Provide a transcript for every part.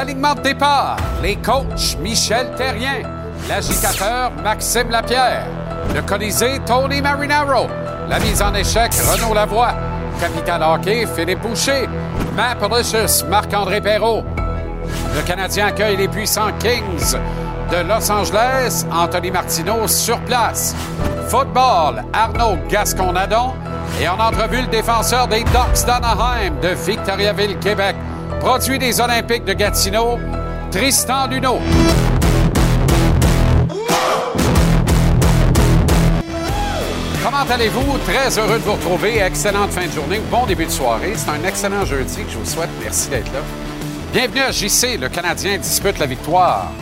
L'alignement de départ, les coachs Michel Terrien, l'agitateur Maxime Lapierre, le Colisée Tony Marinaro, la mise en échec Renaud Lavoie, Capital Hockey Philippe Boucher, Mapolicious Marc-André Perrault. Le Canadien accueille les puissants Kings de Los Angeles, Anthony Martineau sur place. Football, Arnaud Gasconadon et en entrevue le défenseur des Ducks d'Anaheim de Victoriaville, Québec, produit des Olympiques de Gatineau, Tristan Luneau. Comment allez-vous? Très heureux de vous retrouver. Excellente fin de journée. Bon début de soirée. C'est un excellent jeudi que je vous souhaite. Merci d'être là. Bienvenue à JC. Le Canadien dispute la victoire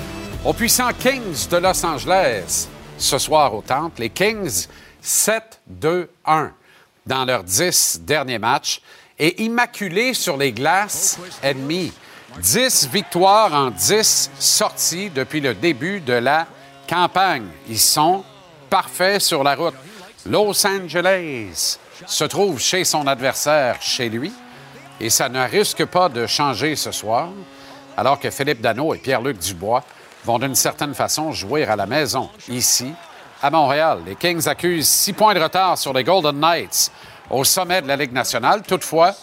aux puissants Kings de Los Angeles. Ce soir au Temple, les Kings 7-2-1 dans leurs 10 derniers matchs et immaculés sur les glaces ennemies. 10 victoires en 10 sorties depuis le début de la campagne. Ils sont parfaits sur la route. Los Angeles se trouve chez son adversaire, chez lui, et ça ne risque pas de changer ce soir, alors que Philippe Dano et Pierre-Luc Dubois vont d'une certaine façon jouer à la maison, ici, à Montréal. Les Kings accusent six points de retard sur les Golden Knights au sommet de la Ligue nationale. Toutefois,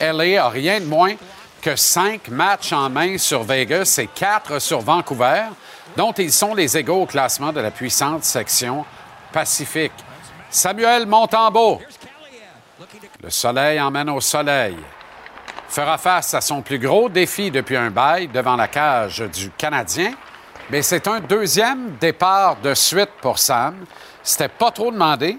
LA a rien de moins que cinq matchs en main sur Vegas et quatre sur Vancouver, dont ils sont les égaux au classement de la puissante section Pacifique. Samuel Montembeau, le soleil emmène au soleil, fera face à son plus gros défi depuis un bail devant la cage du Canadien. Mais c'est un deuxième départ de suite pour Sam. C'était pas trop demandé.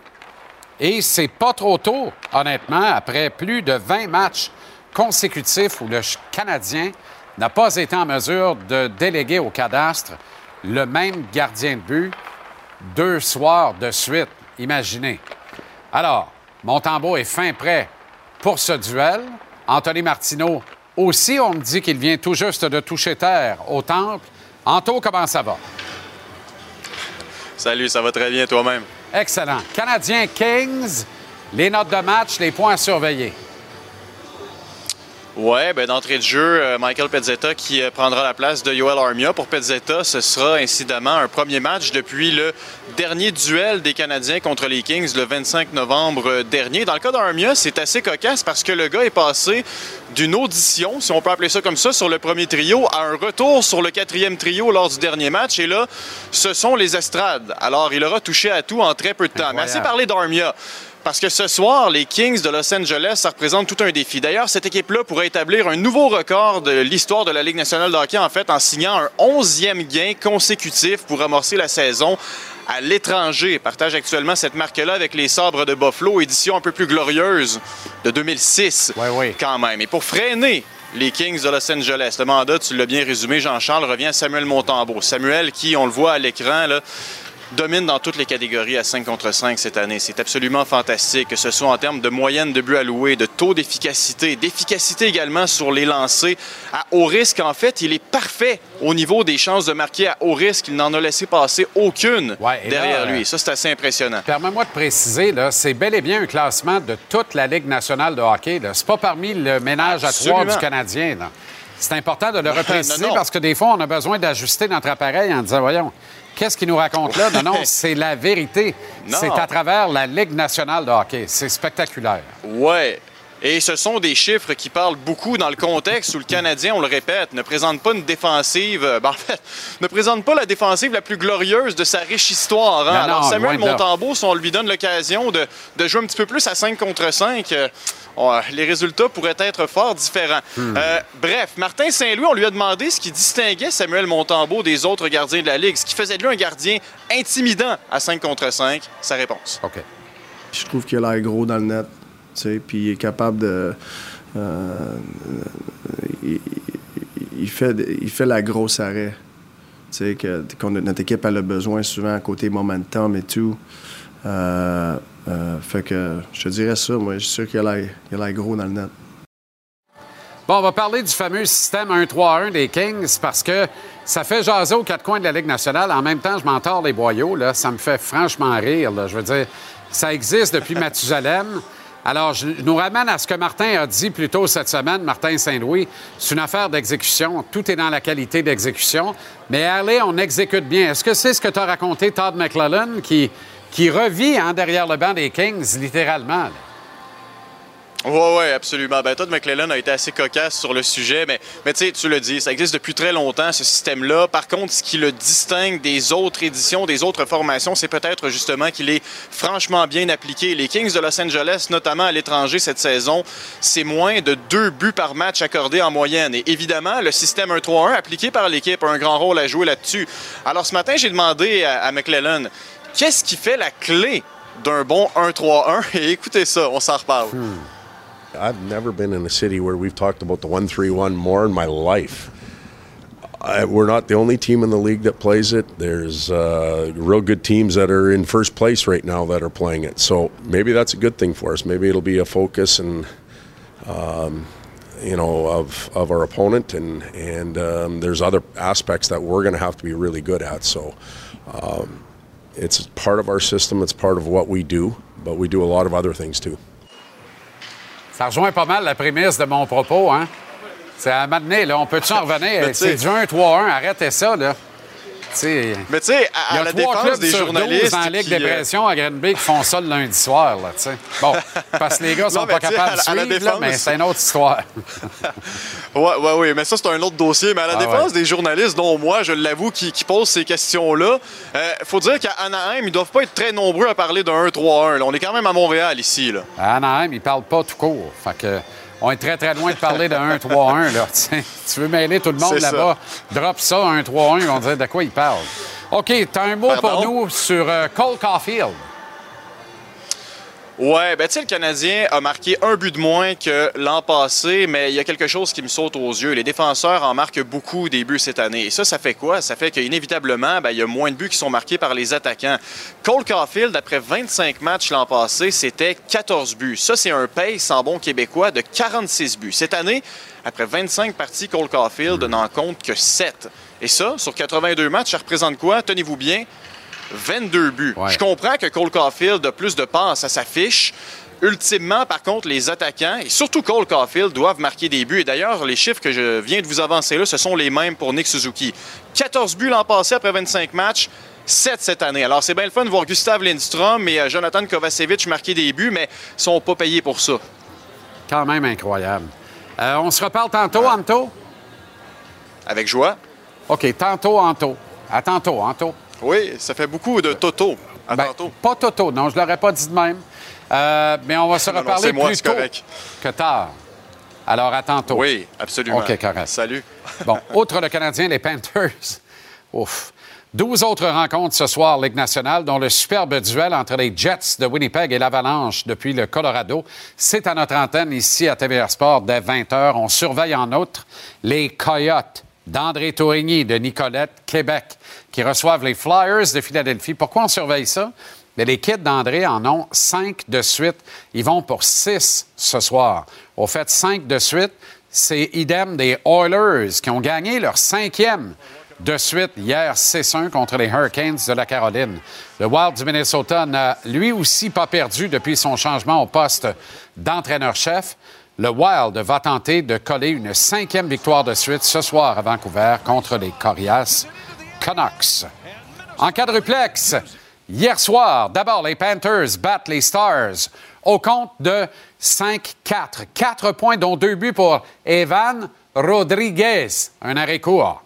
Et c'est pas trop tôt, honnêtement, après plus de 20 matchs consécutifs où le Canadien n'a pas été en mesure de déléguer au cadastre le même gardien de but deux soirs de suite. Imaginez. Alors, Montembeau est fin prêt pour ce duel. Anthony Martineau aussi, on me dit qu'il vient tout juste de toucher terre au Temple. Anto, comment ça va? Salut, ça va très bien toi-même? Excellent. Canadien Kings, les notes de match, les points à surveiller. Ouais, ben d'entrée de jeu, euh, Michael Pezzetta qui euh, prendra la place de Yoel Armia. Pour Pezzetta, ce sera incidemment un premier match depuis le dernier duel des Canadiens contre les Kings le 25 novembre euh, dernier. Dans le cas d'Armia, c'est assez cocasse parce que le gars est passé d'une audition, si on peut appeler ça comme ça, sur le premier trio à un retour sur le quatrième trio lors du dernier match. Et là, ce sont les estrades. Alors, il aura touché à tout en très peu de temps. Mais assez parlé d'Armia. Parce que ce soir, les Kings de Los Angeles, ça représente tout un défi. D'ailleurs, cette équipe-là pourrait établir un nouveau record de l'histoire de la Ligue nationale de hockey, en fait, en signant un onzième gain consécutif pour amorcer la saison à l'étranger. Partage actuellement cette marque-là avec les Sabres de Buffalo, édition un peu plus glorieuse de 2006 Oui, oui. quand même. Et pour freiner les Kings de Los Angeles, le mandat, tu l'as bien résumé, Jean-Charles, revient à Samuel Montembeau. Samuel qui, on le voit à l'écran, là, domine dans toutes les catégories à 5 contre 5 cette année. C'est absolument fantastique, que ce soit en termes de moyenne de buts alloués, de taux d'efficacité, d'efficacité également sur les lancers. À haut risque, en fait, il est parfait au niveau des chances de marquer à haut risque. Il n'en a laissé passer aucune Ouais, derrière là, lui. euh, Ça, c'est assez impressionnant. Permets-moi de préciser, là, c'est bel et bien un classement de toute la Ligue nationale de hockey. là. C'est pas parmi le ménage à trois du Canadien. là. C'est important de le repréciser non, non. parce que des fois, on a besoin d'ajuster notre appareil en disant, voyons, qu'est-ce qu'il nous raconte là? Non, non, c'est la vérité. C'est à travers la Ligue nationale de hockey. C'est spectaculaire. Ouais. Et ce sont des chiffres qui parlent beaucoup dans le contexte où le Canadien, on le répète, ne présente pas une défensive. euh, ben, en fait, ne présente pas la défensive la plus glorieuse de sa riche histoire. hein. Non, Alors, non, Samuel. Montembeau, si on lui donne l'occasion de, de jouer un petit peu plus à 5 contre 5, euh, ouais, les résultats pourraient être fort différents. Hmm. Euh, bref, Martin Saint-Louis, on lui a demandé ce qui distinguait Samuel Montembeau des autres gardiens de la Ligue, ce qui faisait de lui un gardien intimidant à 5 contre 5. Sa réponse. OK. Je trouve qu'il a l'air gros dans le net. Puis il est capable de. euh, il, il fait, il fait la grosse arrêt. Notre équipe a besoin souvent à côté momentum et tout. Euh, euh, fait que je te dirais ça, moi, je suis sûr qu'il a l'air, gros dans le net. Bon, on va parler du fameux système 1-3-1 des Kings parce que ça fait jaser aux quatre coins de la Ligue nationale. En même temps, je m'en tords les boyaux. Là. Ça me fait franchement rire. Je veux dire, ça existe depuis Mathusalem. Alors, je nous ramène à ce que Martin a dit plus tôt cette semaine, Martin Saint-Louis. C'est une affaire d'exécution. Tout est dans la qualité d'exécution. Mais allez, on exécute bien. Est-ce que c'est ce que t'as raconté Todd McClellan qui, revit hein, derrière le banc des Kings, littéralement? Oui, oui, absolument. Ben, Todd McClellan a été assez cocasse sur le sujet, mais, mais tu le dis, ça existe depuis très longtemps, ce système-là. Par contre, ce qui le distingue des autres éditions, des autres formations, c'est peut-être justement qu'il est franchement bien appliqué. Les Kings de Los Angeles, notamment à l'étranger cette saison, c'est moins de deux buts par match accordés en moyenne. Et évidemment, le système 1-3-1 appliqué par l'équipe a un grand rôle à jouer là-dessus. Alors ce matin, j'ai demandé à, à McClellan, qu'est-ce qui fait la clé d'un bon 1-3-1? Et écoutez ça, on s'en reparle. I've never been in a city where we've talked about the 1 3 1 more in my life. I, we're not the only team in the league that plays it. There's uh, real good teams that are in first place right now that are playing it. So maybe that's a good thing for us. Maybe it'll be a focus and um, you know of of our opponent and and um, there's other aspects that we're going to have to be really good at. So um, it's part of our system. It's part of what we do, but we do a lot of other things too. Ça rejoint pas mal la prémisse de mon propos, hein? C'est à m'amener, là. On peut-tu en revenir? C'est du 1-3-1. Arrêtez ça, là. Sais, Mais tu sais, il y à, à a la défense des sur 12 journalistes. dans la Ligue qui, des euh, à Granby qui font ça le lundi soir, là, tu sais. Bon, parce que les gars sont Non, pas capables de la- à la suivre, là, mais défense- c'est une autre histoire. Ouais, ouais, oui, mais ça, c'est un autre dossier. Mais à la Ah défense ouais. des journalistes, dont moi, je l'avoue, qui, qui posent ces questions-là, euh, faut dire qu'à Anaheim, ils doivent pas être très nombreux à parler d'un 1-3-1. là. On est quand même à Montréal ici. Là. À Anaheim, ils parlent pas tout court. Fait que, on est très, très loin de parler de 1-3-1, là. tu veux mêler tout le monde là-bas, drop ça, 1-3-1, ils vont dire de quoi ils parlent. OK, tu as un mot pour nous sur euh, Cole Caulfield. Ouais, ben tu sais, le Canadien a marqué un but de moins que l'an passé, mais il y a quelque chose qui me saute aux yeux. Les défenseurs en marquent beaucoup des buts cette année. Et ça, ça fait quoi? Ça fait qu'inévitablement, ben, il y a moins de buts qui sont marqués par les attaquants. Cole Caulfield, après 25 matchs l'an passé, c'était 14 buts. Ça, c'est un pace en bon québécois de 46 buts. Cette année, après 25 parties, Cole Caulfield n'en compte que 7. Et ça, sur 82 matchs, ça représente quoi? Tenez-vous bien, 22 buts. Ouais. Je comprends que Cole Caulfield a plus de passes à sa fiche. Ultimement, par contre, les attaquants, et surtout Cole Caulfield, doivent marquer des buts. Et d'ailleurs, les chiffres que je viens de vous avancer là, ce sont les mêmes pour Nick Suzuki. 14 buts l'an passé après 25 matchs. 7 cette année. Alors, c'est bien le fun de voir Gustav Lindstrom et euh, Jonathan Kovacevic marquer des buts, mais ils sont pas payés pour ça. Quand même incroyable. Euh, on se reparle tantôt, Anto? Avec joie. OK, tantôt, Anto. À tantôt, Anto. Oui, ça fait beaucoup de Toto. À Ben, tantôt. Pas Toto, non, je l'aurais pas dit de même. Euh, mais on va se Non, non, reparler c'est moi, plus c'est tôt correct. que tard. Alors, à tantôt. Oui, absolument. OK, correct. Salut. Bon, outre le Canadien, les Panthers. Ouf. 12 autres rencontres ce soir, Ligue nationale, dont le superbe duel entre les Jets de Winnipeg et l'Avalanche depuis le Colorado. C'est à notre antenne ici à TVR Sport dès 20h. On surveille en outre les Coyotes d'André Tourigny de Nicolette, Québec, qui reçoivent les Flyers de Philadelphie. Pourquoi on surveille ça? Mais les kits d'André en ont cinq de suite. Ils vont pour six ce soir. Au fait, cinq de suite, c'est idem des Oilers qui ont gagné leur cinquième de suite hier 6-1 contre les Hurricanes de la Caroline. Le Wild du Minnesota n'a lui aussi pas perdu depuis son changement au poste d'entraîneur-chef. Le Wild va tenter de coller une cinquième victoire de suite ce soir à Vancouver contre les Corias En quadruplex, hier soir, d'abord les Panthers battent les Stars au compte de 5-4. Quatre points, dont deux buts pour Evan Rodriguez, un arrêt court.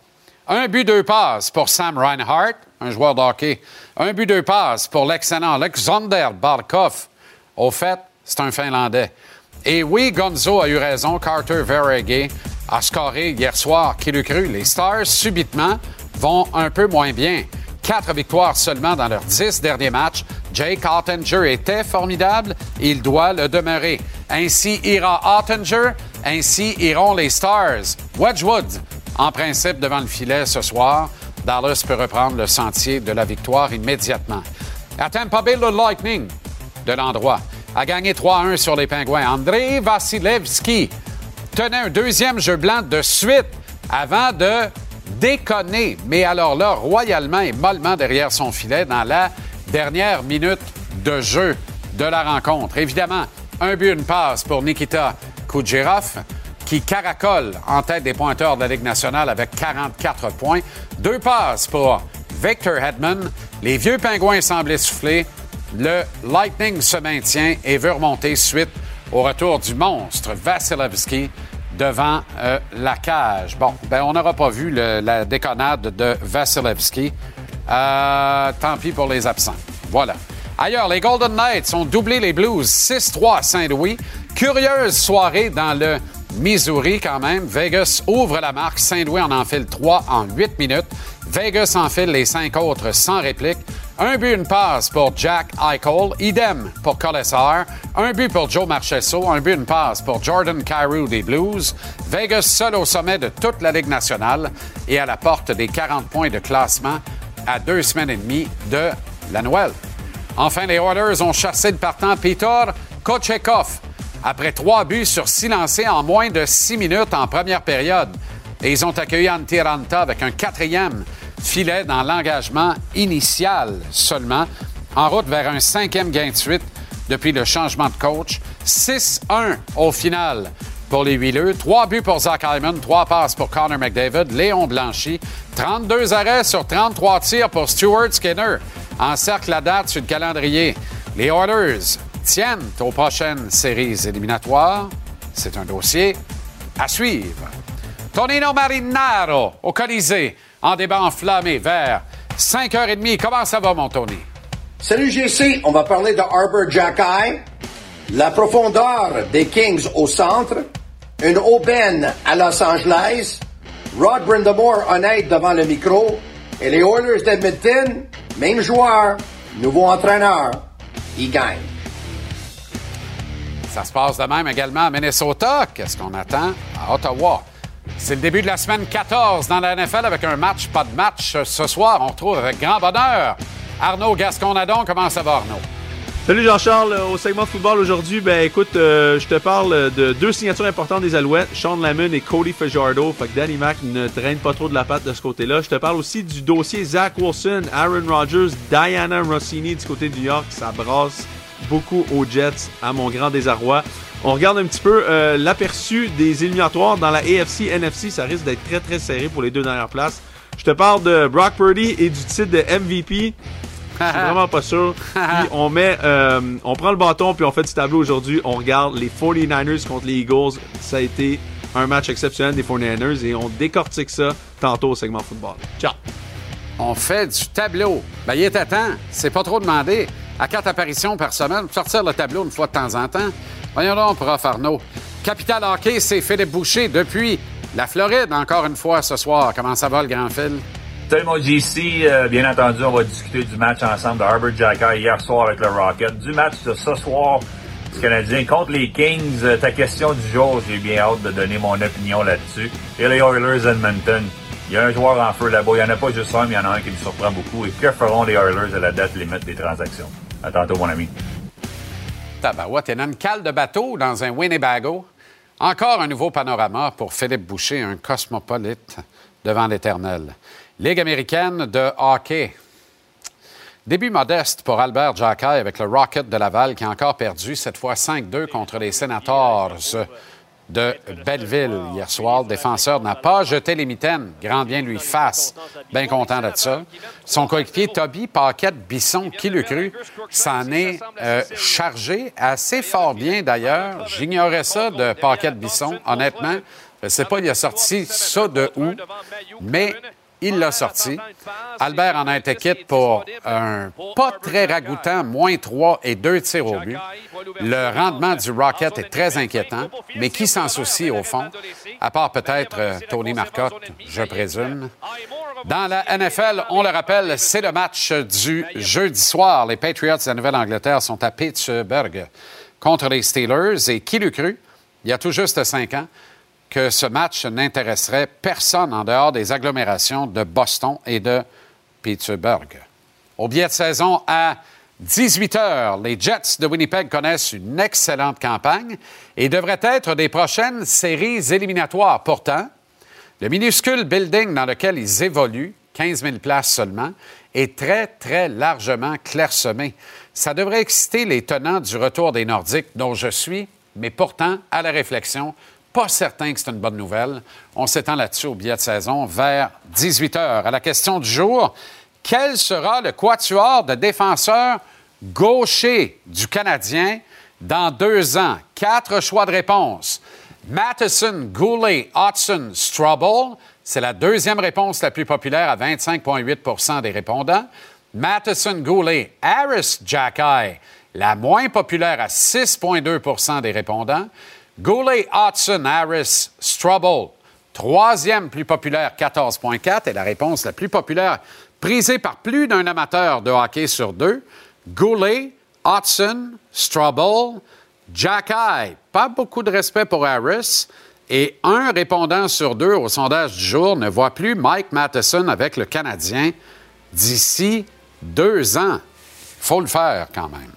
Un but, deux passes pour Sam Reinhardt, un joueur de. Un but, deux passes pour l'excellent Alexander Barkov. Au fait, c'est un Finlandais. Et oui, Gonzo a eu raison. Carter Verhege a scoré hier soir. Qui le cru? Les Stars, subitement, vont un peu moins bien. Quatre victoires seulement dans leurs dix derniers matchs. Jake Ottinger était formidable. Il doit le demeurer. Ainsi ira Ottinger. Ainsi iront les Stars. Wedgwood, en principe, devant le filet ce soir. Dallas peut reprendre le sentier de la victoire immédiatement. À Tampa le Lightning de l'endroit a gagné 3-1 sur les Pingouins. André Vasilevski tenait un deuxième jeu blanc de suite avant de déconner, mais alors là, royalement et mollement derrière son filet dans la dernière minute de jeu de la rencontre. Évidemment, un but, une passe pour Nikita Kucherov, qui caracole en tête des pointeurs de la Ligue nationale avec 44 points. Deux passes pour Victor Hedman. Les vieux pingouins semblent essoufflés. Le Lightning se maintient et veut remonter suite au retour du monstre Vasilevski devant euh, la cage. Bon, ben on n'aura pas vu la déconnade de Vasilevski. Euh, tant pis pour les absents. Voilà. Ailleurs, les Golden Knights ont doublé les Blues 6-3 à Saint-Louis. Curieuse soirée dans le Missouri quand même. Vegas ouvre la marque. Saint-Louis en enfile 3 en 8 minutes. Vegas enfile les cinq autres sans réplique. Un but, une passe pour Jack Eichel. Idem pour Colessar. Un but pour Joe Marchesso. Un but, une passe pour Jordan Carew des Blues. Vegas seul au sommet de toute la Ligue nationale et à la porte des 40 points de classement à deux semaines et demie de la Noël. Enfin, les Oilers ont chassé le partant Peter Kochekov après trois buts sur six lancés en moins de six minutes en première période. Et ils ont accueilli Antiranta avec un quatrième filet dans l'engagement initial seulement, en route vers un cinquième gain de suite depuis le changement de coach. 6-1 au final pour les Huileux. Trois buts pour Zach Hyman, trois passes pour Connor McDavid, Léon Blanchy, 32 arrêts sur 33 tirs pour Stuart Skinner. Encercle la date sur le calendrier. Les Oilers tiennent aux prochaines séries éliminatoires. C'est un dossier à suivre. Tonino Marinaro au Colisée en débat enflammé vers 5h30. Comment ça va, mon Tony? Salut GC, on va parler de Arbor Jackeye, la profondeur des Kings au centre, une aubaine à Los Angeles, Rod Brindamore honnête devant le micro, et les Oilers d'Edmonton, même joueur, nouveau entraîneur, ils gagnent. Ça se passe de même également à Minnesota. Qu'est-ce qu'on attend? À Ottawa? C'est le début de la semaine 14 dans la NFL avec un match, pas de match ce soir. On retrouve avec grand bonheur Arnaud Gasconadon. Comment ça va, Arnaud? Salut Jean-Charles, Euh, au segment de football aujourd'hui, ben écoute, euh, je te parle de deux signatures importantes des Alouettes, Sean Lamon et Cody Fajardo. Fait que Danny Mac ne traîne pas trop de la patte de ce côté-là. Je te parle aussi du dossier Zach Wilson, Aaron Rodgers, Diana Rossini du côté de New York. Ça brasse beaucoup aux Jets, à mon grand désarroi. On regarde un petit peu euh, l'aperçu des éliminatoires dans la AFC, NFC. Ça risque d'être très très serré pour les deux dernières places. Je te parle de Brock Purdy et du titre de MVP. Je suis vraiment pas sûr. Puis on met, euh, on prend le bâton puis on fait du tableau aujourd'hui. On regarde les 49ers contre les Eagles. Ça a été un match exceptionnel des 49ers et on décortique ça tantôt au segment football. Ciao. On fait du tableau. Ben, il est à temps. C'est pas trop demandé. À quatre apparitions par semaine, sortir le tableau une fois de temps en temps. Voyons donc, prof Arnaud. Capital Hockey, c'est Philippe Boucher depuis la Floride, encore une fois ce soir. Comment ça va, le grand fil? Salut mon bien entendu, on va discuter du match ensemble de Harvard Jacker hier soir avec le Rocket. Du match de ce soir, du Canadien contre les Kings. Euh, ta question du jour, j'ai bien hâte de donner mon opinion là-dessus. Et les Oilers Edmonton. Il y a un joueur en feu là-bas. Il n'y en a pas juste un, mais il y en a un qui me surprend beaucoup. Et que feront les Oilers à la date limite des transactions? À tantôt, mon ami. Tabarouette, de bateau dans un Winnebago. Encore un nouveau panorama pour Philippe Boucher, un cosmopolite devant l'éternel. Ligue américaine de hockey. Début modeste pour Albert Jacquet avec le Rocket de Laval qui a encore perdu, cette fois 5-2 contre les Senators de Belleville hier soir. Le défenseur n'a pas jeté les mitaines. Grand bien lui fasse. Bien content de ça. Son coéquipier Toby Paquette-Bisson, qui le cru, s'en est euh, chargé assez fort bien d'ailleurs. J'ignorais ça de Paquette-Bisson, honnêtement. Je ne sais pas, il a sorti ça de où, mais il l'a sorti. Albert en a été quitte pour un pas très ragoûtant, moins 3 et 2 tirs au but. Le rendement du Rocket est très inquiétant, mais qui s'en soucie au fond, à part peut-être euh, Tony Marcotte, je présume. Dans la NFL, on le rappelle, c'est le match du jeudi soir. Les Patriots de la Nouvelle-Angleterre sont à Pittsburgh contre les Steelers. Et qui l'eût cru, il y a tout juste cinq ans, que ce match n'intéresserait personne en dehors des agglomérations de Boston et de Pittsburgh. Au biais de saison à 18 heures, les Jets de Winnipeg connaissent une excellente campagne et devraient être des prochaines séries éliminatoires. Pourtant, le minuscule building dans lequel ils évoluent, 15 000 places seulement, est très, très largement clairsemé. Ça devrait exciter les tenants du retour des Nordiques, dont je suis, mais pourtant, à la réflexion, pas certain que c'est une bonne nouvelle. On s'étend là-dessus au billet de saison vers 18 h. À la question du jour, quel sera le quatuor de défenseurs gauchers du Canadien dans deux ans? Quatre choix de réponse. Matheson, Goulet, Hudson, Strubble. C'est la deuxième réponse la plus populaire à 25,8% des répondants. Matheson, Goulet, Harris, Jacky, la moins populaire à 6,2% des répondants. Goulet, Hudson, Harris, Strubble, troisième plus populaire, 14,4 et la réponse la plus populaire, prisée par plus d'un amateur de hockey sur deux. Goulet, Hudson, Strubble, Jacky. Pas beaucoup de respect pour Harris. Et un répondant sur deux au sondage du jour ne voit plus Mike Matheson avec le Canadien d'ici deux ans. faut le faire quand même.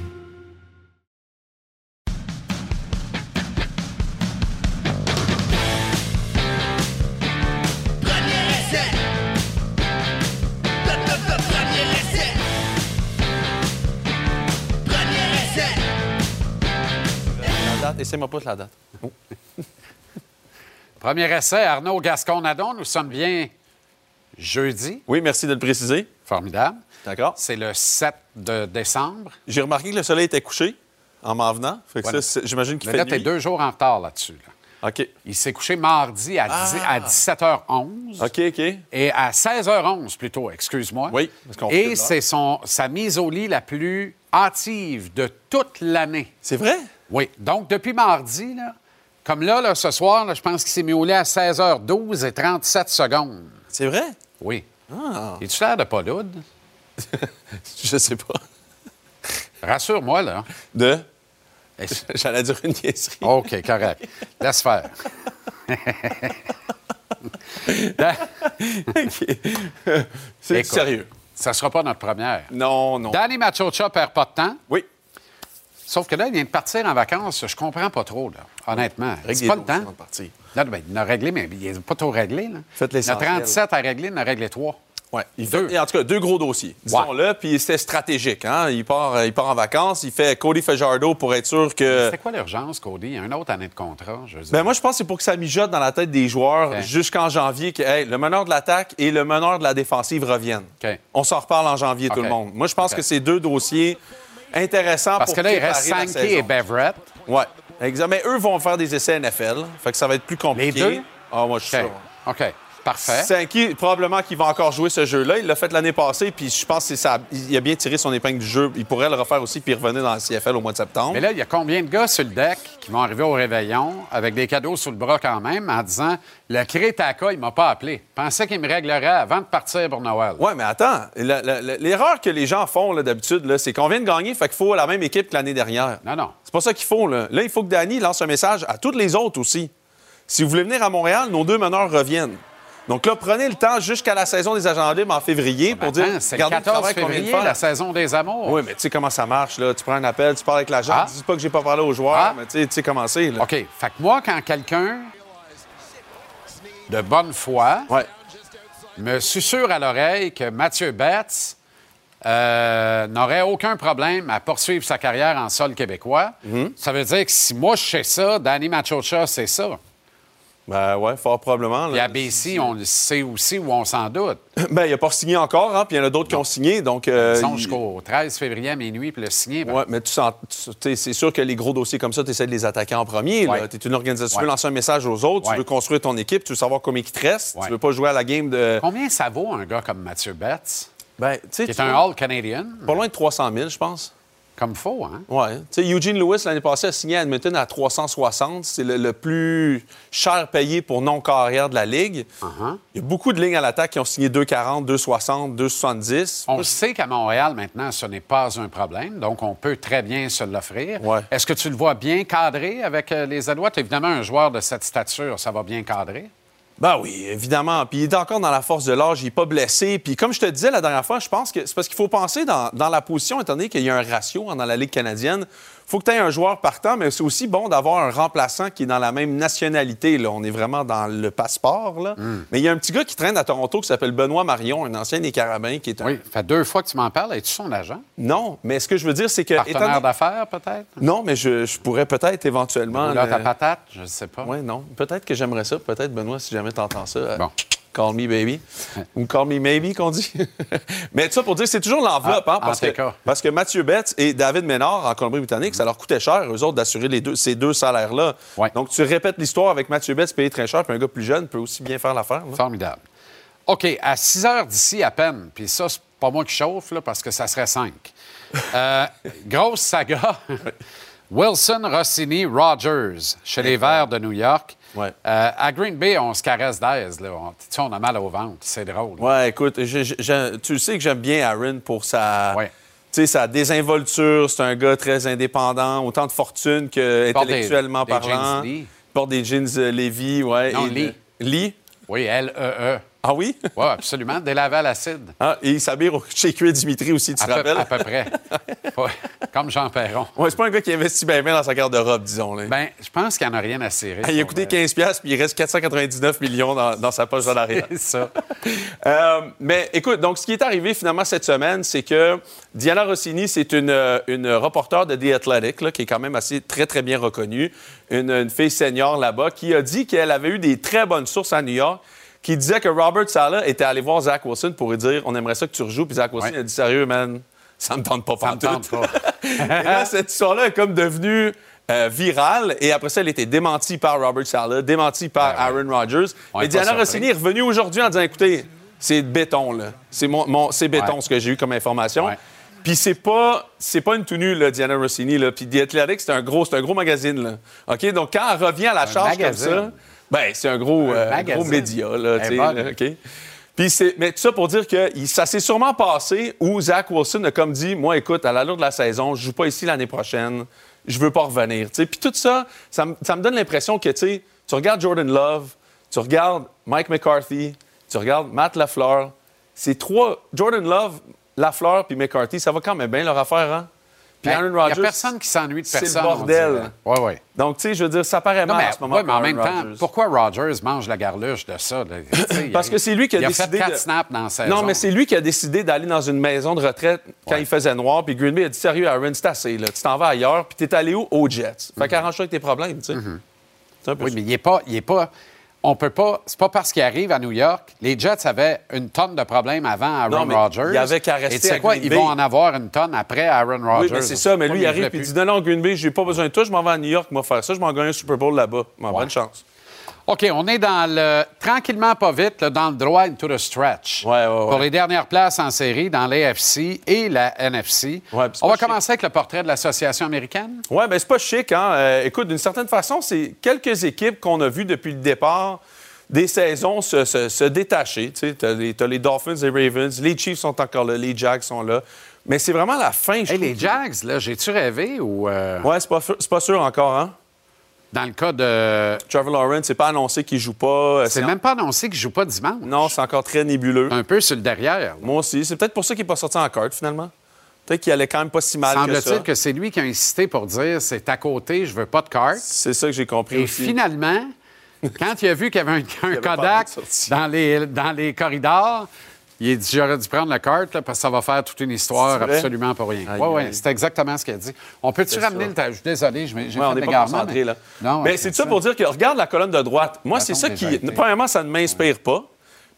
La date, essaie-moi pas la date. Premier essai, Arnaud Gascon-Nadon. Nous sommes bien jeudi. Oui, merci de le préciser. Formidable. D'accord. C'est le 7 de décembre. J'ai remarqué que le soleil était couché en m'en venant. Fait que Voilà. ça, c'est- j'imagine qu'il Mais fait là, nuit. deux jours en retard là-dessus. là. OK. Il s'est couché mardi à, dix- Ah. à 17h11. OK, OK. Et à 16h11 plutôt, excuse-moi. Oui, parce qu'on Et c'est son sa mise au lit la plus hâtive de toute l'année. C'est vrai? Oui. Donc, depuis mardi, là, comme là, là, ce soir, là, je pense qu'il s'est mis au lit à 16h12 et 37 secondes. C'est vrai? Oui. Ah. Es-tu l'air de pas lourde? Je sais pas. Rassure-moi, là. De? J'allais dire une niaiserie. OK, correct. Laisse faire. C'est sérieux. Ça ne sera pas notre première. Non, non. Danny Machocha perd pas de temps. Oui. Sauf que là, il vient de partir en vacances. Je comprends pas trop, là, honnêtement. C'est les pas le temps. avant de partir. Là, ben, il en a réglé, mais il n'a pas tout réglé. Là. Faites il y a l'essentiel. 37 à régler, il en a réglé 3. Ouais, il Deux. fait- et en tout cas, deux gros dossiers, disons-le. Puis c'était stratégique. Hein? Il, part, euh, il part en vacances, il fait Cody Fajardo pour être sûr que. C'est quoi l'urgence, Cody? Il y a une autre année de contrat, je veux dire. Ben moi, je pense que c'est pour que ça mijote dans la tête des joueurs jusqu'en janvier que hey, le meneur de l'attaque et le meneur de la défensive reviennent. OK. On s'en reparle en janvier, tout le monde. Moi, je pense que c'est deux dossiers intéressants Parce pour que là, il reste Sankey et. Beverett. Ouais, exact. Mais eux vont faire des essais NFL. Fait que ça va être plus compliqué. Les deux? Ah, moi, je suis sûr. OK. Parfait. Sankey, probablement qu'il va encore jouer ce jeu-là. Il l'a fait l'année passée, puis je pense que c'est ça. Il a bien tiré son épingle du jeu. Il pourrait le refaire aussi, puis revenir dans la CFL au mois de septembre. Mais là, il y a combien de gars sur le deck qui vont arriver au réveillon avec des cadeaux sous le bras quand même en disant le Crétaka, il m'a pas appelé. Pensais qu'il me réglerait avant de partir pour Noël. Ouais, mais attends, l'erreur que les gens font d'habitude, c'est qu'on vient de gagner, fait qu'il faut la même équipe que l'année dernière. Non, non. C'est pas ça qu'il faut. Là. là, il faut que Danny lance un message à toutes les autres aussi. Si vous voulez venir à Montréal, nos deux meneurs reviennent. Donc là, prenez le temps jusqu'à la saison des agents libres en février pour dire c'est le regardez 14 travail qu'on vient de février, la saison des amours. Oui, mais tu sais comment ça marche. Là. Tu prends un appel, tu parles avec l'agent, Ah. dis pas que j'ai pas parlé aux joueurs, Ah. mais tu sais- comment c'est. OK. Fait que moi, quand quelqu'un de bonne foi Ouais. me susurre à l'oreille que Mathieu Betts euh, n'aurait aucun problème à poursuivre sa carrière en sol québécois, Mhm. ça veut dire que si moi je sais ça, Danny Machocha c'est ça. Ben ouais, fort probablement. Puis là. à BC, on le sait aussi ou on s'en doute. Ben, il a pas signé encore, hein, puis il y en a d'autres qui ont signé. Donc, euh, Ils sont jusqu'au 13 février à minuit, puis le signer. ben, Ouais, mais tu sens, tu- c'est sûr que les gros dossiers comme ça, tu essaies de les attaquer en premier. Ouais. Tu es une organisation, tu veux lancer un message aux autres, Ouais. tu veux construire ton équipe, tu veux savoir combien il te reste, tu veux pas jouer à la game de. Combien ça vaut un gars comme Mathieu Betts, Ben, tu sais, qui est tu un vois, All-Canadian, Pas loin de 300 000, je pense. Comme faux, hein? Sais, Eugene Lewis, l'année passée, a signé à Edmonton à 360. C'est le, le plus cher payé pour non-carrière de la Ligue. Uh-huh. Il y a beaucoup de lignes à l'attaque qui ont signé 240, 260, 270. On sait qu'à Montréal, maintenant, ce n'est pas un problème, donc on peut très bien se l'offrir. Ouais. Est-ce que tu le vois bien cadré avec euh, les Alouettes? Évidemment, un joueur de cette stature, ça va bien cadrer. Ben oui, évidemment. Puis il est encore dans la force de l'âge, il n'est pas blessé. Puis comme je te disais la dernière fois, je pense que c'est parce qu'il faut penser dans, dans la position, étant donné qu'il y a un ratio hein, dans la Ligue canadienne. Faut que tu aies un joueur partant, mais c'est aussi bon d'avoir un remplaçant qui est dans la même nationalité. Là. On est vraiment dans le passeport. Là. Mais il y a un petit gars qui traîne à Toronto qui s'appelle Benoît Marion, un ancien des Carabins, qui est un... Oui, ça fait deux fois que tu m'en parles. Es-tu son agent? Non, mais ce que je veux dire, c'est que... étant Partenaire donné- d'affaires, peut-être? Non, mais je, je pourrais peut-être éventuellement... Là, le- ta patate, je ne sais pas. oui, non. Peut-être que j'aimerais ça. Peut-être, Benoît, si jamais t'entends ça. euh, Bon. Call me baby. Ou call me maybe, qu'on dit. Mais ça pour dire que c'est toujours l'enveloppe, Ah, hein, parce, que, parce que Mathieu Betts et David Ménard en Colombie-Britannique, ça leur coûtait cher, eux autres, d'assurer les deux, ces deux salaires-là. Ouais. Donc, tu répètes l'histoire avec Mathieu Betts payé très cher, puis un gars plus jeune peut aussi bien faire l'affaire. Formidable. OK, à 6 heures d'ici à peine, puis ça, c'est pas moi qui chauffe, là, parce que ça serait 5. grosse saga. Wilson, Rossini, Rogers, chez les Verts de New York. Ouais. Euh, à Green Bay, on se caresse d'aise. là. On, on a mal au ventre. C'est drôle. Ouais, écoute, tu sais que j'aime bien Aaron pour sa, Ouais. sa désinvolture. C'est un gars très indépendant, autant de fortune que porte des- intellectuellement des parlant. jeans Lee. Il porte des jeans euh, Levi, ouais. Non, et- Lee. Lee? Oui, L-E-E. Ah oui? Oui, absolument. Délavé à l'acide. Ah, et il s'habille chez Cuir Dimitri aussi, tu À te peu, rappelles? à peu près. Ouais, Comme Jean Perron. Ouais, c'est pas un gars qui investit bien bien dans sa garde-robe, disons. Là. Ben, je pense qu'il n'y en a rien à cirer. Ah, il a coûté vrai. 15$ piastres, puis il reste 499 millions dans, dans sa poche salariale. C'est ça. Euh, mais écoute, donc ce qui est arrivé finalement cette semaine, c'est que Diana Rossini, c'est une, euh, une reporter de The Athletic, là, qui est quand même assez très, très bien reconnue, une, une fille senior là-bas, qui a dit qu'elle avait eu des très bonnes sources à New York qui disaient que Robert Sala était allé voir Zach Wilson pour lui dire on aimerait ça que tu rejoues. Puis Zach Wilson Ouais. a dit sérieux, man, ça me tente pas Ça me tente pas. Et là, cette histoire-là est comme devenue euh, virale. Et après ça, elle a été démentie par Robert Sala, démentie par Ben ouais. Aaron Rodgers. Mais Diana. Rossini est revenue aujourd'hui en disant écoutez, c'est béton, là. C'est mon, mon- béton Ouais. ce que j'ai eu comme information. Ouais. Puis c'est pas c'est pas une tenue là, Diana Rossini là. Puis The Athletic c'est un gros c'est un gros magazine là. OK? Donc quand elle revient à la charge magazine. comme ça, ben c'est un gros Un euh, gros média là, tu sais, puis c'est, mais tout ça pour dire que ça s'est sûrement passé où Zach Wilson a comme dit, moi, écoute, à l'allure de la saison, je joue pas ici l'année prochaine, je veux pas revenir. tu sais. Puis tout ça, ça, me- ça me donne l'impression que, tu sais, tu regardes Jordan Love, tu regardes Mike McCarthy, tu regardes Matt Lafleur, c'est trois, Jordan Love, Lafleur puis McCarthy, ça va quand même bien leur affaire, hein? Puis Ben, Il n'y a Rodgers. personne qui s'ennuie de c'est le personne. bordel. Oui, oui. Donc, tu sais, je veux dire, ça paraît Non, mal mais, en ce moment. ouais, mais en même temps, Rodgers. pourquoi Rodgers mange la garluche de ça? là? Parce a- que c'est lui qui a il décidé fait quatre de- snaps dans saison. Non, mais c'est lui qui a décidé d'aller dans une maison de retraite quand il faisait noir. Puis Green Bay a dit Sérieux, Aaron, c'est assez. Là. Tu t'en vas ailleurs. Puis t'es allé où? Aux Jets. Fait qu'arrange-toi avec tes problèmes, tu sais. Mhm. Oui, ça. mais il n'est pas, il est pas. On peut pas. C'est pas parce qu'il arrive à New York. Les Jets avaient une tonne de problèmes avant Aaron Rodgers. il y avait qu'à rester Et tu sais quoi? Green Ils Bay. vont en avoir une tonne après Aaron Rodgers. Oui, mais c'est ça. Mais lui, il arrive et il dit Non, non, Green Bay, j'ai pas besoin de toi. Je m'en vais à New York, moi faire ça. Je m'en gagne un Super Bowl là-bas. M'en bonne chance. OK, on est dans le. Tranquillement, pas vite, là, dans le droit into the stretch. Ouais, ouais, ouais. Pour les dernières places en série dans l'AFC et la NFC. On va chic. commencer avec le portrait de l'Association américaine. Oui, bien, c'est pas chic, hein. Euh, écoute, d'une certaine façon, c'est quelques équipes qu'on a vues depuis le départ des saisons se, se- se détacher. Tu sais, t'as les, t'as les Dolphins, les Ravens, les Chiefs sont encore là, les Jags sont là. Mais c'est vraiment la fin, je Hey, les Jags, là, j'ai-tu rêvé ou. euh, Ouais, c'est pas, c'est pas sûr encore, hein. Dans le cas de. Trevor Lawrence, c'est pas annoncé qu'il joue pas. euh, C'est même pas annoncé qu'il joue pas dimanche. Non, c'est encore très nébuleux. Un peu sur le derrière. Moi aussi. C'est peut-être pour ça qu'il n'est pas sorti en carte, finalement. Peut-être qu'il allait quand même pas si mal que ça. Semble-t-il que c'est lui qui a insisté pour dire c'est à côté, je veux pas de carte. C'est ça que j'ai compris Et aussi. finalement, quand il a vu qu'il y avait un, un Kodak dans les, dans les corridors, il a dit j'aurais dû prendre la carte là, parce que ça va faire toute une histoire absolument pour rien. Oui, oui, c'est exactement ce qu'il a dit. On peut-tu ramener ça. le. ta- Je suis désolé, je- j'ai Ouais, on n'est pas concentré, mais- là. Non, mais c'est ça pour dire que regarde la colonne de droite. Moi, c'est ça qui. Premièrement, ça ne m'inspire pas.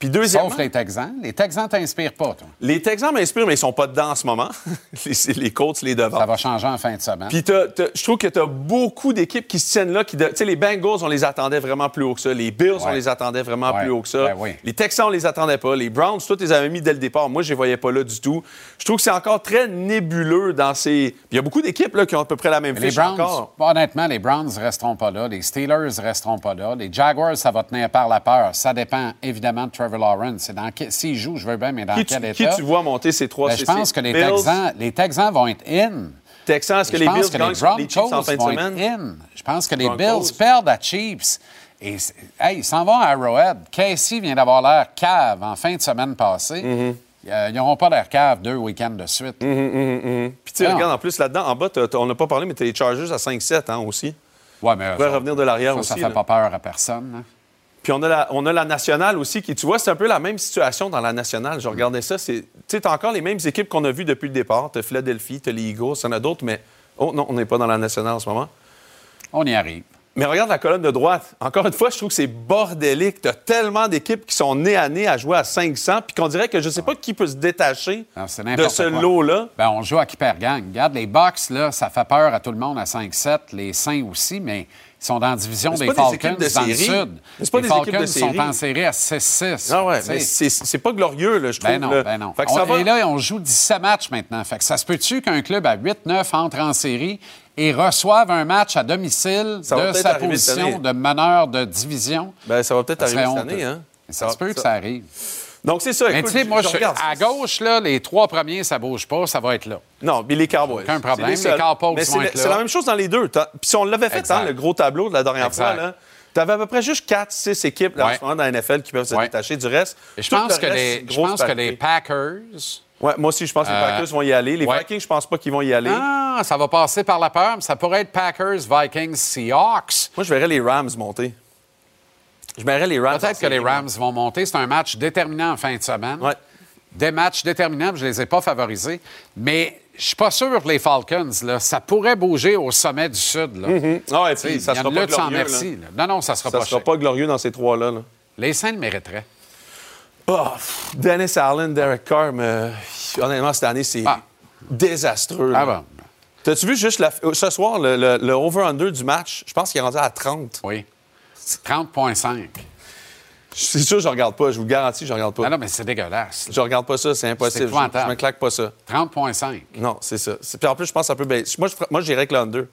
Puis deuxièmement, Sauf les Texans. Les Texans t'inspirent pas, toi. les Texans m'inspirent, mais ils sont pas dedans en ce moment. les, les Colts, les devant. Ça va changer en fin de semaine. Puis t'as- t'as- je trouve que tu as beaucoup d'équipes qui se tiennent là. Tu sais, les Bengals, on les attendait vraiment plus haut que ça. Les Bills, on les attendait vraiment Ouais. plus haut que ça. Ben oui. Les Texans, on les attendait pas. Les Browns, toi, tu les avais mis dès le départ. Moi, je les voyais pas là du tout. Je trouve que c'est encore très nébuleux dans ces... Puis Il y a beaucoup d'équipes là, qui ont à peu près la même Mais Les Browns, encore. honnêtement, les Browns resteront pas là. Les Steelers resteront pas là. Les Jaguars, ça va tenir par la peur. Ça dépend évidemment de Trevor Lawrence. C'est dans S'il joue, je veux bien, mais dans Qui quel tu, état? qui tu vois monter ces trois Ben, je pense que les Bills, Texans, les Texans vont être in. Texans, est-ce que les Bills que gagnent les sur les Chiefs en Broncos fin de vont semaine? être in. Je pense que les Broncos. Bills perdent à Chiefs. Et, hey, ils s'en vont à Arrowhead. Casey vient d'avoir l'air cave en fin de semaine passée. Mm-hmm. Euh, ils n'auront pas l'air cave deux week-ends de suite. Puis tu sais, Non. regarde, en plus, là-dedans, en bas, on n'a pas parlé, mais tu as les Chargers à 5-7 hein, aussi. Ouais, mais revenir de l'arrière aussi. Ça fait là. pas peur à personne. hein. Puis on a, la, on a la nationale aussi, qui, tu vois, c'est un peu la même situation dans la nationale. Je regardais ça. c'est- Tu sais, t'as encore les mêmes équipes qu'on a vues depuis le départ. T'as Philadelphie, t'as les Eagles, il y en a d'autres, mais. Oh non, on n'est pas dans la nationale en ce moment. On y arrive. Mais regarde la colonne de droite. Encore une fois, je trouve que c'est bordélique. T'as tellement d'équipes qui sont nez à nez à jouer à 500, puis qu'on dirait que je sais pas qui peut se détacher Non, de ce lot-là. Ben, on joue à qui perd gagne. Regarde, les Bucks, là, ça fait peur à tout le monde à 5-7. Les Saints aussi, mais ils sont la division des Falcons de dans le sud. Pas les des Falcons de sont en série à 6-6. Ah ouais, mais c'est pas glorieux, là, je trouve. Ben non, là. ben non. Fait que On- ça va- Et là, on joue 17 matchs maintenant. Fait que ça se peut-tu qu'un club à 8-9 entre en série et reçoive un match à domicile Ça de sa position de meneur de division? Ben, ça va peut-être Ça arriver cette année, hein? Ça se peut que ça arrive. Donc, c'est ça. Mais tu sais, moi, je je- regarde à gauche, là, les trois premiers, ça bouge pas, ça va être là. Non, puis les Cowboys. Aucun problème. Les seuls. Cowboys Mais vont c'est la même chose dans les deux. Puis si on l'avait fait, Exact. hein, le gros tableau de la dernière Exact. fois, là, t'avais à peu près juste 4-6 équipes là, en ce moment dans la NFL qui peuvent se Ouais. détacher du reste. Et je pense, que reste, les, je pense que les Packers. Ouais, moi aussi, je pense que les Euh, Packers vont y aller. Les ouais. Vikings, je pense pas qu'ils vont y aller. Ah, ça va passer par la peur, mais ça pourrait être Packers, Vikings, Seahawks. Moi, je verrais les Rams monter. Je verrais les Rams. Peut-être que les. Rams vont monter. C'est un match déterminant en fin de semaine. Ouais. Des matchs déterminants, je ne les ai pas favorisés. Mais je suis pas sûr que les Falcons, là, ça pourrait bouger au sommet du Sud. Là. Ah puis ça sera pas glorieux. merci. là. Non, non, ça sera. Ça pas sera pas glorieux dans ces trois-là. là. Les Saints le mériteraient. Oh, Dennis Allen, Derek Carr, mais honnêtement, cette année, c'est Ah. désastreux. Ah bon? T'as-tu vu juste la- ce soir le, le- le over-under du match? Je pense qu'il est rendu à 30. Oui. 30,5. C'est sûr, je regarde pas. Je vous le garantis, je regarde pas. Non, non, mais c'est dégueulasse. Je regarde pas ça, c'est impossible. Je, je me claque pas ça. 30,5. Non, c'est ça. Puis en plus, je pense que ça peut baisser. Moi, je, moi, j'irais avec le under.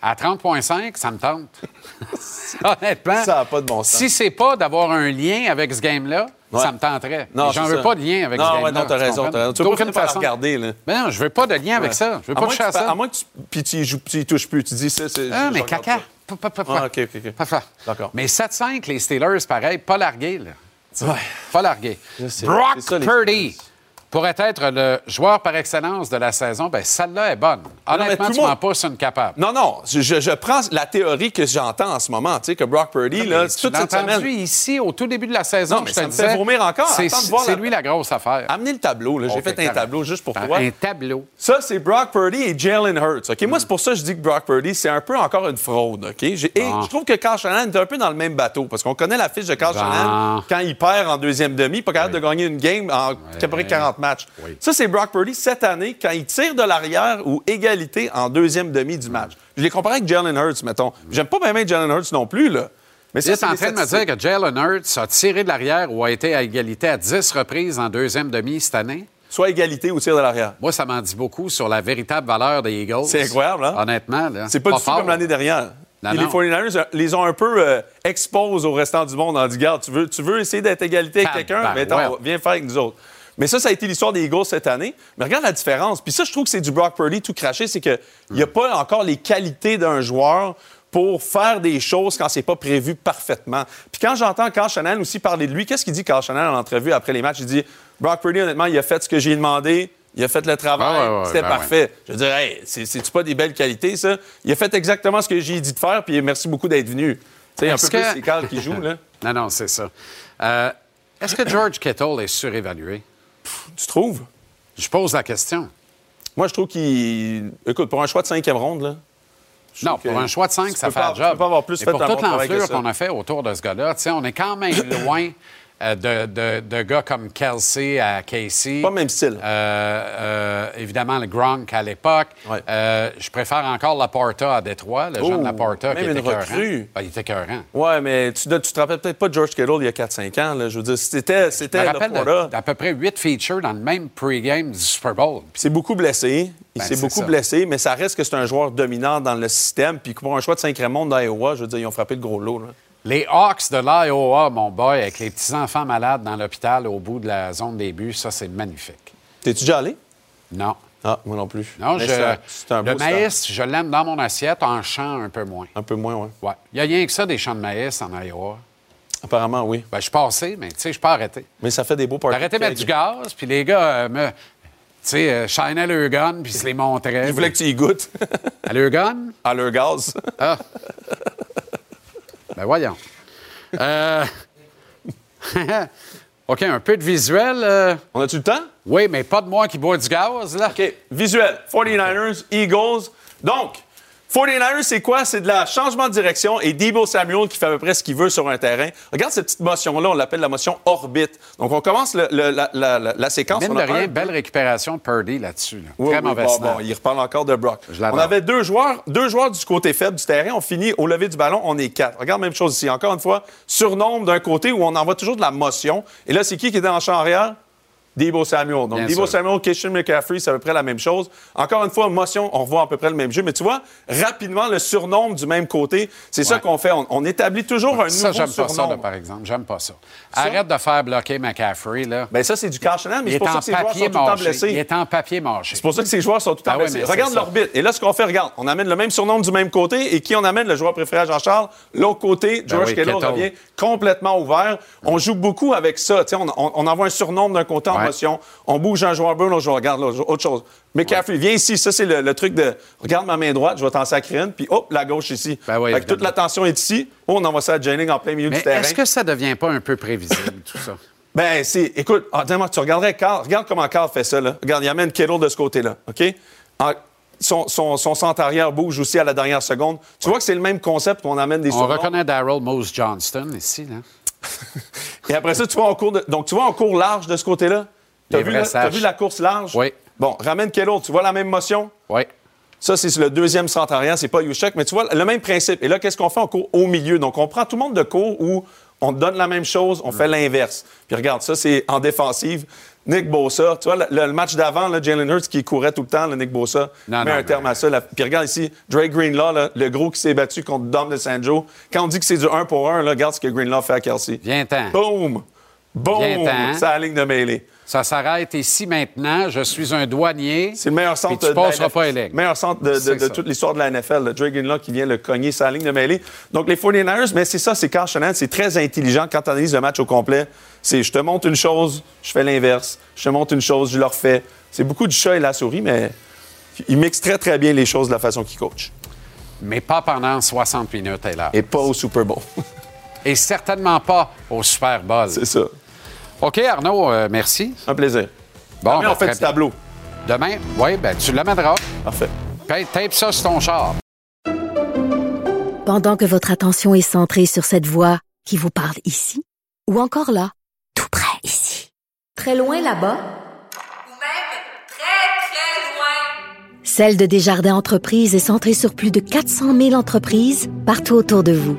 À 30,5, ça me tente. Honnêtement. Ça n'a pas de bon sens. Si c'est pas d'avoir un lien avec ce game-là, Ouais. ça me tenterait. Non, Mais J'en veux ça. pas de lien avec non, ce game-là. ouais, non, t'as tu raison, t'as raison. Tu peux pas la façon. regarder, là. Ben non, je veux pas de lien avec ça. Je veux À pas toucher que à moins que tu. Puis tu tu y touches plus. Tu dis ça, c'est. Ah, mais caca. pas. Ah, OK, OK, OK. D'accord. Mais 7-5, les Steelers, pareil, pas largués, là. Ouais. Pas sais. Brock Purdy. Pourrait être le joueur par excellence de la saison, ben celle-là est bonne. Honnêtement, tout tu m'en pousses une capable. Non, non, je, je- prends la théorie que j'entends en ce moment, tu sais, que Brock Purdy, là, Mais tu toute cette semaine... ici au tout début de la saison. Non, mais je te ça me disais, fait vomir encore. C'est la- lui la grosse affaire. Amenez le tableau, là. J'ai fait un tableau juste pour toi. Un tableau. Ça, c'est Brock Purdy et Jalen Hurts. OK? Moi, c'est pour ça que je dis que Brock Purdy, c'est un peu encore une fraude. OK? Et je trouve que Carl Shanahan est un peu dans le même bateau parce qu'on connaît la fiche de Carl. Shanahan quand il perd en deuxième demi, pas capable de gagner une game en à peu près 40 Ça, c'est Brock Purdy cette année quand il tire de l'arrière ou égalité en deuxième demi du match. Je l'ai comparé avec Jalen Hurts, mettons. J'aime pas bien Jalen Hurts non plus, là. Mais c'est en les train de me dire que Jalen Hurts a tiré de l'arrière ou a été à égalité à 10 reprises en deuxième demi cette année? Soit égalité ou tir de l'arrière. Moi, ça m'en dit beaucoup sur la véritable valeur des Eagles. C'est incroyable, hein? Honnêtement, là. C'est pas, du tout fort. comme l'année dernière. Non, les non. 49ers euh, les ont un peu euh, exposés au restant du monde en disant tu veux, tu veux essayer d'être égalité avec quelqu'un, mais viens faire avec nous autres. Mais ça, ça a été l'histoire des Eagles cette année. Mais regarde la différence. Puis ça, je trouve que c'est du Brock Purdy tout craché, c'est qu'il n'y a pas encore les qualités d'un joueur pour faire des choses quand c'est pas prévu parfaitement. Puis quand j'entends Carl Shannon aussi parler de lui, qu'est-ce qu'il dit Carl Shannon en entrevue après les matchs? Il dit Brock Purdy, honnêtement, il a fait ce que j'ai demandé, il a fait le travail, Ah ouais, ouais, c'était ben parfait. Je veux dire, hey, c'est- c'est-tu pas des belles qualités, ça? Il a fait exactement ce que j'ai dit de faire, puis merci beaucoup d'être venu. Tu sais, un peu que- plus, c'est Carl qui joue, là. Non, non, c'est ça. Euh, Est-ce que George Kittle est surévalué? Tu trouves? Je pose la question. Moi, je trouve qu'il. Écoute, pour un choix de cinquième ronde, là. Non, pour un choix de 5, tu ça fait pas- un tu job. peux pas avoir plus Et fait pour toute l'enflure qu'on a fait autour de ce gars-là, on est quand même loin de, de- de gars comme Kelsey à Casey. Pas le même style. Euh, euh, évidemment, le Gronk à l'époque. Ouais. Euh, je préfère encore Laporta à Détroit, le jeune Oh, Laporta qui était une recrue. Ben, il était écœurant. Ouais, mais tu, tu te rappelles peut-être pas de George Kittle il y a 4-5 ans, là. Je veux dire, c'était. C'était Laporta. d'à peu près huit features dans le même pregame du Super Bowl. C'est beaucoup blessé. Il Ben, s'est beaucoup ça. blessé, mais ça reste que c'est un joueur dominant dans le système. Puis pour un choix de monde d'Iowa, je veux dire, ils ont frappé le gros lot. Là. Les Hawks de l'Iowa, mon boy, avec les petits-enfants malades dans l'hôpital au bout de la zone des buts, ça, c'est magnifique. T'es-tu déjà allé? Non. Ah, moi non plus. Non, je, un- le maïs, je l'aime dans mon assiette, en champ un peu moins. Un peu moins, oui. Ouais. Il n'y a rien que ça des champs de maïs en Iowa. Apparemment, oui. Ben, je suis passé, mais tu sais, je peux arrêter. Mais ça fait des beaux parties. Arrêté de mettre du gaz, puis les gars euh, me. Tu sais, euh, shinaient le gun, puis se les montraient. Ils voulaient que tu y goûtes À le gun? à leur gaz. Ah. ben voyons. Euh, OK, un peu de visuel. euh, On a-tu le temps? Oui, mais pas de moi qui bois du gaz, là. OK. Visuel. 49ers, Eagles. Donc, 49ers, c'est quoi? C'est de la changement de direction et Debo Samuel qui fait à peu près ce qu'il veut sur un terrain. Regarde cette petite motion-là, on l'appelle la motion orbite. Donc, on commence le- le- la, la- la- la séquence. Mine On de rien, un- belle récupération Purdy là-dessus. là. Oui, Très oui, bon, il reparle encore de Brock. On avait deux joueurs, deux joueurs du côté faible du terrain. On finit au lever du ballon, on est quatre. Regarde, même chose ici. Encore une fois, surnombre d'un côté où on envoie toujours de la motion. Et là, c'est qui qui était en champ arrière? Debo Samuel. Donc, Bien Debo sûr. Samuel, Christian McCaffrey, c'est à peu près la même chose. Encore une fois, motion, on revoit à peu près le même jeu. Mais tu vois, rapidement, le surnombre du même côté, c'est ça qu'on fait. On, on établit toujours un Ça, nouveau j'aime pas ça, là, par exemple. J'aime pas ça. Arrête de faire bloquer McCaffrey, là. Ben, ça, c'est du cash mais il c'est est pour ça que ces joueurs sont papier tout le temps mâché. blessés. Il est en papier mâché. C'est pour ça que ces joueurs sont tout le temps Ah oui, blessés. c'est Regarde ça. l'orbite. Et là, ce qu'on fait, regarde, on amène le même surnom du même côté et qui on amène? Le joueur préféré à Jean-Charles. L'autre côté, George Ben oui, Kittle. revient complètement ouvert. On joue beaucoup avec ça. On, on- on envoie un surnom d'un côté On bouge un joueur bleu, l'autre joueur. Regarde, là, autre chose. McCaffrey, viens ici. Ça, c'est le, le truc de regarde ma main droite, je vais t'en sacrer une. Puis hop, la gauche ici. Ben oui, Fait que toute l'attention est ici. Oh, on envoie ça à Jennings en plein milieu Mais du terrain. est-ce que ça devient pas un peu prévisible, tout ça? Ben, c'est. Écoute, ah, dis-moi, tu regarderais Carl. Regarde comment Carl fait ça, là. Regarde, il amène Kittle de ce côté-là, OK? En- son, son, son centre arrière bouge aussi à la dernière seconde. Tu vois que c'est le même concept qu'on amène des On surnoms? reconnaît Daryl Mose Johnston ici, là. Et après ça, tu vois, on court de- donc tu vois, on court large de ce côté-là? T'as Les vu, la- vu course large? Oui. Bon, ramène Kittle. Tu vois la même motion? Oui. Ça, c'est le deuxième centre arrière, c'est pas Yushek, mais tu vois le même principe. Et là, qu'est-ce qu'on fait? On court au milieu. Donc, on prend tout le monde de court où on donne la même chose, on fait l'inverse. Puis regarde, ça, c'est en défensive. Nick Bosa, tu vois, le, le match d'avant, Jalen Hurts qui courait tout le temps, le Nick Bosa, Non, met non, un non. terme à ça. Puis regarde ici, Drake Greenlaw, là, le gros qui s'est battu contre Dom de Sanjo. Quand on dit que c'est du 1 pour 1, là, regarde ce que Greenlaw fait à Kelsey. Viens-t'en. Boom! Boom! Viens-t'en. C'est la ligne de mêlée. Ça s'arrête ici maintenant. Je suis un douanier. C'est le meilleur centre tu de passeras pas meilleur centre de, toute l'histoire de la NFL. Le Drake Greenlaw qui vient le cogner sa ligne de mêlée. Donc, les 49ers, mais c'est ça, c'est Carl c'est très intelligent quand tu analyses le match au complet. C'est je te montre une chose, je fais l'inverse. Je te montre une chose, je le refais. C'est beaucoup du chat et la souris, mais il mixe très, très bien les choses de la façon qu'il coach. Mais pas pendant 60 minutes, là. Et pas au Super Bowl. Et certainement pas au Super Bowl. C'est ça. OK, Arnaud, euh, merci. Un plaisir. Bon, Demain, ben, on fait du tableau. Demain, oui, ben tu l'amèneras. Parfait. Paye- Tape ça sur ton char. Pendant que votre attention est centrée sur cette voix qui vous parle ici, ou encore là, tout près ici, très loin là-bas, Ou même très, très loin. Celle de Desjardins Entreprises est centrée sur plus de 400 000 entreprises partout autour de vous.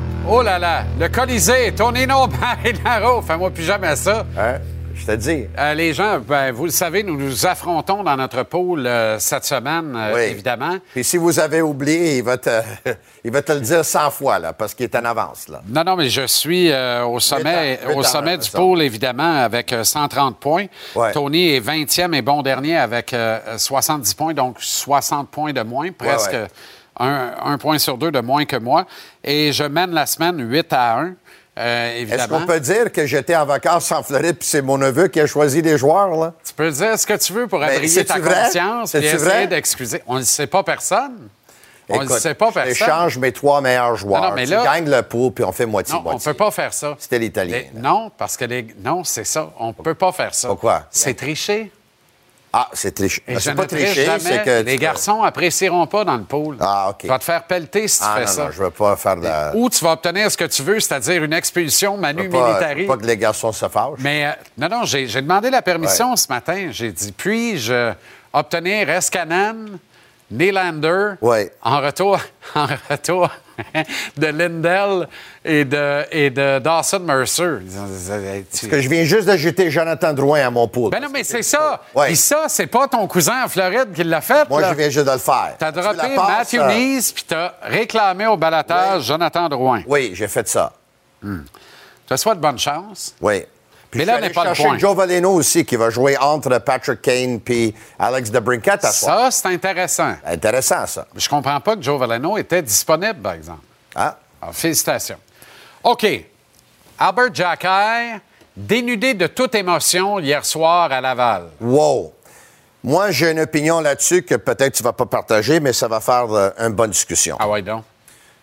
Oh là là! Le Colisée, Tonino Marinaro, fais-moi plus jamais ça. Hein? Je te dis. Euh, les gens, ben, vous le savez, nous nous affrontons dans notre pôle euh, cette semaine, euh, Oui. évidemment. Puis si vous avez oublié, il va te, il va te le dire 100 fois, là, parce qu'il est en avance, là. Non, non, mais je suis au sommet, ans, au sommet du pôle, évidemment, avec euh, 130 points. Ouais. Tony est 20e et bon dernier avec euh, 70 points, donc 60 points de moins, presque ouais. Un, un point sur deux de moins que moi. Et je mène la semaine 8 à 1, euh, Est-ce qu'on peut dire que j'étais en vacances en Floride puis c'est mon neveu qui a choisi les joueurs, là? Tu peux dire ce que tu veux pour Ben, abrier ta vrai? conscience et essayer d'excuser. On ne le sait pas personne. On ne le Écoute, sait pas personne. Échange mes trois meilleurs joueurs. Non, non, mais tu là- gagnes le pot puis on fait Non, on moitié-moitié. ne peut pas faire ça. C'était l'Italien. Non, parce que les... Non, c'est ça. On ne peut pas faire ça. Pourquoi? C'est tricher. Ah, c'est triché. Je c'est pas triché, c'est que... Les garçons apprécieront pas dans le pool. Ah, OK. Tu vas te faire pelleter si tu Ah, fais non, ça. non, je veux pas faire de la... Ou tu vas obtenir ce que tu veux, c'est-à-dire une expulsion manu militari. pas que les garçons se fâchent. Mais euh, non, non, j'ai demandé la permission ce matin. J'ai dit, puis-je obtenir Escanen, Nylander Ouais. en retour, en retour de Lindell et de, et de Dawson Mercer. Parce que je viens juste d'ajouter Jonathan Drouin à mon pool. Ben non, mais c'est ça. Ouais. Puis ça, c'est pas ton cousin en Floride qui l'a fait. Moi, là. je viens juste de le faire. T'as droppé Matthew euh, Neese, puis t'as réclamé au balatage Jonathan Drouin. Oui, j'ai fait ça. Je te souhaite bonne chance. Oui. Puis Mais là, suis n'est pas le point. Joe Valeno aussi, qui va jouer entre Patrick Kane puis Alex DeBrincat à. Ça, c'est intéressant. Intéressant, ça. Je comprends pas que Joe Valeno était disponible, par exemple. Ah, Alors, félicitations. OK. Albert Jacquet, dénudé de toute émotion hier soir à Laval. wow. Moi, j'ai une opinion là-dessus que peut-être tu vas pas partager, mais ça va faire euh, une bonne discussion. Ah ouais, donc?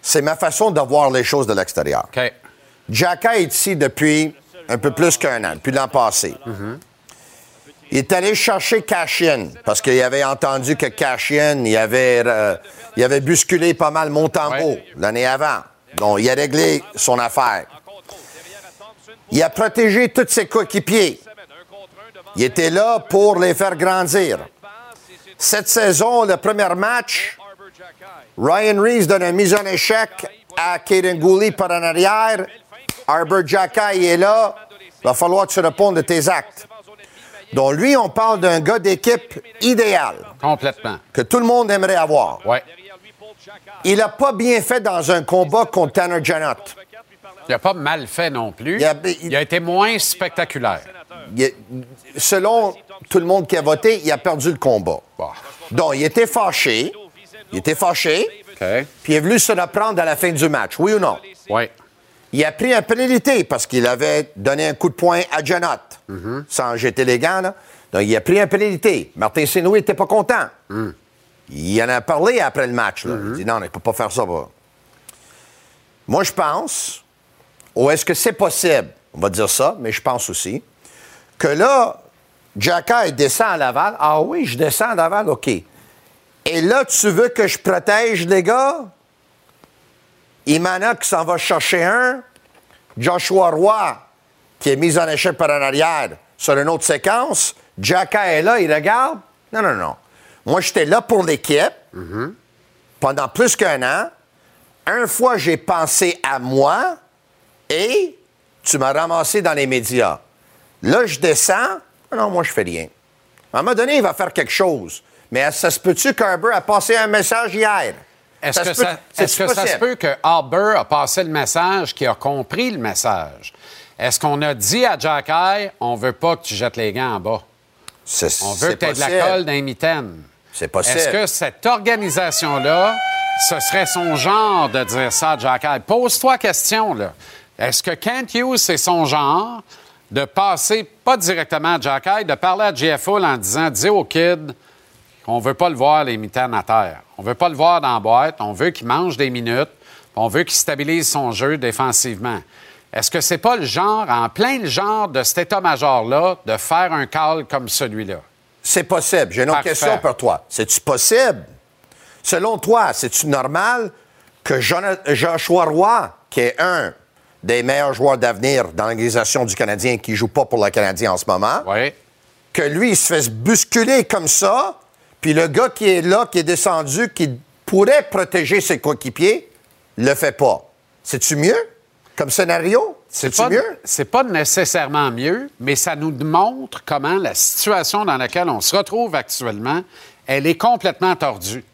C'est ma façon de voir les choses de l'extérieur. OK. Jacka est ici depuis un peu plus qu'un an, depuis l'an passé. Il est allé chercher Cashin parce qu'il avait entendu que Cashin, il avait, euh, il avait bousculé pas mal Montembeau Ouais. l'année avant. Donc, il a réglé son affaire. Il a protégé tous ses coéquipiers. Il était là pour les faire grandir. Cette saison, le premier match, Ryan Reeves donne une mise en échec à Kaden Gooley par en arrière. Arbor Jacka il est là. Va falloir que tu répondes de tes actes. Donc, lui, on parle d'un gars d'équipe idéal Complètement. que tout le monde aimerait avoir. Ouais. Il n'a pas bien fait dans un combat contre Tanner Janot. Il n'a pas mal fait non plus. Il a- Il a été moins spectaculaire. Il selon tout le monde qui a voté, il a perdu le combat. Bon. Donc, il était fâché. Il était fâché. OK. Puis il est venu se reprendre à la fin du match. Oui ou non? Oui. Il a pris un pénalité parce qu'il avait donné un coup de poing à Janot. Sans jeter les gants, là. Donc, il a pris un pénalité. Martin Saint-Louis n'était pas content. Il en a parlé après le match. Là. Il dit non, il ne peut pas faire ça. Moi, je pense ou est-ce que c'est possible, on va dire ça, mais je pense aussi, que là, Jacka descend à Laval. Ah oui, je descends à Laval, OK. Et là, tu veux que je protège les gars? Imana qui s'en va chercher un. Joshua Roy qui est mis en échec par en arrière sur une autre séquence. Jacka est là, il regarde. Non, non, non. Moi, j'étais là pour l'équipe pendant plus qu'un an. Un fois, j'ai pensé à moi et tu m'as ramassé dans les médias. Là, je descends. Non, moi, je fais rien. À un moment donné, il va faire quelque chose. Mais ça se peut-tu qu'Arbor a passé un message hier? Est-ce que, ça, que se peut que Harbour a passé le message, qu'il a compris le message? Est-ce qu'on a dit à Jack Eye, on veut pas que tu jettes les gants en bas? C'est- On veut que tu aies de la colle dans les mitaines. C'est possible. Est-ce que cette organisation-là, ce serait son genre de dire ça à Jack Eye? Pose-toi la question, là. Est-ce que Kent Hughes, c'est son genre de passer, pas directement à Jack Eye, de parler à Jeff Hull en disant, dis au kid qu'on veut pas le voir les mitaines à terre. On veut pas le voir dans la boîte. On veut qu'il mange des minutes. On veut qu'il stabilise son jeu défensivement. Est-ce que c'est pas le genre, en plein le genre de cet état-major-là, de faire un call comme celui-là? C'est possible. J'ai une autre Parfait. question pour toi. C'est-tu possible? Selon toi, c'est-tu normal que Joshua Roy, qui est un des meilleurs joueurs d'avenir dans l'organisation du Canadien, qui joue pas pour le Canadien en ce moment, que lui, il se fait bousculer comme ça, puis le gars qui est là, qui est descendu, qui pourrait protéger ses coéquipiers, le fait pas. C'est-tu mieux comme scénario? C'est mieux? c'est pas nécessairement mieux, mais ça nous montre comment la situation dans laquelle on se retrouve actuellement, elle est complètement tordue.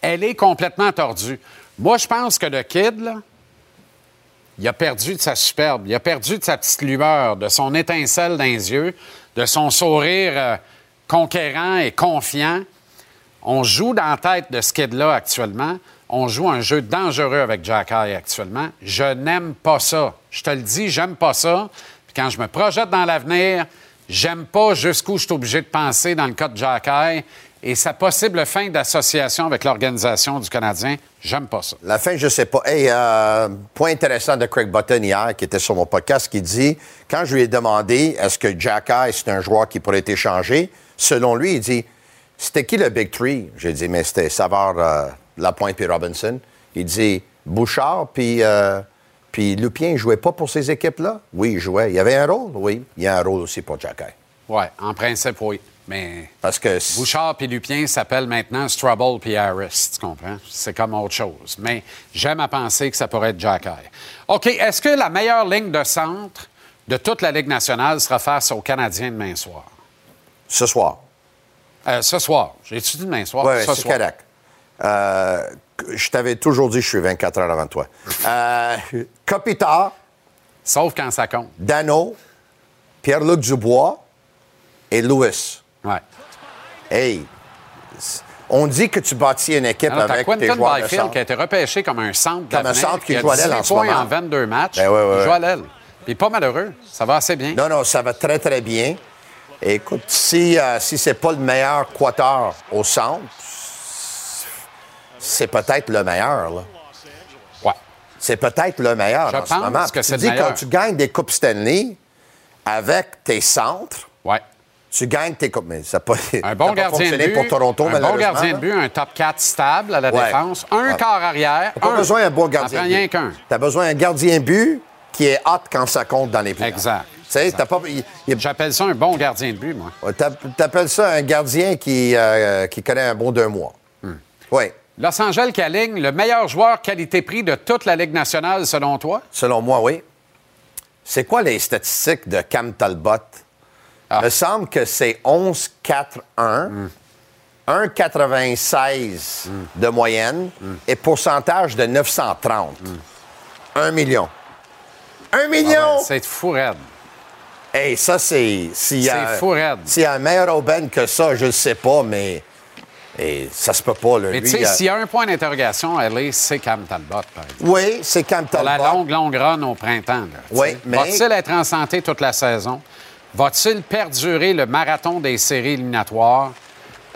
Elle est complètement tordue. Moi, je pense que le kid, là, il a perdu de sa superbe, il a perdu de sa petite lueur, de son étincelle dans les yeux, de son sourire euh, conquérant et confiant. On joue dans la tête de ce kid-là actuellement. On joue un jeu dangereux avec Jack Eye actuellement. Je n'aime pas ça. Je te le dis, j'aime pas ça. Puis quand je me projette dans l'avenir, j'aime pas jusqu'où je suis obligé de penser dans le cas de Jack Eye et sa possible fin d'association avec l'organisation du Canadien. J'aime pas ça. La fin, je sais pas. Hey, euh, point intéressant de Craig Button hier, qui était sur mon podcast, qui dit quand je lui ai demandé est-ce que Jack Eye, c'est un joueur qui pourrait être échangé, selon lui, il dit c'était qui le Big Three? J'ai dit mais c'était Savard, euh, Lapointe puis Robinson. Il dit Bouchard puis euh, puis Lupien, il jouait pas pour ces équipes-là? Oui, il jouait. Il y avait un rôle? Oui, il y a un rôle aussi pour Jack Eye. Oui, en principe, oui. Mais Parce que Bouchard puis Lupien s'appellent maintenant Strubble puis Harris, tu comprends? C'est comme autre chose. Mais j'aime à penser que ça pourrait être Jack Eye. OK, est-ce que la meilleure ligne de centre de toute la Ligue nationale sera face aux Canadiens demain soir? Ce soir. Euh, ce soir. J'ai-tu dit demain soir? Oui, ce c'est correct. Euh, je t'avais toujours dit que je suis 24 heures avant toi. Euh, Kopitar. Sauf quand ça compte. Dano, Pierre-Luc Dubois et Louis. Ouais. Hey, on dit que tu bâtis une équipe Alors, avec tes Quentin joueurs de Byfield centre? qui a été repêché comme un centre Comme un centre qui a joue à l'aile 18 en ce moment. en 22 matchs. Ben ouais, ouais, il joue à l'aile. Puis pas malheureux. Ça va assez bien. Non, non, ça va très, très bien. Écoute, si, euh, si c'est pas le meilleur quator au centre, c'est peut-être le meilleur, là. Ouais. C'est peut-être le meilleur Je en ce moment. que tu le dis quand tu gagnes des Coupes Stanley avec tes centres, Ouais. tu gagnes tes Coupes. Mais ça n'a pas, Un bon pas gardien de fonctionné but. pour Toronto, un bon gardien de but, un top 4 stable à la Ouais. défense. Un Ouais. quart arrière. T'as pas un. besoin d'un bon gardien de but. qu'un. T'as besoin d'un gardien de but qui est hot quand ça compte dans les playoffs. Exact. Tu sais, t'as pas... il- J'appelle ça un bon gardien de but, moi. T'appelles ça un gardien qui, euh, qui connaît un bon deux mois. Hmm. Oui, Los Angeles aligne le meilleur joueur qualité-prix de toute la Ligue nationale, selon toi? selon moi, oui. C'est quoi les statistiques de Cam Talbot? Ah. Il me semble que c'est 11-4-1, Hmm. 1,96 de moyenne et pourcentage de 930. Un million. Un million! Hmm. Ah ouais, c'est fou raide. Hey, ça, c'est. s'il y a- C'est fou raide. S'il y a un meilleur aubaine que ça, je ne sais pas, mais. Et ça se peut pas, là. Mais tu sais, s'il y a un point d'interrogation, LA, c'est Cam Talbot, par exemple. Oui, c'est Cam Pour Talbot. la longue, longue run au printemps. là, Oui, mais- Va-t-il être en santé toute la saison? Va-t-il perdurer le marathon des séries éliminatoires?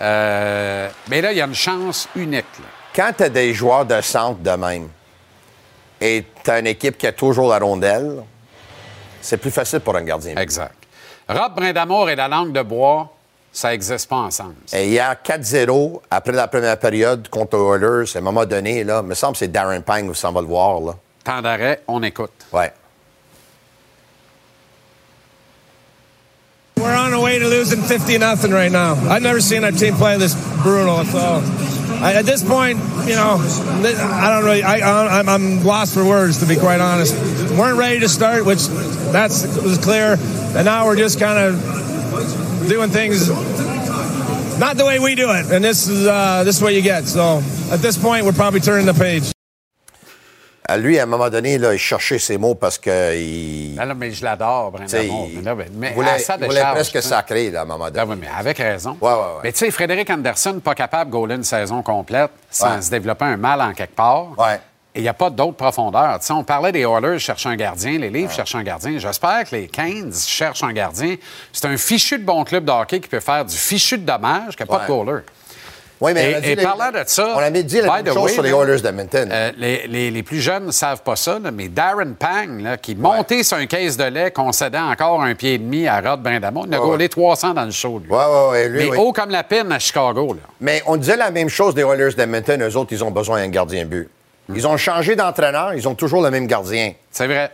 Euh, mais là, il y a une chance unique. là. Quand tu as des joueurs de centre de même, et tu as une équipe qui a toujours la rondelle, c'est plus facile pour un gardien. Exact. Rob Brindamour et la langue de bois, ça n'existe pas ensemble. Et il y a 4-0 après la première période contre Oilers. À un moment donné, là, il me semble que c'est Darren Pang, vous s'en va le voir. Là. Temps d'arrêt, on écoute. Ouais. We're on our way to losing 50 nothing right now. I've never seen our team play this brutal. So I, at this point, you know, I don't really. I, I'm, I'm lost for words to be quite honest. We weren't ready to start, which that's was clear, and now we're just kind of doing things not the way we do it, and this is uh, this is what you get. So at this point, we're probably turning the page. Lui, à un moment donné, là, il cherchait ses mots parce que. Il... Non, non, mais je l'adore, Brindamour. il- Mais ben, voulait- à presque là, à un moment donné. Ben oui, mais avec raison. Ouais, ouais, ouais. Mais tu sais, Frédéric Anderson, pas capable de gauler une saison complète sans se développer un mal en quelque part. Ouais. Et il n'y a pas d'autre profondeur. Tu sais, on parlait des Oilers cherchent un gardien, les Leafs cherchent un gardien. J'espère que les Canes cherchent un gardien. C'est un fichu de bon club de hockey qui peut faire du fichu de dommage, qui n'a pas de goaler. Oui, mais Et- et les- parlant de ça, On avait dit la même chose way, sur les Oilers d'Edmonton. Euh, les, les- les plus jeunes ne savent pas ça, là, mais Darren Pang, là, qui montait sur un caisse de lait concédant encore un pied et demi à Rod Brindamont, il a Ouais, gaulé 300 dans le show, lui. Ouais, lui, mais oui. haut comme la pine à Chicago. Là. Mais on disait la même chose des Oilers d'Edmonton. Eux autres, ils ont besoin d'un gardien but. Ils ont changé d'entraîneur, ils ont toujours le même gardien. C'est vrai.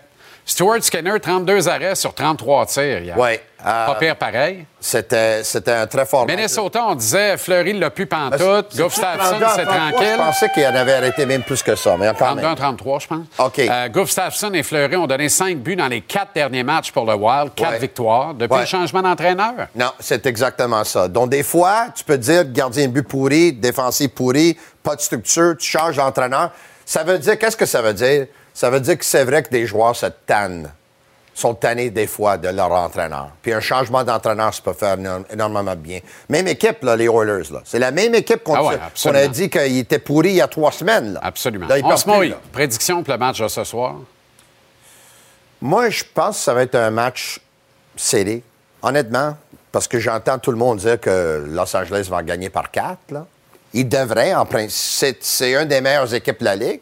Stuart Skinner, 32 arrêts sur 33 tirs hier. Ouais. euh, Pas pire pareil. C'était, c'était un très fort match. Minnesota, on disait Fleury l'a Ben, pantoute. Gustafsson, 32 à c'est 33, Je tranquille. pensais qu'il en avait arrêté même plus que ça, mais quand même. 32-33, je pense. OK. Euh, Gustafsson et Fleury ont donné 5 buts dans les quatre derniers matchs pour le Wild, 4 Ouais. victoires depuis Ouais. le changement d'entraîneur. Non, c'est exactement ça. Donc, des fois, tu peux dire gardien de but pourri, défensif pourri, pas de structure, tu changes d'entraîneur. Ça veut dire, qu'est-ce que ça veut dire? Ça veut dire que c'est vrai que des joueurs se tannent, sont tannés des fois de leur entraîneur. Puis un changement d'entraîneur, ça peut faire éno- énormément de bien. Même équipe, là, les Oilers, là. C'est la même équipe qu'on Ah ouais, a dit qu'il était pourri il y a trois semaines. Là. Absolument. Là, il plus. Prédiction pour le match de ce soir? Moi, je pense que ça va être un match serré, honnêtement, parce que j'entends tout le monde dire que Los Angeles va gagner par quatre. Là. Ils devraient, en principe. C'est, c'est une des meilleures équipes de la Ligue.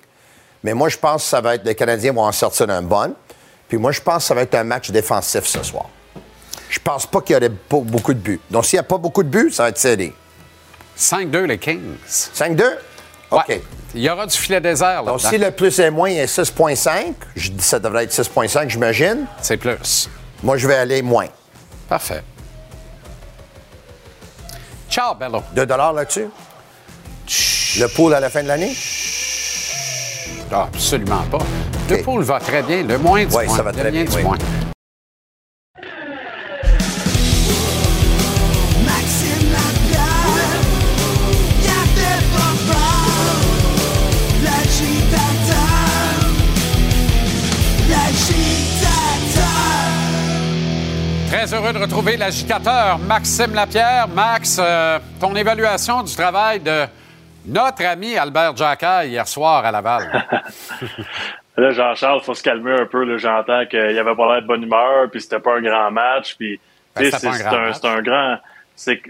Mais moi, je pense que ça va être. Les Canadiens vont en sortir un bon. Puis moi, je pense que ça va être un match défensif ce soir. Je pense pas qu'il y aurait beaucoup de buts. Donc, s'il n'y a pas beaucoup de buts, ça va être serré. 5-2 les Kings. 5-2? OK. Ouais. Il y aura du filet désert là Donc, si le plus et moins est 6,5, je dis ça devrait être 6,5, j'imagine. C'est plus. Moi, je vais aller moins. Parfait. Ciao, Bello. 2 là-dessus? Le pool à la fin de l'année? Ah, absolument pas. Le pool va très bien. Le moins du Ouais, moins. ça va très bien, du oui. moins. Maxime Lapierre, Café Papa, l'agitateur, l'agitateur. Très heureux de retrouver l'agitateur Maxime Lapierre. Max, euh, ton évaluation du travail de notre ami Albert Jacquat hier soir à Laval. Là, Jean-Charles, faut se calmer un peu. J'entends qu'il avait pas l'air de bonne humeur, puis c'était pas un grand match. Puis, Ben, un c'est un, un grand.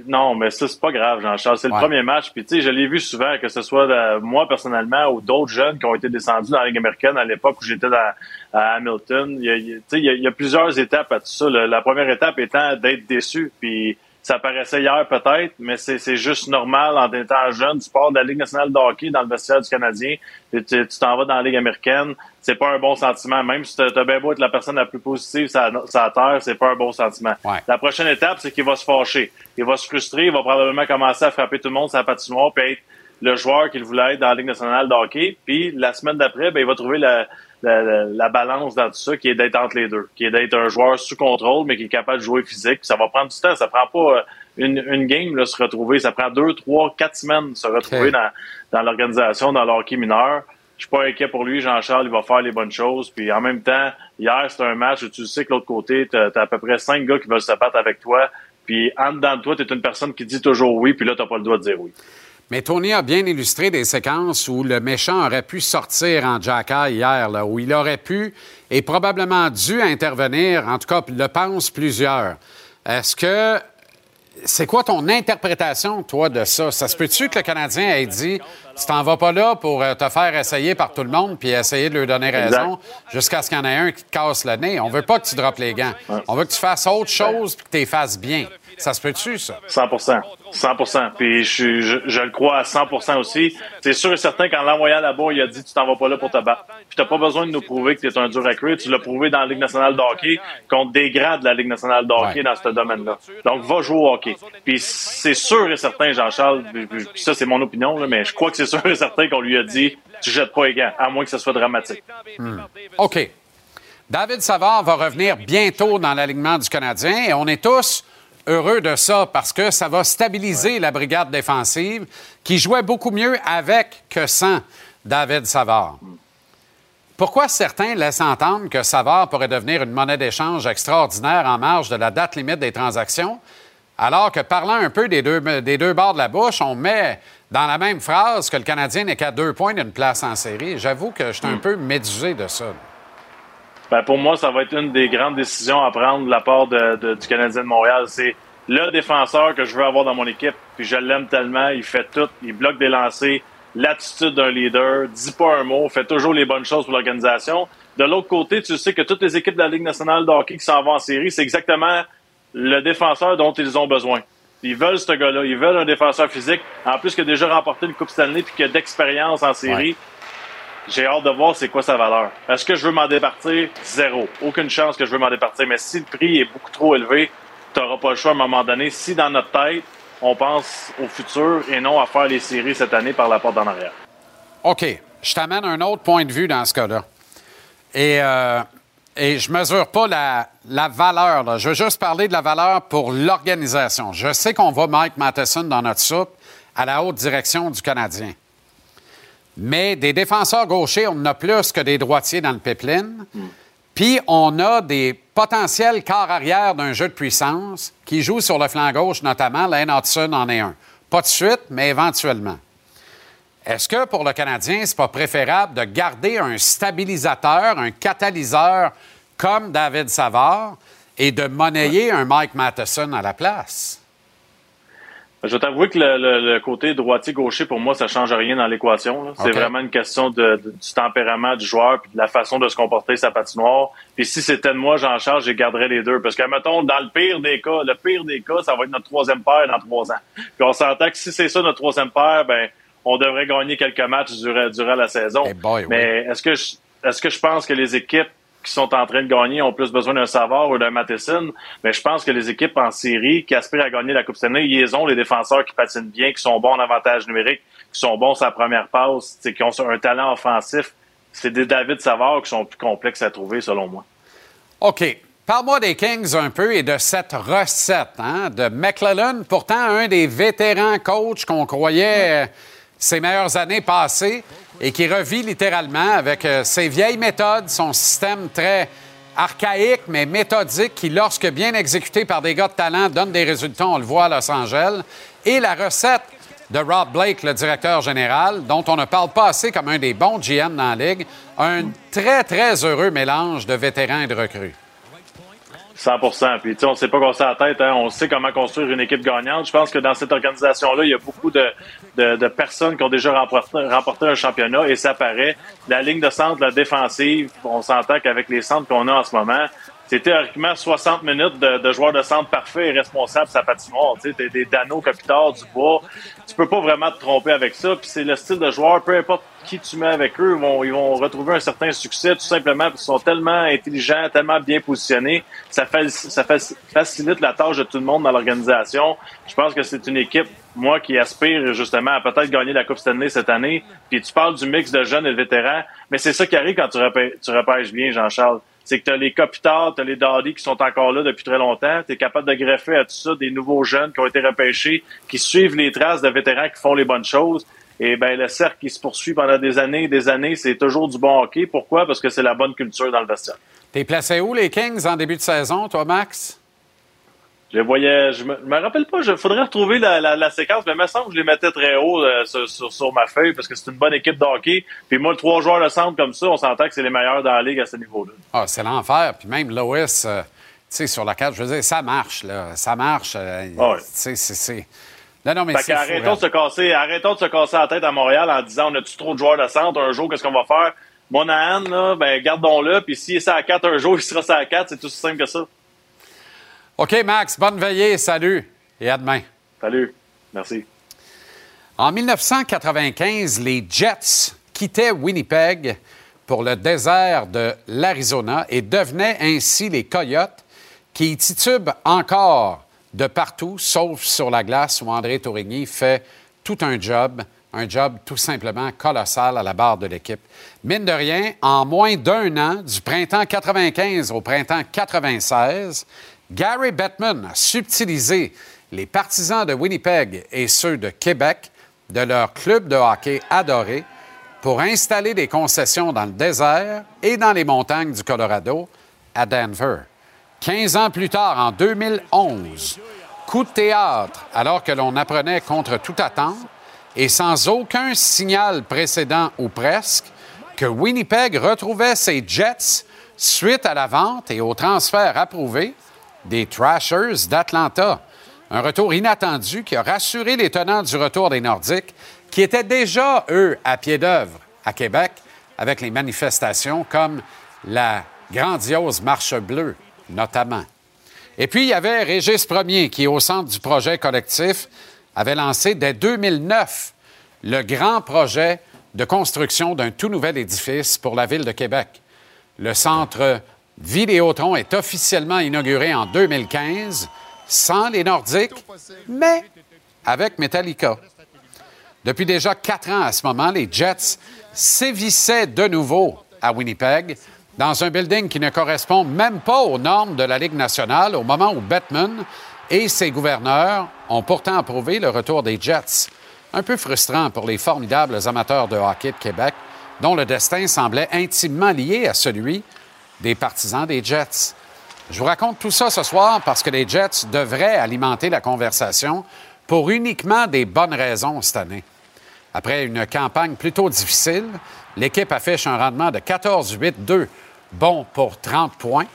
Non, mais ça, c'est pas grave, Jean-Charles. C'est le Ouais. premier match. Puis, tu sais, je l'ai vu souvent, que ce soit de- moi personnellement ou d'autres jeunes qui ont été descendus dans la Ligue américaine à l'époque où j'étais à Hamilton. Il y, a, il y a- il y il plusieurs étapes à tout ça. La première étape étant d'être déçu. Puis, ça paraissait hier peut-être, mais c'est c'est juste normal en étant jeune. Tu pars de la Ligue nationale de hockey dans le vestiaire du Canadien, tu t'en vas dans la Ligue américaine. C'est pas un bon sentiment. Même si t'as bien beau être la personne la plus positive sur la, terre, c'est pas un bon sentiment. La prochaine étape, c'est qu'il va se fâcher. Il va se frustrer. Il va probablement commencer à frapper tout le monde sur la patinoire, puis être le joueur qu'il voulait être dans la Ligue nationale de hockey. Puis la semaine d'après, ben, il va trouver la, la, la- la balance dans tout ça, qui est d'être entre les deux, qui est d'être un joueur sous contrôle, mais qui est capable de jouer physique. Puis ça va prendre du temps. Ça prend pas euh, une, une game là, se retrouver. Ça prend deux, trois, quatre semaines de se retrouver dans, dans l'organisation, dans le hockey mineur. Je suis pas inquiet pour lui. Jean-Charles, il va faire les bonnes choses. Puis en même temps, hier, c'était un match où tu sais que l'autre côté, tu as, à peu près cinq gars qui veulent se battre avec toi. Puis en dedans de toi, tu es une personne qui dit toujours oui, puis là, tu pas le droit de dire oui. Mais Tony a bien illustré des séquences où le méchant aurait pu sortir en Jacka hier, là, où il aurait pu et probablement dû intervenir, en tout cas, le pensent plusieurs. Est-ce que c'est quoi ton interprétation, toi, de ça? Ça se peut-tu que le Canadien ait dit tu t'en vas pas là pour euh, te faire essayer par tout le monde puis essayer de lui donner raison jusqu'à ce qu'il y en ait un qui te casse le nez? On veut pas que tu droppes les gants. On veut que tu fasses autre chose puis que tu les fasses bien. Ça se peut-tu, ça? 100% 100% Puis je, je, je le crois à 100% aussi. C'est sûr et certain qu'en l'envoyant là-bas, il a dit tu t'en vas pas là pour te battre. Puis t'as pas besoin de nous prouver que tu es un dur à cuire. Tu l'as prouvé dans la Ligue nationale de hockey contre des grands de la Ligue nationale de hockey dans ce domaine-là. Donc va jouer au hockey. Puis c'est sûr et certain, Jean-Charles, ça c'est mon opinion, là, mais je crois que c'est sûr et certain qu'on lui a dit tu jettes pas les gants, à moins que ce soit dramatique. Hmm. OK. David Savard va revenir bientôt dans l'alignement du Canadien et on est tous heureux de ça parce que ça va stabiliser la brigade défensive qui jouait beaucoup mieux avec que sans David Savard. Pourquoi certains laissent entendre que Savard pourrait devenir une monnaie d'échange extraordinaire en marge de la date limite des transactions, alors que parlant un peu des deux, des deux bords de la bouche, on met dans la même phrase que le Canadien n'est qu'à deux points d'une place en série? J'avoue que je suis un peu médusé de ça. Ben, pour moi, ça va être une des grandes décisions à prendre de la part de- de- du Canadien de Montréal. C'est le défenseur que je veux avoir dans mon équipe, puis je l'aime tellement. Il fait tout, il bloque des lancers, l'attitude d'un leader, dit pas un mot, fait toujours les bonnes choses pour l'organisation. De l'autre côté, tu sais que toutes les équipes de la Ligue nationale de hockey qui s'en vont en série, c'est exactement le défenseur dont ils ont besoin. Ils veulent ce gars-là, ils veulent un défenseur physique, en plus qui a déjà remporté une Coupe Stanley puis qui a d'expérience en série. J'ai hâte de voir c'est quoi sa valeur. Est-ce que je veux m'en départir? Zéro. Aucune chance que je veux m'en départir. Mais si le prix est beaucoup trop élevé, tu n'auras pas le choix à un moment donné. Si dans notre tête, on pense au futur et non à faire les séries cette année par la porte d'en arrière. OK. Je t'amène un autre point de vue dans ce cas-là. Et, euh, et je mesure pas la, la valeur. là. Je veux juste parler de la valeur pour l'organisation. Je sais qu'on voit Mike Matheson dans notre soupe à la haute direction du Canadien. Mais des défenseurs gauchers, on en a plus que des droitiers dans le pipeline. Puis on a des potentiels corps arrière d'un jeu de puissance qui jouent sur le flanc gauche, notamment. Lane Hudson en est un. Pas de suite, mais éventuellement. Est-ce que pour le Canadien, c'est pas préférable de garder un stabilisateur, un catalyseur comme David Savard et de monnayer un Mike Matheson à la place? Je vais t'avouer que le, le- le côté droitier-gaucher, pour moi, ça change rien dans l'équation. C'est vraiment une question de, de- du tempérament du joueur puis de la façon de se comporter sa patinoire. Puis si c'était de moi, j'en charge, je garderais les deux. Parce que, mettons, dans le pire des cas, le pire des cas, ça va être notre troisième paire dans trois ans. Puis on s'entend que si c'est ça notre troisième paire, ben on devrait gagner quelques matchs durant, durant la saison. Mais est-ce que je, est-ce que je pense que les équipes qui sont en train de gagner ont plus besoin d'un Savard ou d'un Matheson, mais je pense que les équipes en série qui aspirent à gagner la Coupe Stanley, ils ont les défenseurs qui patinent bien, qui sont bons en avantage numérique, qui sont bons sur la première passe, qui ont un talent offensif. C'est des David Savard qui sont plus complexes à trouver, selon moi. OK. Parle-moi des Kings un peu et de cette recette hein, de McClellan, pourtant un des vétérans coachs qu'on croyait euh, ses meilleures années passées et qui revit littéralement avec euh, ses vieilles méthodes, son système très archaïque mais méthodique qui, lorsque bien exécuté par des gars de talent, donne des résultats, on le voit à Los Angeles, et la recette de Rob Blake, le directeur général, dont on ne parle pas assez comme un des bons GM dans la Ligue, un très, très heureux mélange de vétérans et de recrues. 100 Puis, tu sais, on ne sait pas à la tête. Hein. On sait comment construire une équipe gagnante. Je pense que dans cette organisation-là, il y a beaucoup de, de, de personnes qui ont déjà remporté, remporté un championnat et ça paraît. La ligne de centre, la défensive, on s'entend qu'avec les centres qu'on a en ce moment, c'est théoriquement 60 minutes de, de joueurs de centre parfait et responsable sa patinoire. Tu sais, des Dano, Capitard, Dubois. Tu peux pas vraiment te tromper avec ça. Puis c'est le style de joueur, peu importe qui tu mets avec eux, ils vont, retrouver un certain succès tout simplement parce qu'ils sont tellement intelligents, tellement bien positionnés. Ça, facilite la tâche de tout le monde dans l'organisation. Je pense que c'est une équipe, moi, qui aspire justement à peut-être gagner la Coupe Stanley cette année. Puis tu parles du mix de jeunes et de vétérans, mais c'est ça qui arrive quand tu, tu repêches bien, Jean-Charles. C'est que tu as les Kopitar, tu les Daddy qui sont encore là depuis très longtemps. Tu es capable de greffer à tout ça des nouveaux jeunes qui ont été repêchés, qui suivent les traces de vétérans qui font les bonnes choses. Et ben le cercle qui se poursuit pendant des années et des années, c'est toujours du bon hockey. Pourquoi? Parce que c'est la bonne culture dans le vestiaire. T'es placé où, les Kings, en début de saison, toi, Max? Je voyais, je me, je me rappelle pas, il faudrait retrouver la, la, la séquence, mais il me semble que je les mettais très haut euh, sur, sur, sur ma feuille parce que c'est une bonne équipe de hockey. Puis moi, trois joueurs de centre comme ça, on s'entend que c'est les meilleurs dans la ligue à ce niveau-là. Ah, c'est l'enfer. Puis même Lois, euh, sais, sur la carte. Je veux dire, ça marche, là. Ça marche. euh, Ah. Tu sais, c'est-. Non, non, mais Fait c'est. fou, qu'arrêtons de se casser, arrêtons de se casser la tête à Montréal en disant on a-tu trop de joueurs de centre? Un jour, qu'est-ce qu'on va faire? Monahan, là, ben gardons-le, puis s'il est à 4 un jour, il sera ça à 4, c'est tout aussi simple que ça. OK, Max, bonne veillée. Salut. Et à demain. Salut. Merci. En 1995, les Jets quittaient Winnipeg pour le désert de l'Arizona et devenaient ainsi les Coyotes qui y titubent encore de partout, sauf sur la glace où André Tourigny fait tout un job, un job tout simplement colossal à la barre de l'équipe. Mine de rien, en moins d'un an, du printemps 95 au printemps 96, Gary Bettman a subtilisé les partisans de Winnipeg et ceux de Québec de leur club de hockey adoré pour installer des concessions dans le désert et dans les montagnes du Colorado à Denver. 15 ans plus tard, en 2011, coup de théâtre alors que l'on apprenait contre toute attente et sans aucun signal précédent ou presque que Winnipeg retrouvait ses Jets suite à la vente et au transfert approuvé des Thrashers d'Atlanta. Un retour inattendu qui a rassuré les tenants du retour des Nordiques, qui étaient déjà, eux, à pied d'œuvre à Québec avec les manifestations comme la grandiose Marche bleue, notamment. Et puis, il y avait Régis Premier, qui, au centre du projet collectif, avait lancé dès 2009 le grand projet de construction d'un tout nouvel édifice pour la ville de Québec. Le centre Vidéotron est officiellement inauguré en 2015, sans les Nordiques, mais avec Metallica. Depuis déjà quatre ans à ce moment, les Jets sévissaient de nouveau à Winnipeg, dans un building qui ne correspond même pas aux normes de la Ligue nationale, au moment où Bettman et ses gouverneurs ont pourtant approuvé le retour des Jets. Un peu frustrant pour les formidables amateurs de hockey de Québec, dont le destin semblait intimement lié à celui des partisans des Jets. Je vous raconte tout ça ce soir parce que les Jets devraient alimenter la conversation pour uniquement des bonnes raisons cette année. Après une campagne plutôt difficile, l'équipe affiche un rendement de 14-8-2, bon pour 30 points,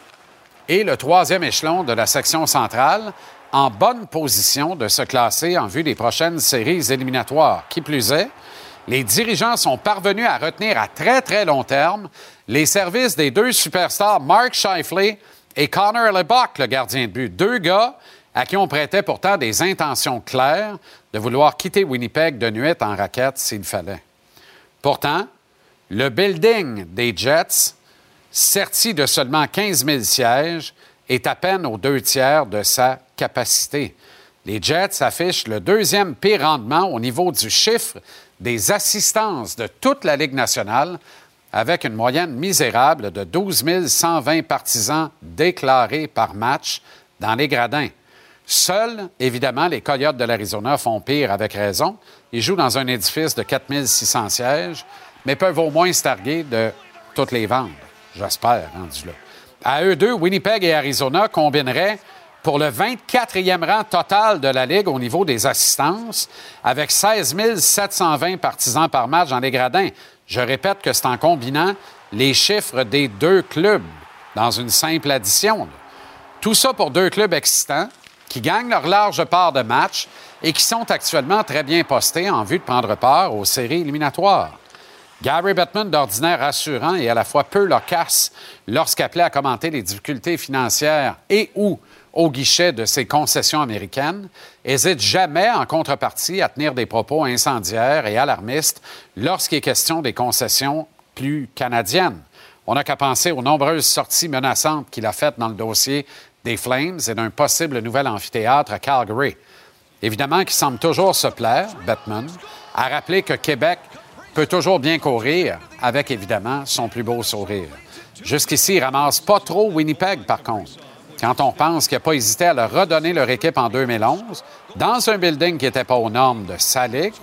et le troisième échelon de la section centrale en bonne position de se classer en vue des prochaines séries éliminatoires. Qui plus est, les dirigeants sont parvenus à retenir à très, très long terme les services des deux superstars Mark Scheifele et Connor Lebock, le gardien de but. Deux gars à qui on prêtait pourtant des intentions claires de vouloir quitter Winnipeg de nuit en raquette s'il fallait. Pourtant, le building des Jets, serti de seulement 15 000 sièges, est à peine aux deux tiers de sa capacité. Les Jets affichent le deuxième pire rendement au niveau du chiffre des assistances de toute la Ligue nationale, avec une moyenne misérable de 12 120 partisans déclarés par match dans les gradins. Seuls, évidemment, les Coyotes de l'Arizona font pire avec raison. Ils jouent dans un édifice de 4 600 sièges, mais peuvent au moins se targuer de toutes les vendre. J'espère, rendu là. À eux deux, Winnipeg et Arizona combineraient pour le 24e rang total de la Ligue au niveau des assistances, avec 16 720 partisans par match dans les gradins. Je répète que c'est en combinant les chiffres des deux clubs dans une simple addition. Tout ça pour deux clubs excitants qui gagnent leur large part de match et qui sont actuellement très bien postés en vue de prendre part aux séries éliminatoires. Gary Bettman, d'ordinaire rassurant et à la fois peu loquace lorsqu'appelé à commenter les difficultés financières et ou au guichet de ses concessions américaines, hésite jamais en contrepartie à tenir des propos incendiaires et alarmistes lorsqu'il est question des concessions plus canadiennes. On n'a qu'à penser aux nombreuses sorties menaçantes qu'il a faites dans le dossier des Flames et d'un possible nouvel amphithéâtre à Calgary. Évidemment qu'il semble toujours se plaire, Bettman, à rappeler que Québec peut toujours bien courir avec, évidemment, son plus beau sourire. Jusqu'ici, il ramasse pas trop Winnipeg, par contre. Quand on pense qu'il n'a pas hésité à leur redonner leur équipe en 2011, dans un building qui n'était pas aux normes de sa ligue,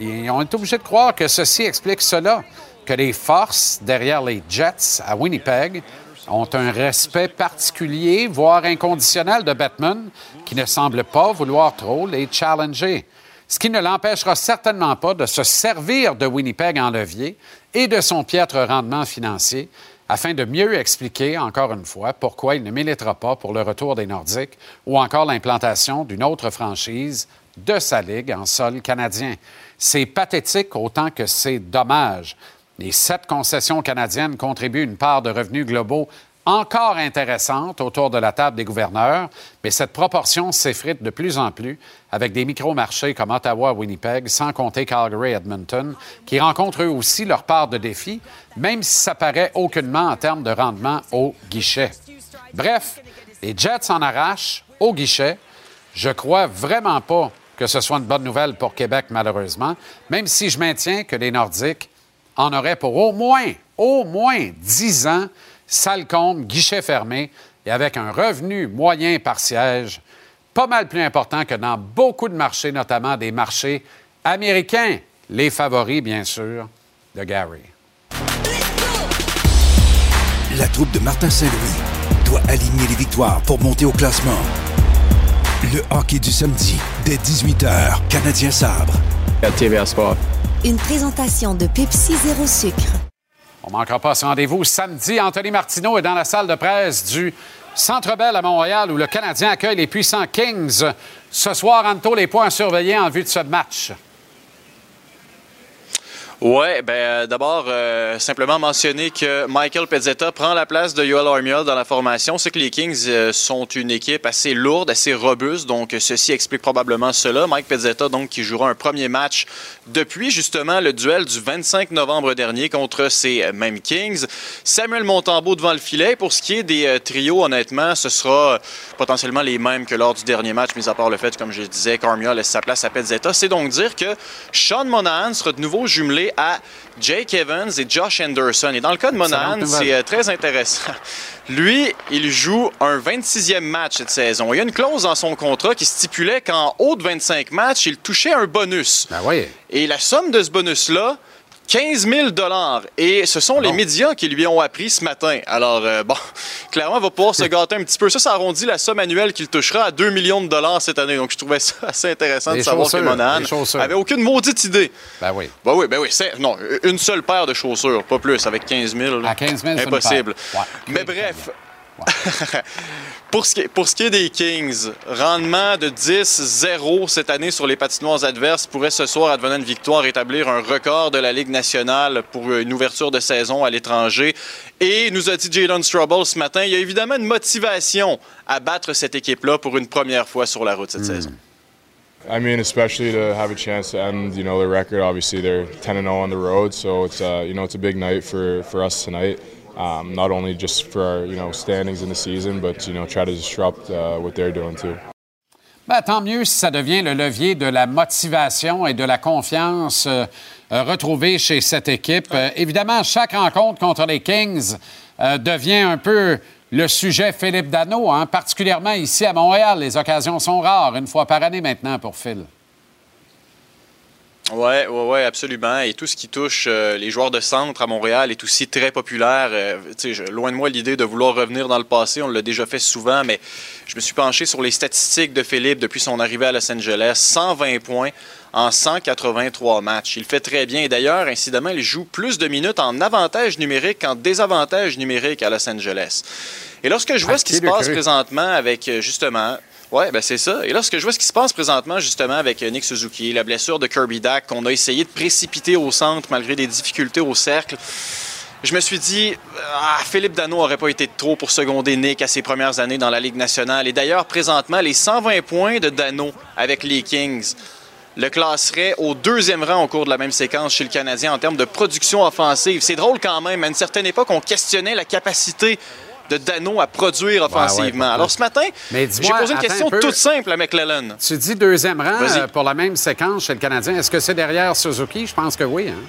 on est obligé de croire que ceci explique cela, que les forces derrière les Jets à Winnipeg ont un respect particulier, voire inconditionnel de Batman, qui ne semble pas vouloir trop les challenger. Ce qui ne l'empêchera certainement pas de se servir de Winnipeg en levier et de son piètre rendement financier afin de mieux expliquer, encore une fois, pourquoi il ne militera pas pour le retour des Nordiques ou encore l'implantation d'une autre franchise de sa ligue en sol canadien. C'est pathétique autant que c'est dommage. Les sept concessions canadiennes contribuent une part de revenus globaux encore intéressante autour de la table des gouverneurs, mais cette proportion s'effrite de plus en plus avec des micro-marchés comme Ottawa, Winnipeg, sans compter Calgary Edmonton, qui rencontrent eux aussi leur part de défis, même si ça paraît aucunement en termes de rendement au guichet. Bref, les Jets en arrachent au guichet. Je crois vraiment pas que ce soit une bonne nouvelle pour Québec, malheureusement, même si je maintiens que les Nordiques en auraient pour au moins, au moins 10 ans salle compte, guichet fermé et avec un revenu moyen par siège pas mal plus important que dans beaucoup de marchés, notamment des marchés américains. Les favoris, bien sûr, de Gary. La troupe de Martin Saint-Louis doit aligner les victoires pour monter au classement. Le hockey du samedi, dès 18h, Canadien Sabre. À TVA Sport. Une présentation de Pepsi Zéro Sucre. On ne manquera pas ce rendez-vous samedi. Anthony Martineau est dans la salle de presse du Centre Bell à Montréal où le Canadien accueille les puissants Kings. Ce soir, Anto, les points surveillés en vue de ce match. Ouais, ben euh, d'abord euh, simplement mentionner que Michael Pezzetta prend la place de Yoel Armiel dans la formation. C'est que les Kings euh, sont une équipe assez lourde, assez robuste, donc ceci explique probablement cela. Mike Pezzetta donc qui jouera un premier match depuis justement le duel du 25 novembre dernier contre ces mêmes Kings. Samuel Montembeau devant le filet. Pour ce qui est des trios, honnêtement, ce sera potentiellement les mêmes que lors du dernier match, mis à part le fait, comme je disais, qu'Armiel laisse sa place à Pezzetta. C'est donc dire que Sean Monahan sera de nouveau jumelé à Jake Evans et Josh Anderson. Et dans le cas de Monahan, c'est euh, très intéressant. Lui, il joue un 26e match cette saison. Il y a une clause dans son contrat qui stipulait qu'en haut de 25 matchs, il touchait un bonus. Ben oui. Et la somme de ce bonus-là, 15 000 Et ce sont les médias qui lui ont appris ce matin. Alors, euh, bon, clairement, il va pouvoir se gâter un petit peu. Ça, ça arrondit la somme annuelle qu'il touchera à 2 millions de dollars cette année. Donc, je trouvais ça assez intéressant de savoir que Monahan avait aucune maudite idée. Ben oui. Ben oui, ben oui. C'est, non, une seule paire de chaussures, pas plus, avec 15 000. là. À 15 000, c'est une Impossible. paire. Ouais. Mais bref. pour, ce qui est, pour ce qui est des Kings, rendement de 10-0 cette année sur les patinoires adverses pourrait ce soir, advenant une victoire, établir un record de la Ligue nationale pour une ouverture de saison à l'étranger. Et nous a dit Jalen Strubble ce matin, il y a évidemment une motivation à battre cette équipe-là pour une première fois sur la route cette saison. I mean, especially to have a chance to end, you know, the record. Obviously, they're 10 and 0 on the road, so it's uh, you know it's a big night for for us tonight. Um, not only just for you know standings in the season, but you know try to disrupt uh, what they're doing too. Ben, tant mieux si ça devient le levier de la motivation et de la confiance euh, euh, retrouvée chez cette équipe. Euh, évidemment, chaque rencontre contre les Kings devient un peu le sujet Philippe Dano, hein, particulièrement ici à Montréal. Les occasions sont rares, une fois par année maintenant pour Phil. Oui, ouais, ouais, absolument. Et tout ce qui touche euh, les joueurs de centre à Montréal est aussi très populaire. Euh, je- loin de moi l'idée de vouloir revenir dans le passé. On l'a déjà fait souvent, mais je me suis penché sur les statistiques de Philippe depuis son arrivée à Los Angeles. 120 points en 183 matchs. Il fait très bien. Et d'ailleurs, incidemment, il joue plus de minutes en avantage numérique qu'en désavantage numérique à Los Angeles. Et lorsque je vois Ah, ce qui se passe présentement avec, euh, justement, Ouais, ben c'est ça. Et lorsque je vois ce qui se passe présentement, justement, avec euh, Nick Suzuki, la blessure de Kirby Dack, qu'on a essayé de précipiter au centre malgré des difficultés au cercle, je me suis dit, ah, Philippe Dano aurait pas été trop pour seconder Nick à ses premières années dans la Ligue nationale. Et d'ailleurs, présentement, les 120 points de Dano avec les Kings le classerait au deuxième rang au cours de la même séquence chez le Canadien en termes de production offensive. C'est drôle quand même. À une certaine époque, on questionnait la capacité de Dano à produire offensivement. Alors ce matin, j'ai posé une question un toute simple à McClellan. Tu dis deuxième rang euh, pour la même séquence chez le Canadien. Est-ce que c'est derrière Suzuki? Je pense que oui. Hein?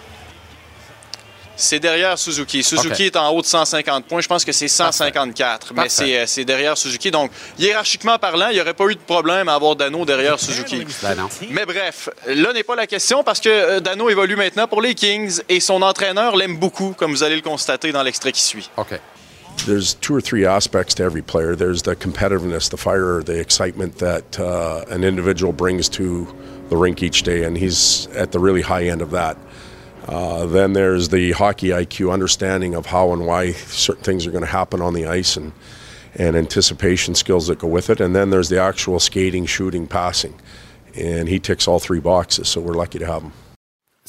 C'est derrière Suzuki. Suzuki est en haut de 150 points. Je pense que c'est 154. Mais c'est, euh, c'est derrière Suzuki. Donc, hiérarchiquement parlant, il n'y aurait pas eu de problème à avoir Dano derrière Suzuki. Ben. Mais bref, là n'est pas la question parce que euh, Dano évolue maintenant pour les Kings et son entraîneur l'aime beaucoup, comme vous allez le constater dans l'extrait qui suit. OK. There's two or three aspects to every player. There's the competitiveness, the fire, the excitement that uh, an individual brings to the rink each day, and he's at the really high end of that. Uh, then there's the hockey IQ understanding of how and why certain things are going to happen on the ice and, and anticipation skills that go with it. And then there's the actual skating, shooting, passing. And he ticks all three boxes, so we're lucky to have him.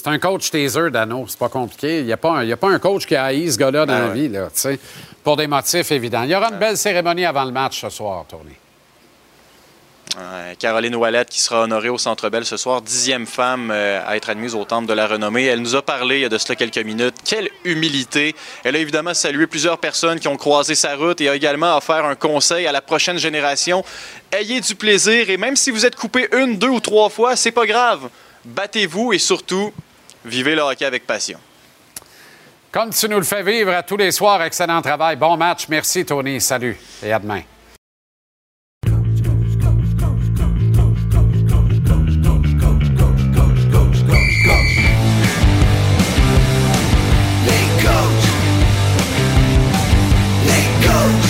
C'est un coach taser, Dano. C'est pas compliqué. Il n'y a, pas un- a pas un coach qui haït ce gars-là dans Ah la ouais. vie, là, pour des motifs évidents. Il y aura une belle cérémonie avant le match ce soir, Tony. Caroline Ouellette qui sera honorée au Centre Bell ce soir, dixième femme euh, à être admise au Temple de la Renommée. Elle nous a parlé il y a de cela quelques minutes. Quelle humilité! Elle a évidemment salué plusieurs personnes qui ont croisé sa route et a également offert un conseil à la prochaine génération. Ayez du plaisir et même si vous êtes coupé une, deux ou trois fois, c'est pas grave. Battez-vous et surtout, vivez le hockey avec passion. Comme tu nous le fais vivre à tous les soirs, excellent travail. Bon match. Merci, Tony. Salut et à demain. Les coachs. Les coachs.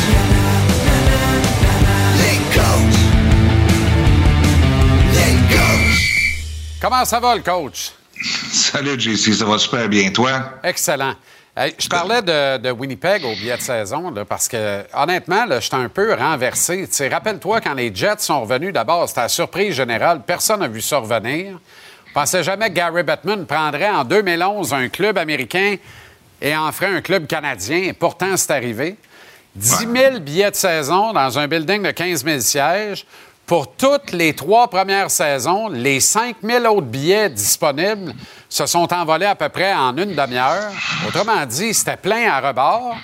Les coachs. Les coachs. Comment ça va, le coach? Salut, JC, ça va super bien. Toi? Excellent. Hey, je parlais de, de Winnipeg au billet de saison là, parce que, honnêtement, j'étais un peu renversé. Rappelle-toi, quand les Jets sont revenus d'abord, c'était la surprise générale. Personne n'a vu ça revenir. Je pensais jamais que Gary Bettman prendrait en 2011 un club américain et en ferait un club canadien. Et pourtant, c'est arrivé. 10 000 billets de saison dans un building de 15 000 sièges. Pour toutes les trois premières saisons, les 5 000 autres billets disponibles se sont envolés à peu près en une demi-heure. Autrement dit, c'était plein à rebord.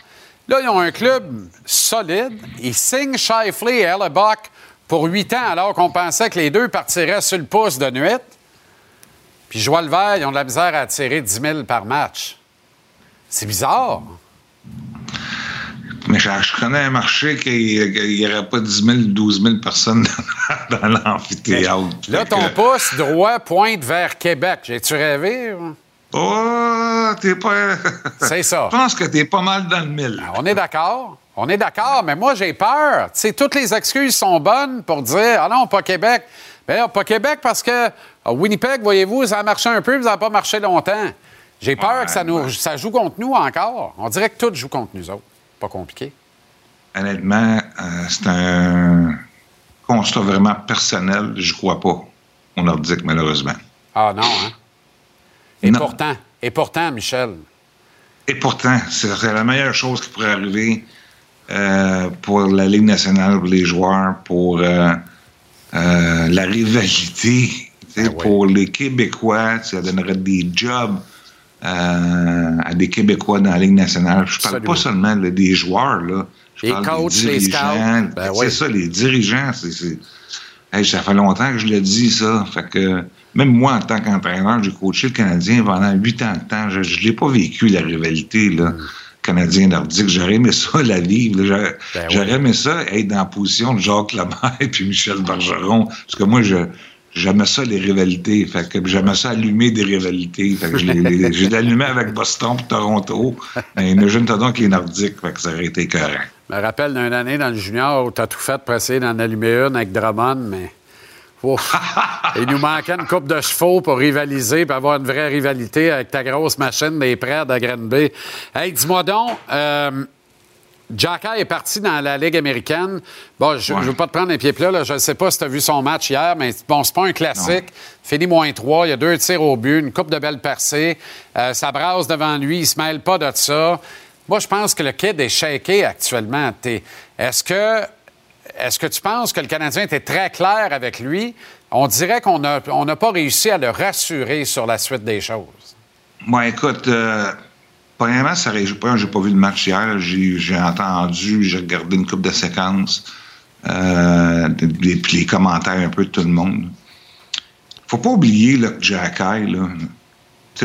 Là, ils ont un club solide. Ils signent Shifley et Hellebuck pour 8 ans, alors qu'on pensait que les deux partiraient sur le pouce de nuit. Puis Joie le Vert, ils ont de la misère à attirer 10 000 par match. C'est bizarre. Mais je, je connais un marché qu'il n'y aurait pas 10 000, 12 000 personnes dans, dans l'amphithéâtre. Là, ton que- pouce droit pointe vers Québec. J'ai-tu rêvé? ou? Oh, t'es pas. C'est ça. Je pense que t'es pas mal dans le mille. On est d'accord. On est d'accord, mais moi, j'ai peur. Tu sais, toutes les excuses sont bonnes pour dire Ah non, pas Québec. Bien là, pas Québec parce que à Winnipeg, voyez-vous, ça a marché un peu, mais ça n'a pas marché longtemps. J'ai peur que ça, nous, ça joue contre nous encore. On dirait que tout joue contre nous autres. Pas compliqué. Honnêtement, euh, c'est un constat vraiment personnel. Je crois pas au Nordique, malheureusement. Ah non, hein? Et Non. pourtant, et pourtant, Michel, Et pourtant, c'est la meilleure chose qui pourrait arriver euh, pour la Ligue nationale, pour les joueurs, pour euh, euh, la rivalité, sais, pour les Québécois. Ça donnerait des jobs à des Québécois dans la Ligue nationale. Je parle pas seulement là, des joueurs, là. Je Les parle coachs, des les dirigeants. scouts. Ben c'est oui. ça, les dirigeants. c'est Hey, ça fait longtemps que je le dis, ça. Fait que même moi, en tant qu'entraîneur, j'ai coaché le Canadien pendant huit ans de temps. Je ne l'ai pas vécu, la rivalité, là. Canadien-nordique. J'aurais aimé ça, la vivre. J'aurais Ben aimé ça, être dans la position de Jacques Lemaire et puis Michel Bergeron. Parce que moi, je. J'aimais ça, les rivalités. Fait que j'aimais ça allumer des rivalités. Fait que je l'ai- les- j'ai allumé avec Boston et Toronto. Mais imagine-toi donc les Nordiques. Fait que ça aurait été écœurant. Je me rappelle d'une année dans le junior où tu as tout fait pour essayer d'en allumer une avec Drummond, mais. Il nous manquait une coupe de chevaux pour rivaliser, pour avoir une vraie rivalité avec ta grosse machine des prêts de Granby. Hey, dis-moi donc, euh, Jacka est parti dans la Ligue américaine. Bon, je ne veux pas te prendre les pieds plats, là. je ne sais pas si tu as vu son match hier, mais bon, c'est pas un classique. Fini moins 3, il y a deux tirs au but, une coupe de belles percées. Euh, ça brasse devant lui, il se mêle pas de ça. Moi, je pense que le kid est shaké actuellement. Est-ce que, est que tu penses que le Canadien était très clair avec lui? On dirait qu'on n'a on n'a pas réussi à le rassurer sur la suite des choses. Moi, écoute, euh, premièrement, ça réagit pas. J'ai pas vu le match hier. J'ai entendu, j'ai regardé une coupe de séquences, euh, des- puis les commentaires un peu de tout le monde. Faut pas oublier là, que Jack Eye, là,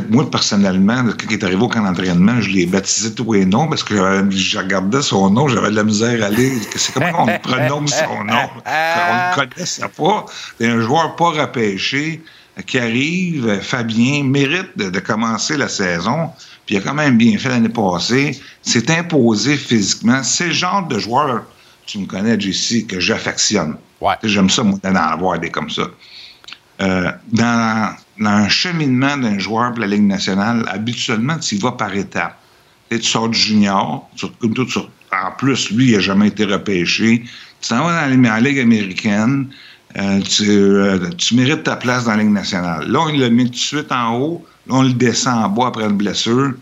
moi, personnellement, quand il est arrivé au camp d'entraînement, je l'ai baptisé tout et non parce que je regardais son nom, j'avais de la misère à lire. C'est comment on prononce son nom? On ne connaissait pas. C'est un joueur pas repêché euh, qui arrive. euh, Fabien mérite de commencer la saison. Puis il a quand même bien fait l'année passée. C'est imposé physiquement. C'est le genre de joueur, tu me connais, JC, que j'affectionne. Tu sais, J'aime ça, moi, d'en avoir des comme ça. Euh, dans, dans un cheminement d'un joueur pour la Ligue nationale, habituellement, tu y vas par étapes. Tu sors du junior, tu- tu- en plus, lui, il n'a jamais été repêché. Tu t'en vas dans la Ligue- américaine, euh, tu, euh, tu mérites ta place dans la Ligue nationale. Là, on le met tout de suite en haut, on le descend en bas après une blessure.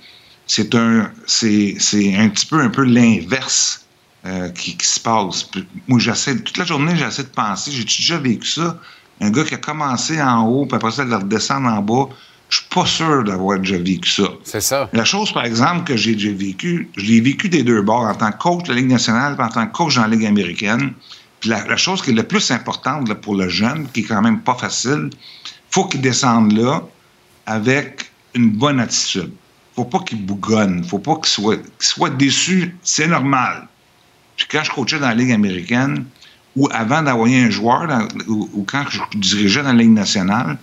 C'est un, c'est, un petit peu, un peu l'inverse euh, qui, qui se passe. Moi, j'essaie, toute la journée, j'essaie de penser, j'ai déjà vécu ça? Un gars qui a commencé en haut, puis après ça, de redescendre en bas. Je suis pas sûr d'avoir déjà vécu ça. C'est ça. La chose, par exemple, que j'ai déjà vécu, je l'ai vécu des deux bords en tant que coach de la Ligue nationale, puis en tant que coach dans la Ligue américaine. Puis la, la chose qui est la plus importante là, pour le jeune, qui est quand même pas facile, faut qu'il descende là avec une bonne attitude. Faut pas qu'il bougonne. Faut pas qu'il soit, soit déçu. C'est normal. Puis quand je coachais dans la Ligue américaine, ou avant d'envoyer un joueur, ou, quand je dirigeais dans la Ligue nationale,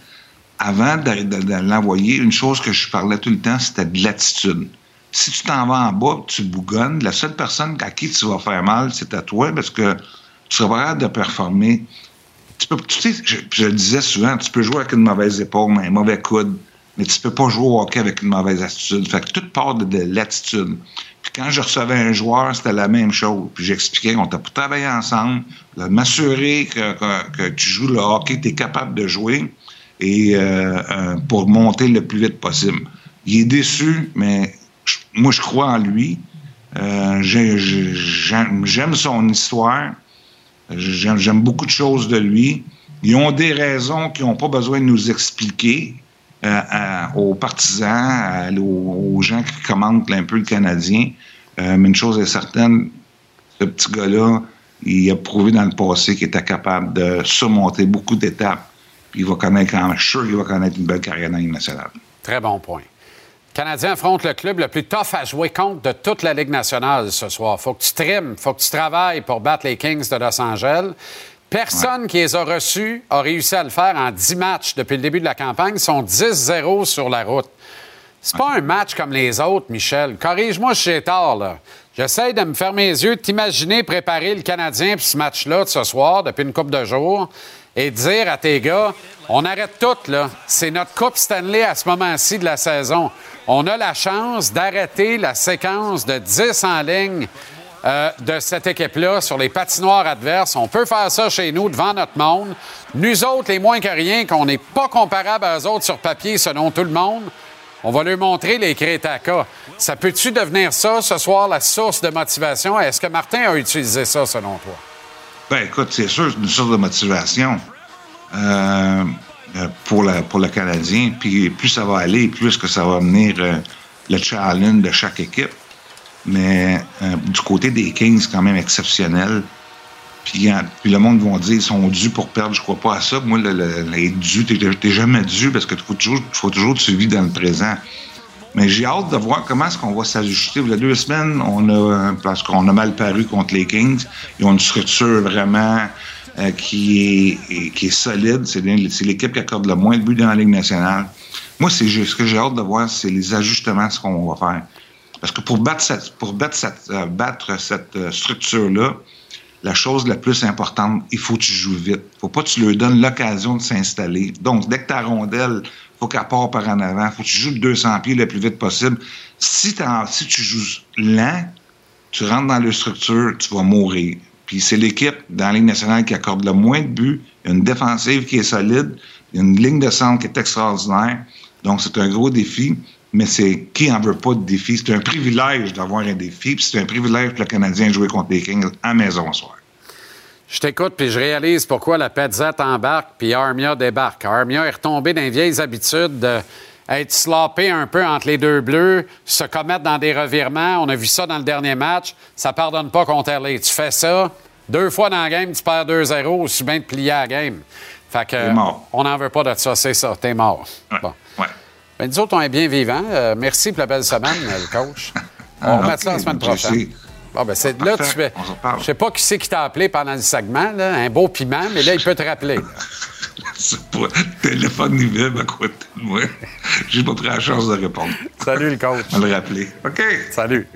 avant de, l'envoyer, une chose que je parlais tout le temps, c'était de l'attitude. Si tu t'en vas en bas, tu bougonnes, la seule personne à qui tu vas faire mal, c'est à toi, parce que tu seras pas capable de performer. Tu sais, je, je le disais souvent, tu peux jouer avec une mauvaise épaule, un mauvais coude, mais tu peux pas jouer au hockey avec une mauvaise attitude. Fait que tout part de, de l'attitude. Puis quand je recevais un joueur, c'était la même chose. Puis j'expliquais qu'on t'a pour travailler ensemble, de m'assurer que, que- tu joues le hockey, tu es capable de jouer et euh, euh, pour monter le plus vite possible. Il est déçu, mais moi, je crois en lui. Euh, j'ai- j'ai- J'aime son histoire. J'aime beaucoup de choses de lui. Ils ont des raisons qu'ils n'ont pas besoin de nous expliquer à- aux partisans, aux, gens qui commentent un peu le Canadien. Euh, mais une chose est certaine, ce petit gars-là, il a prouvé dans le passé qu'il était capable de surmonter beaucoup d'étapes. Puis il va connaître, je suis sûr qu'il va connaître une belle carrière dans nationale. Très bon point. Le Canadien affronte le club le plus tough à jouer contre de toute la Ligue nationale ce soir. Faut que tu trimes, faut que tu travailles pour battre les Kings de Los Angeles. Personne qui les a reçus a réussi à le faire en 10 matchs depuis le début de la campagne. Ils sont 10-0 sur la route. C'est pas un match comme les autres, Michel. Corrige-moi si j'ai tort, là. J'essaie de me fermer les yeux, de t'imaginer préparer le Canadien pour ce match-là de ce soir, depuis une couple de jours, et dire à tes gars, on arrête tout, là. C'est notre Coupe Stanley à ce moment-ci de la saison. On a la chance d'arrêter la séquence de 10 en ligne euh, de cette équipe-là sur les patinoires adverses. On peut faire ça chez nous devant notre monde. Nous autres, les moins que rien, qu'on n'est pas comparables à eux autres sur papier selon tout le monde, on va leur montrer les Crétacas. Ça peut-tu devenir ça ce soir, la source de motivation? Est-ce que Martin a utilisé ça selon toi? Ben, écoute, c'est sûr, c'est une source de motivation euh, euh, pour, pour le Canadien. Puis plus ça va aller, plus que ça va venir le challenge de chaque équipe. Mais euh, du côté des Kings, quand même exceptionnel. Puis, euh, puis le monde va dire ils sont dus pour perdre. Je crois pas à ça. Moi, le, le, les dus, t'es jamais dû parce que faut toujours, faut toujours tu vis dans le présent. Mais j'ai hâte de voir comment est-ce qu'on va s'ajuster. Il y a deux semaines, on a, parce qu'on a mal paru contre les Kings, ils ont une structure vraiment euh, qui, est, qui est solide. C'est l'é- c'est l'équipe qui accorde le moins de buts dans la Ligue nationale. Moi, c'est ce que j'ai hâte de voir, c'est les ajustements ce qu'on va faire. Parce que pour battre cette, pour battre cette, euh, battre cette euh, structure-là, la chose la plus importante, il faut que tu joues vite. faut pas que tu leur donnes l'occasion de s'installer. Donc, dès que ta rondelle, faut qu'elle part par en avant. faut que tu joues de 200 pieds le plus vite possible. Si, si tu joues lent, tu rentres dans la structure, tu vas mourir. Puis c'est l'équipe dans la Ligue nationale qui accorde le moins de buts. Il y a une défensive qui est solide. Il y a une ligne de centre qui est extraordinaire. Donc, c'est un gros défi. Mais c'est qui en veut pas de défi? C'est un privilège d'avoir un défi. Puis c'est un privilège pour le Canadien de jouer contre les Kings à maison ce soir. Je t'écoute, puis je réalise pourquoi la Petzette embarque, puis Armia débarque. Armia est retombé dans les vieilles habitudes d'être sloppé un peu entre les deux bleus, se commettre dans des revirements. On a vu ça dans le dernier match. Ça pardonne pas contre LA. Tu fais ça, deux fois dans la game, tu perds 2-0, aussi bien de plier la game. Fait que, T'es mort. on n'en veut pas de ça, c'est ça, t'es mort. Bon. Ben, nous autres, on est bien vivants. Euh, merci pour la belle semaine, le coach. On Ah, remet ok, ça la semaine prochaine. Bon, ben, c'est là, tu on. Je sais pas qui c'est qui t'a appelé pendant le segment, là, un beau piment, mais là, il peut te rappeler. C'est pas le téléphone il vibre à côté de moi. J'ai pas pris la chance de répondre. Salut, le coach. On va le rappeler. OK. Salut.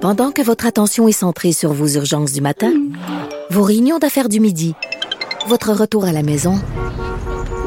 Pendant que votre attention est centrée sur vos urgences du matin, vos réunions d'affaires du midi, votre retour à la maison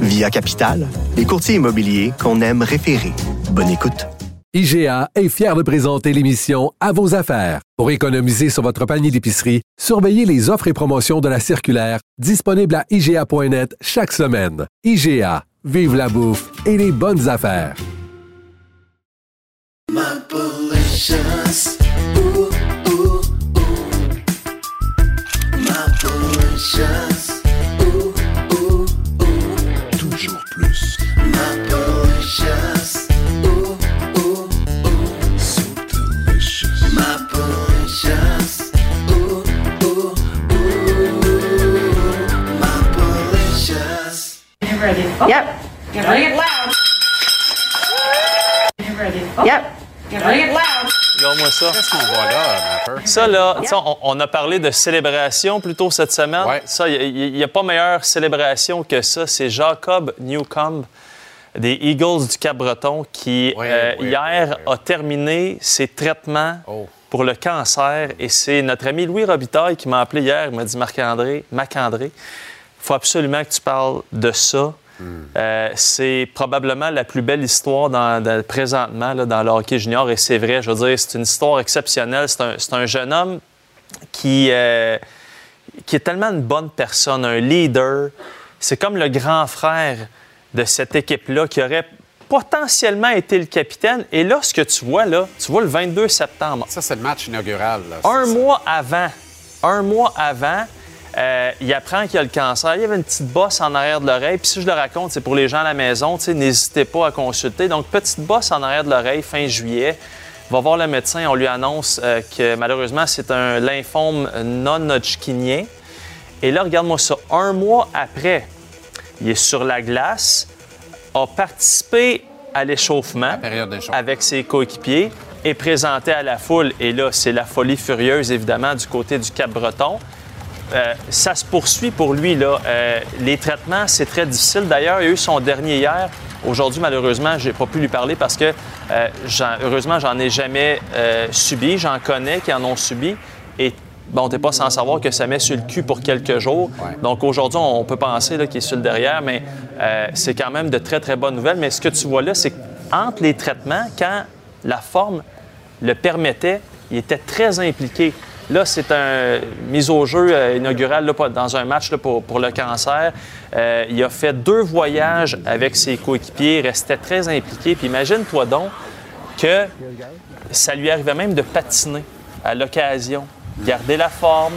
Via Capital, les courtiers immobiliers qu'on aime référer. Bonne écoute. IGA est fier de présenter l'émission À vos affaires. Pour économiser sur votre panier d'épicerie, surveillez les offres et promotions de la circulaire disponible à IGA.net chaque semaine. IGA, vive la bouffe et les bonnes affaires. Get ready. Yep. Get ready. Get loud. Get ready. Yep. Get ready. Get loud. Regarde-moi ça. Qu'est-ce qu'on voit là, Mapper? Ça, là, sais, on, on a parlé de célébration plus tôt cette semaine. Ça, il n'y a, pas meilleure célébration que ça. C'est Jacob Newcomb des Eagles du Cap-Breton qui, euh, hier, a terminé ses traitements pour le cancer. Et c'est notre ami Louis Robitaille qui m'a appelé hier. Il m'a dit Marc-André, Mac-André, faut absolument que tu parles de ça. Euh, c'est probablement la plus belle histoire dans, dans- présentement là, dans le hockey junior et c'est vrai, je veux dire, c'est une histoire exceptionnelle. C'est un, c'est un jeune homme qui, euh, qui est tellement une bonne personne, un leader. C'est comme le grand frère de cette équipe-là qui aurait potentiellement été le capitaine. Et là, ce que tu vois, là, tu vois le 22 septembre. Ça, c'est le match inaugural. là. Un mois avant, un mois avant, euh, il apprend qu'il a le cancer. Il y avait une petite bosse en arrière de l'oreille. Puis si je le raconte, c'est pour les gens à la maison, n'hésitez pas à consulter. Donc, petite bosse en arrière de l'oreille fin juillet. Il va voir le médecin, on lui annonce euh, que malheureusement, c'est un lymphome non-hodgkinien. Et là, regarde-moi ça. Un mois après, il est sur la glace, a participé à l'échauffement avec ses coéquipiers, est présenté à la foule. Et là, c'est la folie furieuse, évidemment, du côté du Cap-Breton. Euh, ça se poursuit pour lui. Là. Euh, les traitements, c'est très difficile. D'ailleurs, il a eu son dernier hier. Aujourd'hui, malheureusement, je n'ai pas pu lui parler parce que, euh, heureusement, j'en ai jamais euh, subi. J'en connais qui en ont subi. Et bon, tu n'es pas sans savoir que ça met sur le cul pour quelques jours. Donc aujourd'hui, on peut penser qu'il est sur le derrière, mais c'est quand même de très, très bonnes nouvelles. Mais ce que tu vois là, c'est qu'entre les traitements, quand la forme le permettait, il était très impliqué. Là, c'est un mise au jeu euh, inaugural là, dans un match là, pour, le cancer. Euh, il a fait deux voyages avec ses coéquipiers, restait très impliqué. Puis imagine-toi donc que ça lui arrivait même de patiner à l'occasion, garder la forme.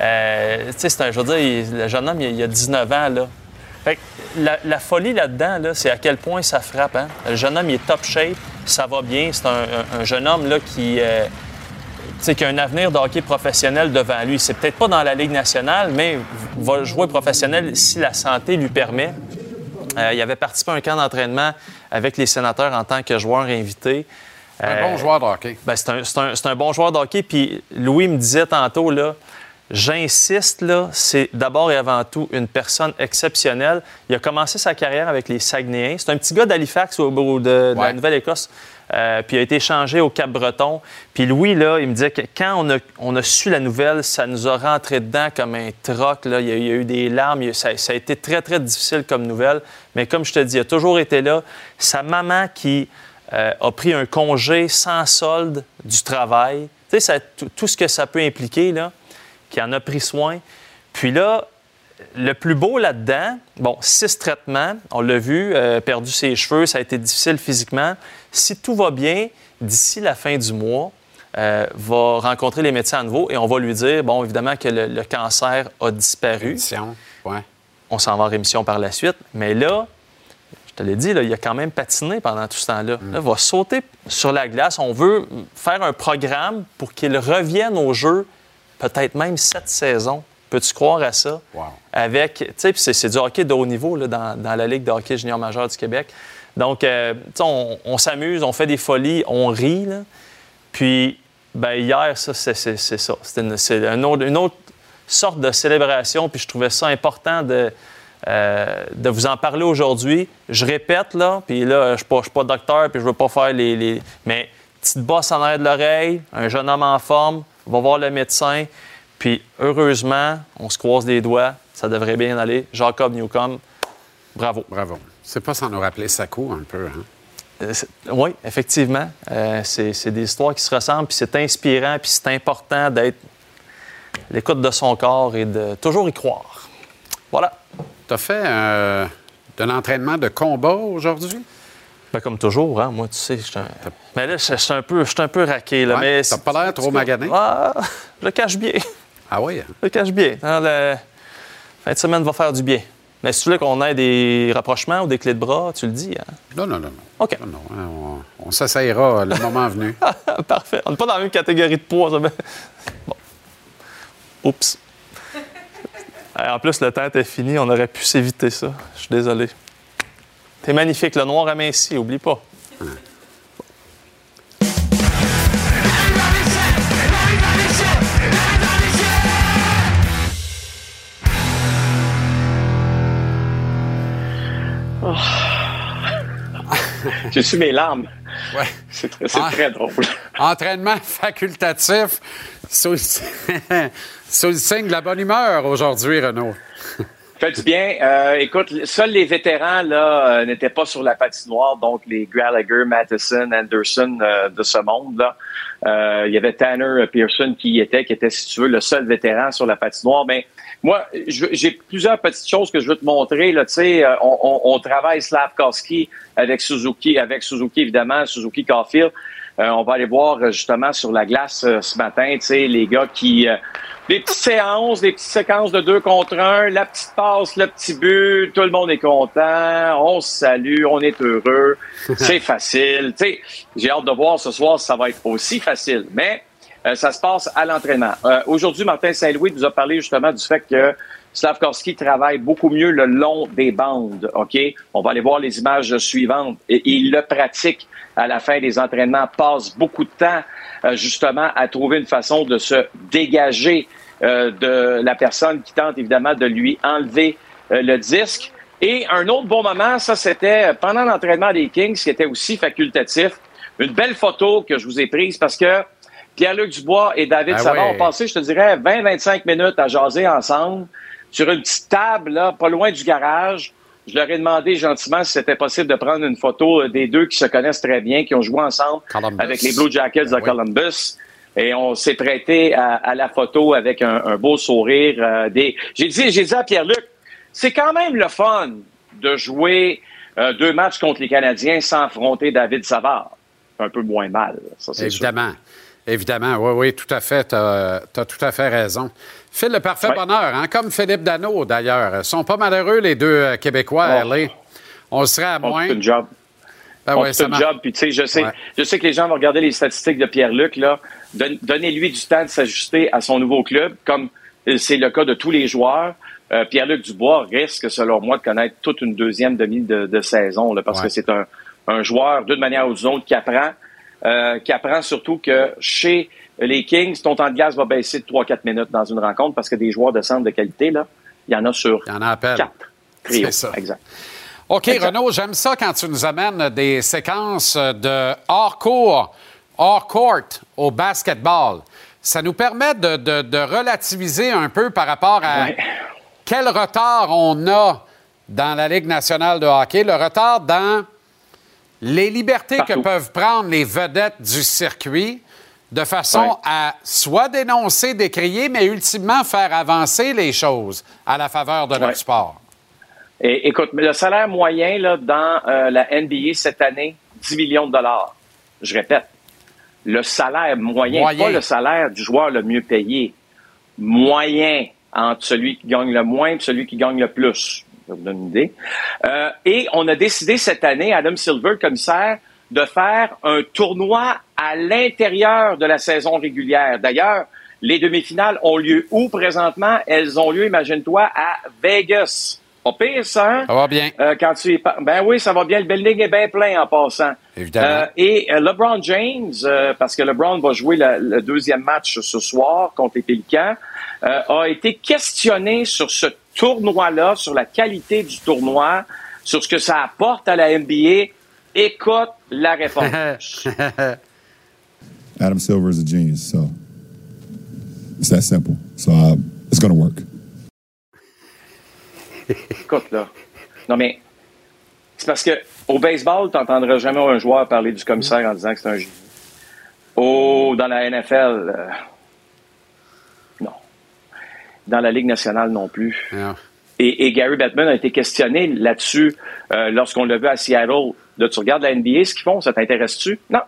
Euh, tu sais, c'est un, je veux dire, le jeune homme, il, il a 19 ans, là. Fait que la, folie là-dedans, là, c'est à quel point ça frappe. Hein? Le jeune homme, il est top shape, ça va bien. C'est un jeune homme là, qui, euh, tu sais, qui a un avenir de hockey professionnel devant lui. C'est peut-être pas dans la Ligue nationale, mais va jouer professionnel si la santé lui permet. Euh, il avait participé à un camp d'entraînement avec les sénateurs en tant que joueur invité. Un Euh, bon joueur de hockey. ben, c'est un, c'est un- c'est un bon joueur de hockey. Puis Louis me disait tantôt, là, j'insiste, là, c'est d'abord et avant tout une personne exceptionnelle. Il a commencé sa carrière avec les Saguenayens. C'est un petit gars d'Halifax ou, ou de, de la Nouvelle-Écosse. Euh, puis il a été échangé au Cap-Breton. Puis Louis, là, il me disait que quand on a, on a su la nouvelle, ça nous a rentré dedans comme un troc. Là. Il, y a, eu des larmes. Il ça, ça a été très, très difficile comme nouvelle. Mais comme je te dis, il a toujours été là. Sa maman qui euh, a pris un congé sans solde du travail. Tu sais, tout ce que ça peut impliquer, là, qui en a pris soin. Puis là, le plus beau là-dedans, bon, six traitements, on l'a vu, euh, perdu ses cheveux, ça a été difficile physiquement. Si tout va bien, d'ici la fin du mois, euh, va rencontrer les médecins à nouveau et on va lui dire, bon, évidemment que le, le cancer a disparu. On s'en va en rémission par la suite. Mais là, je te l'ai dit, là, il a quand même patiné pendant tout ce temps-là. Là, il va sauter sur la glace. On veut faire un programme pour qu'il revienne au jeu, peut-être même cette saison. Peux-tu croire à ça? Avec, tu sais, puis c'est, du hockey de haut niveau là, dans, dans la Ligue de hockey junior majeur du Québec. Donc, euh, tu sais, on, on s'amuse, on fait des folies, on rit. là. Puis, ben, hier, ça, c'est ça. C'était une, c'est une autre sorte de célébration. Puis, je trouvais ça important de, euh, de vous en parler aujourd'hui. Je répète, là, puis là, je ne suis pas, docteur, puis je veux pas faire les, les- Mais, petite bosse en arrière de l'oreille, un jeune homme en forme, va voir le médecin. Puis, heureusement, on se croise les doigts. Ça devrait bien aller. Jacob Newcomb, bravo. Bravo. C'est pas sans nous rappeler Sakou un peu, hein? Euh, oui, effectivement. Euh, c'est des histoires qui se ressemblent, puis c'est inspirant, puis c'est important d'être à l'écoute de son corps et de toujours y croire. Voilà. Tu as fait euh, de l'entraînement de combat aujourd'hui? Ben, comme toujours, hein, moi, tu sais, je suis un... Mais là, je suis un peu, un peu raqué. Là, Ouais, mais t'as pas l'air trop magané? Ah, je le cache bien. Ah oui? hein? Je le cache bien. Hein, le- Fin de semaine va faire du bien. Mais si tu veux qu'on ait des rapprochements ou des clés de bras, tu le dis. Hein? Non, non, non. non. OK. Non, non, hein, on on s'essayera le moment venu. Parfait. On n'est pas dans la même catégorie de poids. ça, mais- Bon. Oups. En plus, le temps était fini. On aurait pu s'éviter ça. Je suis désolé. T'es magnifique. Le noir aminci, oublie pas. J'ai su mes larmes. Ouais. C'est très, c'est Ah. très drôle. Entraînement facultatif sous, sous le signe de la bonne humeur aujourd'hui, Renaud. Fait du bien. Euh, écoute, seuls les vétérans là euh, n'étaient pas sur la patinoire, donc les Gallagher, Matheson, Anderson euh, de ce monde là. Euh, il y avait Tanner Pearson qui y était, qui était si tu veux le seul vétéran sur la patinoire. Mais moi, je- j'ai plusieurs petites choses que je veux te montrer. Là, tu sais, euh, on, on, on travaille Slavkowski avec Suzuki, avec Suzuki évidemment, Suzuki Caulfield. Euh, on va aller voir euh, justement sur la glace euh, ce matin, tu sais, les gars qui euh, des petites séances, des petites séquences de deux contre un, la petite passe, le petit but, tout le monde est content, on se salue, on est heureux, c'est facile. Tu sais, j'ai hâte de voir ce soir si ça va être aussi facile, mais euh, ça se passe à l'entraînement. Euh, Aujourd'hui, Martin Saint-Louis nous a parlé justement du fait que Slavkovski travaille beaucoup mieux le long des bandes. OK? On va aller voir les images suivantes. Et, il le pratique à la fin des entraînements, passe beaucoup de temps euh, justement à trouver une façon de se dégager euh, de la personne qui tente évidemment de lui enlever euh, le disque. Et un autre bon moment, ça c'était pendant l'entraînement des Kings, qui était aussi facultatif. Une belle photo que je vous ai prise parce que Pierre-Luc Dubois et David Ah Savard ouais. ont passé, je te dirais, 20-25 minutes à jaser ensemble sur une petite table, là, pas loin du garage. Je leur ai demandé gentiment si c'était possible de prendre une photo euh, des deux qui se connaissent très bien, qui ont joué ensemble Columbus. avec les Blue Jackets de Ben oui. Columbus. Et on s'est prêté à, à la photo avec un, un beau sourire. euh, des... J'ai dit, j'ai dit à Pierre-Luc, c'est quand même le fun de jouer euh, deux matchs contre les Canadiens sans affronter David Savard. Un peu moins mal, ça c'est sûr. Évidemment. Évidemment, oui, oui, tout à fait. Tu as, tout à fait raison. Phil, le parfait Ouais. bonheur, hein, comme Philippe Dano, d'ailleurs. Ils sont pas malheureux, les deux euh, Québécois Oh. LA. On serait à On moins. fait une job. Ben on ouais, fait ça job. Puis, tu sais, je sais, Ouais. je sais que les gens vont regarder les statistiques de Pierre-Luc, là. Don- Donnez-lui du temps de s'ajuster à son nouveau club, comme euh, c'est le cas de tous les joueurs. Euh, Pierre-Luc Dubois risque, selon moi, de connaître toute une deuxième demi de, de saison, là, parce Ouais. que c'est un, un joueur, d'une manière ou d'une autre, qui apprend, euh, qui apprend surtout que chez les Kings, ton temps de gaz va baisser de 3-4 minutes dans une rencontre, parce que des joueurs de centre de qualité, là, il y en a sur Il y en a à peine. 4. Trio. C'est ça. Exact. OK, Renaud, j'aime ça quand tu nous amènes des séquences de hors-court, hors-court au basketball. Ça nous permet de, de- de relativiser un peu par rapport à Ouais. quel retard on a dans la Ligue nationale de hockey, le retard dans les libertés que peuvent prendre les vedettes du circuit de façon Ouais. à soit dénoncer, décrier, mais ultimement faire avancer les choses à la faveur de leur Ouais. sport. Et, écoute, le salaire moyen là, dans euh, la NBA cette année, 10 millions de dollars. Je répète, le salaire moyen, Moyen. pas le salaire du joueur le mieux payé. Moyen entre celui qui gagne le moins et celui qui gagne le plus. Ça vous donne une idée. Euh, et on a décidé cette année, Adam Silver, le commissaire, de faire un tournoi à l'intérieur de la saison régulière. D'ailleurs, les demi-finales ont lieu où présentement? Elles ont lieu, imagine-toi, à Vegas Pas pire, ça, hein? Ça va bien. Euh, quand tu y Ben oui, ça va bien. Le building est bien plein en passant. Évidemment. Euh, et euh, LeBron James, euh, parce que LeBron va jouer la- le deuxième match ce soir contre les Pélicans, euh, a été questionné sur ce tournoi-là, sur la qualité du tournoi, sur ce que ça apporte à la NBA. Écoute la réponse. Adam Silver is a genius, so it's that simple. So uh, it's going to work. Écoute, là. Non, mais c'est parce que au baseball, tu n'entendras jamais un joueur parler du commissaire en disant que c'est un génie. Oh, dans la NFL, euh, non. Dans la Ligue nationale non plus. Et, et Gary Bettman a été questionné là-dessus euh, lorsqu'on l'a vu à Seattle. Là, tu regardes la NBA, ce qu'ils font, ça t'intéresse-tu? Non, ça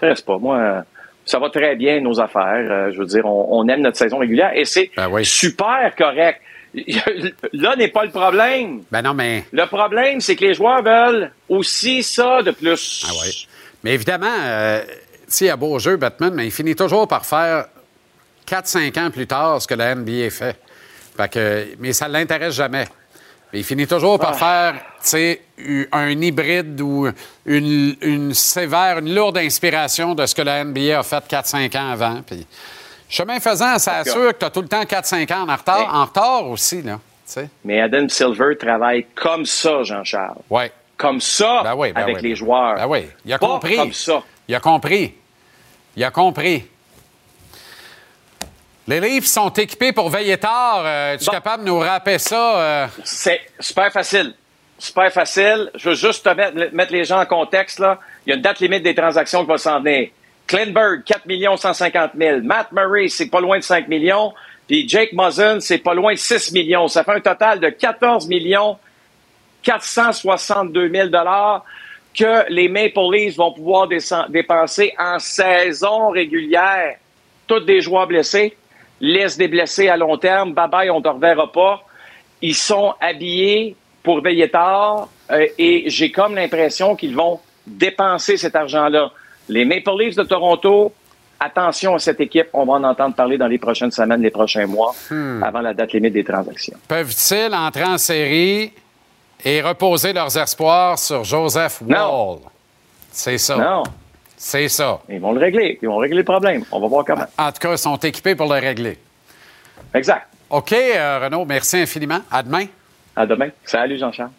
t'intéresse pas. Moi, ça va très bien, nos affaires. Euh, je veux dire, on, on aime notre saison régulière et c'est super correct. Là n'est pas le problème. Ben non, mais. Le problème, c'est que les joueurs veulent aussi ça de plus. Ah oui. Mais évidemment, euh, s'il y a beau jeu, Batman, mais il finit toujours par faire 4-5 ans plus tard ce que la NBA fait. Fait que, mais ça ne l'intéresse jamais. Mais il finit toujours par Ah. faire, tu sais, u- un hybride ou une, une sévère, une lourde inspiration de ce que la NBA a fait 4-5 ans avant. Puis, chemin faisant, ça assure que tu as tout le temps 4-5 ans en retard, en retard aussi, là. Mais Adam Silver travaille comme ça, Jean-Charles. Oui. Comme ça, Ben oui, ben avec oui, les ben joueurs. Ben oui, il a Pas compris. comme ça. Il a compris. Il a compris. Les livres sont équipés pour veiller tard. Euh, es-tu capable de nous rappeler ça? euh? C'est super facile. Super facile. Je veux juste te mettre, mettre les gens en contexte. Là. Il y a une date limite des transactions qui va s'en venir. Klinberg, 4 150 000. Matt Murray, c'est pas loin de 5 millions. Puis Jake Muzzin, c'est pas loin de 6 millions. Ça fait un total de 14 millions 462 000 que les Maple Leafs vont pouvoir dépenser en saison régulière. Tous des joueurs blessés, liste des blessés à long terme, bye bye, on ne te reverra pas. Ils sont habillés pour veiller tard euh, et j'ai comme l'impression qu'ils vont dépenser cet argent-là. Les Maple Leafs de Toronto, attention à cette équipe, on va en entendre parler dans les prochaines semaines, les prochains mois, Hmm. avant la date limite des transactions. Peuvent-ils entrer en série et reposer leurs espoirs sur Joseph Wall? C'est ça. Non. C'est ça. Ils vont le régler. Ils vont régler le problème. On va voir comment. En tout cas, ils sont équipés pour le régler. Exact. OK, euh, Renaud, merci infiniment. À demain. À demain. Salut, Jean-Charles.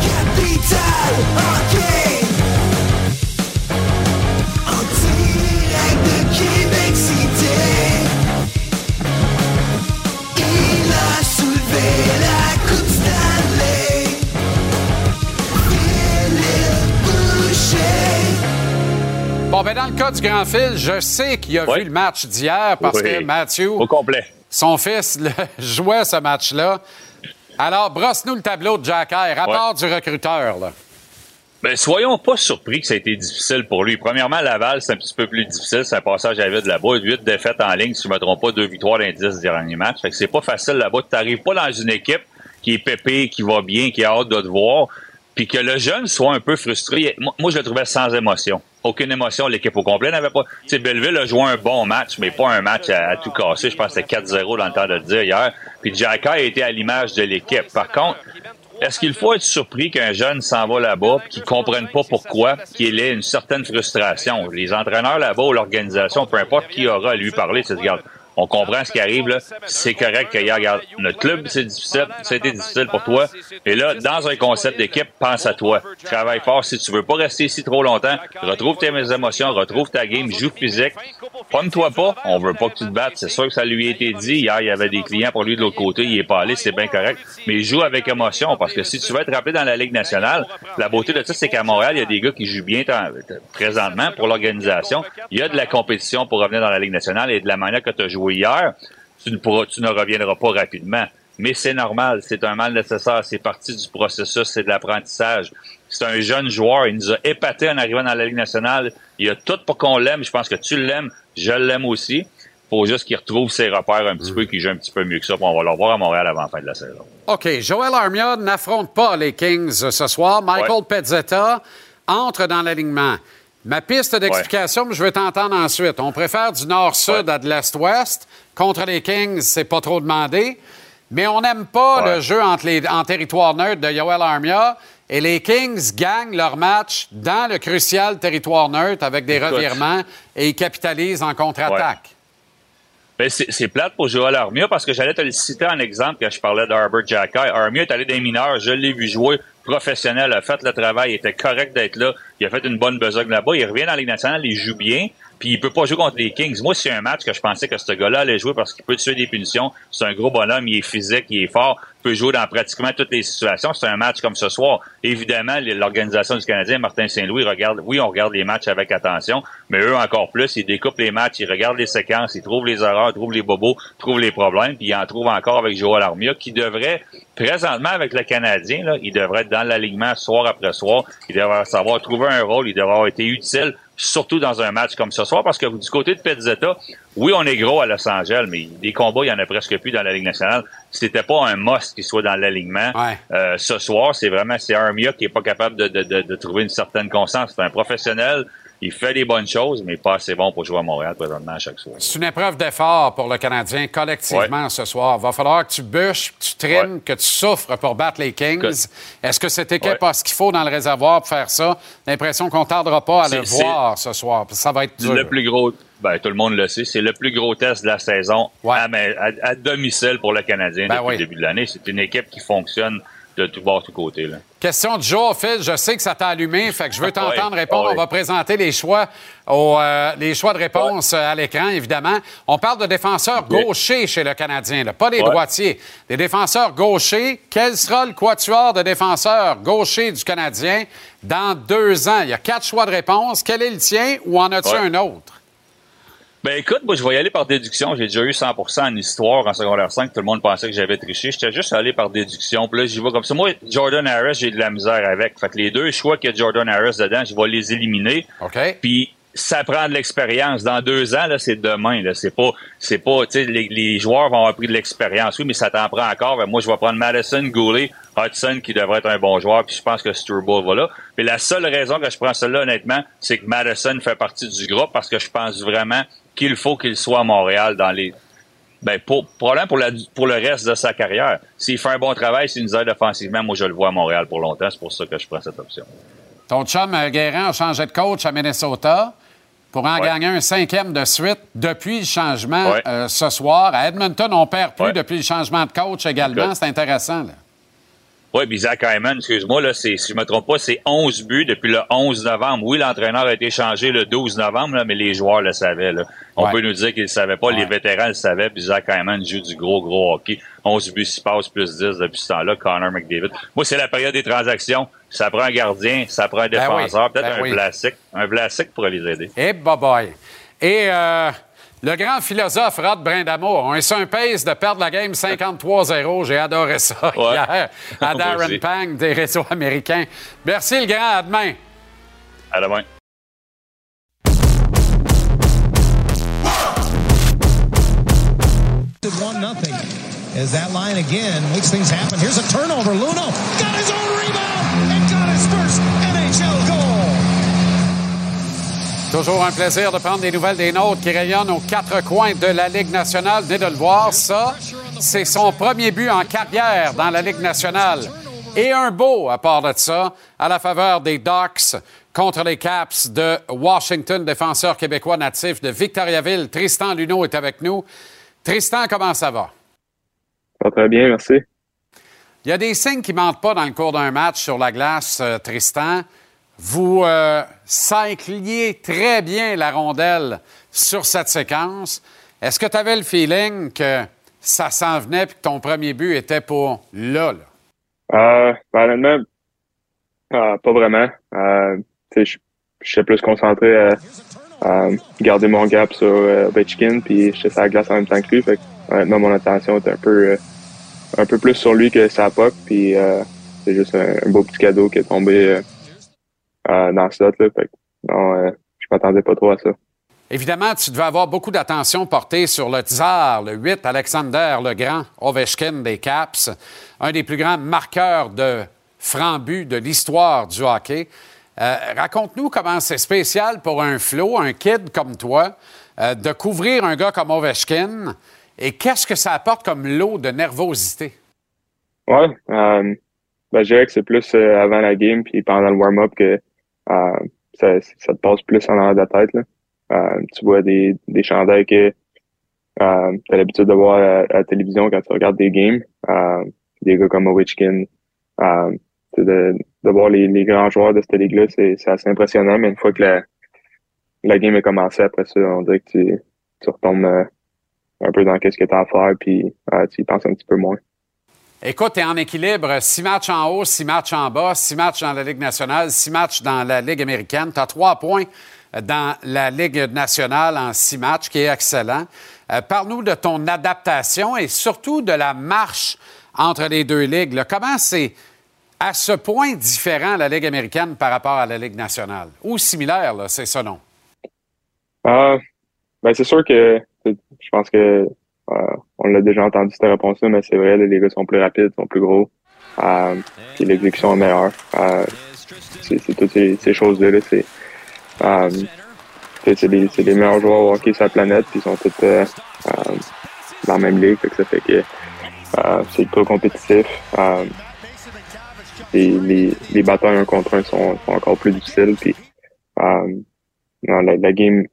Capital Bon, ben dans le cas du grand fil, je sais qu'il a vu le match d'hier parce Oui. que Mathieu, Au complet. son fils, le- jouait ce match-là. Alors, brosse-nous le tableau de Jack Eye. Rapport du recruteur, là. Ben, soyons pas surpris que ça a été difficile pour lui. Premièrement, Laval, c'est un petit peu plus difficile. C'est un passage à vide là-bas. Huit défaites en ligne, si je ne me trompe pas, deux victoires dans les dix derniers matchs. Fait que c'est pas facile là-bas. Tu n'arrives pas dans une équipe qui est pépée, qui va bien, qui a hâte de te voir. Puis que le jeune soit un peu frustré. Moi, je le trouvais sans émotion. Aucune émotion. L'équipe au complet n'avait pas. Tu sais, Belleville a joué un bon match, mais pas un match à, tout casser. Je pense que c'était 4-0 dans le temps de le dire hier. Puis Jack Eye a été à l'image de l'équipe. Par contre, est-ce qu'il faut être surpris qu'un jeune s'en va là-bas qu'il ne comprenne pas pourquoi, qu'il ait une certaine frustration? Les entraîneurs là-bas ou l'organisation, peu importe qui aura à lui parler, c'est regarde, on comprend ce qui arrive là, c'est correct que regarde, notre club, c'est difficile, c'était difficile pour toi. Et là, dans un concept d'équipe, pense à toi. Travaille fort si tu veux pas rester ici trop longtemps. Retrouve tes émotions, retrouve ta game, joue physique. Pogne-toi pas, on veut pas que tu te battes. C'est sûr que ça lui a été dit. Hier, il y avait des clients pour lui de l'autre côté, il est pas allé, c'est bien correct. Mais joue avec émotion parce que si tu veux être rappelé dans la Ligue nationale, la beauté de ça, c'est qu'à Montréal, il y a des gars qui jouent bien présentement pour l'organisation. Il y a de la compétition pour revenir dans la Ligue nationale et de la manière que tu as joué hier, tu ne, pourras, tu ne reviendras pas rapidement. Mais c'est normal, c'est un mal nécessaire, c'est partie du processus, c'est de l'apprentissage. C'est un jeune joueur, il nous a épaté en arrivant dans la Ligue nationale. Il a tout pour qu'on l'aime, je pense que tu l'aimes, je l'aime aussi. Faut juste qu'il retrouve ses repères un petit peu, qu'il joue un petit peu mieux que ça, puis on va le revoir à Montréal avant la fin de la saison. OK, Joel Armia n'affronte pas les Kings ce soir. Michael Pezzetta entre dans l'alignement. Ma piste d'explication, je veux t'entendre ensuite. On préfère du nord-sud à de l'est-ouest. contre les Kings, c'est pas trop demandé. Mais on n'aime pas le jeu entre les, en territoire neutre de Yoel Armia. Et les Kings gagnent leur match dans le crucial territoire neutre avec des Écoute. revirements et ils capitalisent en contre-attaque. Ben, c'est plate pour Joel Armia parce que j'allais te le citer en exemple quand je parlais d'Arbor Jacky. Armia est allé des mineurs, je l'ai vu jouer professionnel, a fait le travail, il était correct d'être là, il a fait une bonne besogne là-bas, il revient dans la Ligue nationale, il joue bien, puis il peut pas jouer contre les Kings. Moi, c'est un match que je pensais que ce gars-là allait jouer parce qu'il peut tuer des punitions. C'est un gros bonhomme, il est physique, il est fort, peut jouer dans pratiquement toutes les situations. C'est un match comme ce soir. Évidemment, l'organisation du Canadien, Martin Saint-Louis, regarde, oui, on regarde les matchs avec attention, mais eux encore plus, ils découpent les matchs, ils regardent les séquences, ils trouvent les erreurs, trouvent les bobos, trouvent les problèmes, puis ils en trouvent encore avec Joel Armia, qui devrait, présentement avec le Canadien, là, il devrait être dans l'alignement soir après soir, il devrait savoir trouver un rôle, il devrait avoir été utile, surtout dans un match comme ce soir, parce que du côté de Pezzetta, oui, on est gros à Los Angeles, mais des combats, il y en a presque plus dans la Ligue nationale. C'était pas un must qu'il soit dans l'alignement. Euh, ce soir, c'est vraiment c'est Armia qui est pas capable de, de, de, de trouver une certaine constance. C'est un professionnel, il fait des bonnes choses, mais pas assez bon pour jouer à Montréal présentement à chaque soir. C'est une épreuve d'effort pour le Canadien collectivement ce soir. Va falloir que tu bûches, que tu trimes, que tu souffres pour battre les Kings. Est-ce que cette équipe a ce qu'il faut dans le réservoir pour faire ça? L'impression qu'on tardera pas à le voir ce soir. Ça va être dur. Le plus gros, ben, tout le monde le sait, c'est le plus gros test de la saison à, à- à domicile pour le Canadien Ben depuis oui. le début de l'année. C'est une équipe qui fonctionne de tout bord, tout côté. Là. Question du jour, Phil. Je sais que ça t'a allumé, fait que je veux t'entendre Ouais, répondre. ouais. On va présenter les choix, euh, les choix de réponse euh, à l'écran, évidemment. On parle de défenseurs gauchers chez le Canadien, là, pas des droitiers. Des défenseurs gauchers. Quel sera le quatuor de défenseurs gauchers du Canadien dans deux ans? Il y a quatre choix de réponse. Quel est le tien ou en as-tu un autre? Ben écoute, moi je vais y aller par déduction. J'ai déjà eu 100 en histoire en secondaire 5. Tout le monde pensait que j'avais triché. J'étais juste allé par déduction. Puis là, j'y vais comme ça. Moi, Jordan Harris, j'ai de la misère avec. Fait que les deux choix qu'il y a Jordan Harris dedans, je vais les éliminer. OK. Puis ça prend de l'expérience. Dans deux ans, là, c'est demain. Là, c'est pas, c'est pas, tu sais, les, les joueurs vont avoir pris de l'expérience. Oui, mais ça t'en prend encore. Ben, moi, je vais prendre Madison, Goulet, Hudson, qui devrait être un bon joueur. Puis je pense que Sturbo va là. Mais la seule raison que je prends celle-là, honnêtement, c'est que Madison fait partie du groupe parce que je pense vraiment qu'il faut qu'il soit à Montréal dans les, ben, pour, probablement pour, la, pour le reste de sa carrière. S'il fait un bon travail, s'il nous aide offensivement, moi, je le vois à Montréal pour longtemps. C'est pour ça que je prends cette option. Ton chum euh, Guérin a changé de coach à Minnesota pour en Ouais. gagner un cinquième de suite depuis le changement Ouais. euh, ce soir. À Edmonton, on perd plus Ouais. depuis le changement de coach également. C'est intéressant. Là. Oui, puis Zach Hyman, excuse-moi, là, c'est, si je me trompe pas, c'est 11 buts depuis le 11 novembre. Oui, l'entraîneur a été changé le 12 novembre, là, mais les joueurs le savaient. Là. On Ouais. peut nous dire qu'ils ne savaient pas, les vétérans le savaient, puis Zach Hyman joue du gros, gros hockey. 11 buts, 6 passes, plus 10 depuis ce temps-là, Connor McDavid. Moi, c'est la période des transactions. Ça prend un gardien, ça prend un Ben oui, défenseur, peut-être ben un oui. Un Vlasic pourrait les aider. Et bye Et euh, le grand philosophe Rod Brindamour, on est sur un pace de perdre la game 53-0. J'ai adoré ça Ouais. hier à Darren. Pang des réseaux américains. Merci le grand, à demain. À demain. One nothing. As that line again? Makes things happen. Here's a turnover. Luno got his own Toujours un plaisir de prendre des nouvelles des nôtres qui rayonnent aux quatre coins de la Ligue nationale. Venez de le voir, ça, c'est son premier but en carrière dans la Ligue nationale. Et un beau, à part de ça, à la faveur des Ducks contre les Caps de Washington, défenseur québécois natif de Victoriaville. Tristan Luneau est avec nous. Tristan, comment ça va? Va très bien, merci. Il y a des signes qui ne mentent pas dans le cours d'un match sur la glace, euh, Tristan. Vous euh, cycliez très bien la rondelle sur cette séquence. Est-ce que tu avais le feeling que ça s'en venait et que ton premier but était pour là? Euh, ben, honnêtement, pas vraiment. Euh, je suis plus concentré à, garder mon gap sur euh, Ovechkin, puis j'étais sur la glace en même temps que lui. Fait que, honnêtement, mon attention était un peu, euh, un peu plus sur lui que sa puck, puis c'est juste un beau petit cadeau qui est tombé euh, dans ce slot. Là, fait que, non, euh, je m'attendais pas trop à ça. Évidemment, tu devais avoir beaucoup d'attention portée sur le tsar, le 8, Alexander le Grand, Ovechkin des Caps, un des plus grands marqueurs de francs-buts de l'histoire du hockey. Euh, Raconte-nous comment c'est spécial pour un Flo, un kid comme toi, euh, de couvrir un gars comme Ovechkin Et qu'est-ce que ça apporte comme lot de nervosité? Euh, ben, je dirais que c'est plus avant la game puis pendant le warm-up que ça, ça te passe plus en arrière de la tête. Là. Euh, tu vois des, des chandails que euh, tu as l'habitude de voir à, à la télévision quand tu regardes des games. Euh, des gars comme Ovechkin. Euh, de, de voir les, les grands joueurs de cette ligue-là, c'est c'est assez impressionnant, mais une fois que la, la game est commencée, après ça, on dirait que tu, tu retombes euh, un peu dans qu'est-ce que tu as à faire, puis euh, tu y penses un petit peu moins. Écoute, tu es en équilibre. Six matchs en haut, six matchs en bas, six matchs dans la Ligue nationale, six matchs dans la Ligue américaine. Tu as trois points dans la Ligue nationale en six matchs, qui est excellent. Euh, Parle-nous de ton adaptation et surtout de la marche entre les deux ligues. Comment c'est à ce point différent la Ligue américaine par rapport à la Ligue nationale? Ou similaire, c'est ça, non? Ah, ben c'est sûr que je pense que euh, on l'a déjà entendu cette réponse-là, mais c'est vrai, les gars sont plus rapides, sont plus gros, euh, puis l'exécution est meilleure. Euh, c'est toutes ces, ces choses-là. là, c'est euh, les, meilleurs joueurs au hockey sur la planète, puis ils sont tous euh, euh, dans la même ligue, fait que ça fait que euh, c'est ultra compétitif. Euh, et les, les batailles un contre un sont, sont encore plus difficiles, puis euh, non, la, la game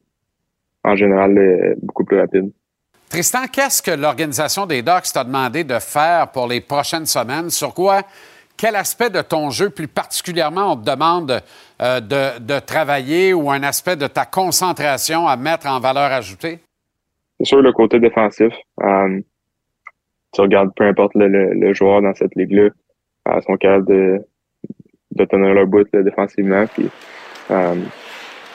en général est beaucoup plus rapide. Tristan, qu'est-ce que l'organisation des Ducks t'a demandé de faire pour les prochaines semaines? Sur quoi, quel aspect de ton jeu plus particulièrement on te demande euh, de, travailler ou un aspect de ta concentration à mettre en valeur ajoutée? C'est sûr le côté défensif. Euh, tu regardes peu importe le, joueur dans cette ligue-là, euh, sont capables de, de tenir leur bout défensivement. Puis, euh,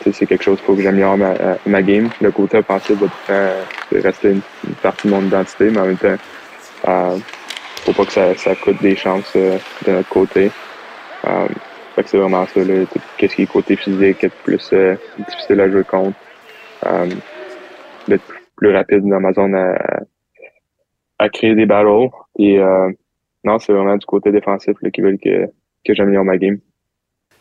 c'est quelque chose faut que j'améliore ma, euh, ma game. Le côté offensif va tout le temps rester une, partie de mon identité, mais en même temps, euh, faut pas que ça, ça coûte des chances euh, de notre côté. Euh, fait que c'est vraiment ça, là, tout ce qui est côté physique, être plus euh, difficile à jouer contre. Euh, plus rapide dans ma zone à, à créer des battles. Et euh, non, c'est vraiment du côté défensif là, qui veulent que, que j'améliore ma game.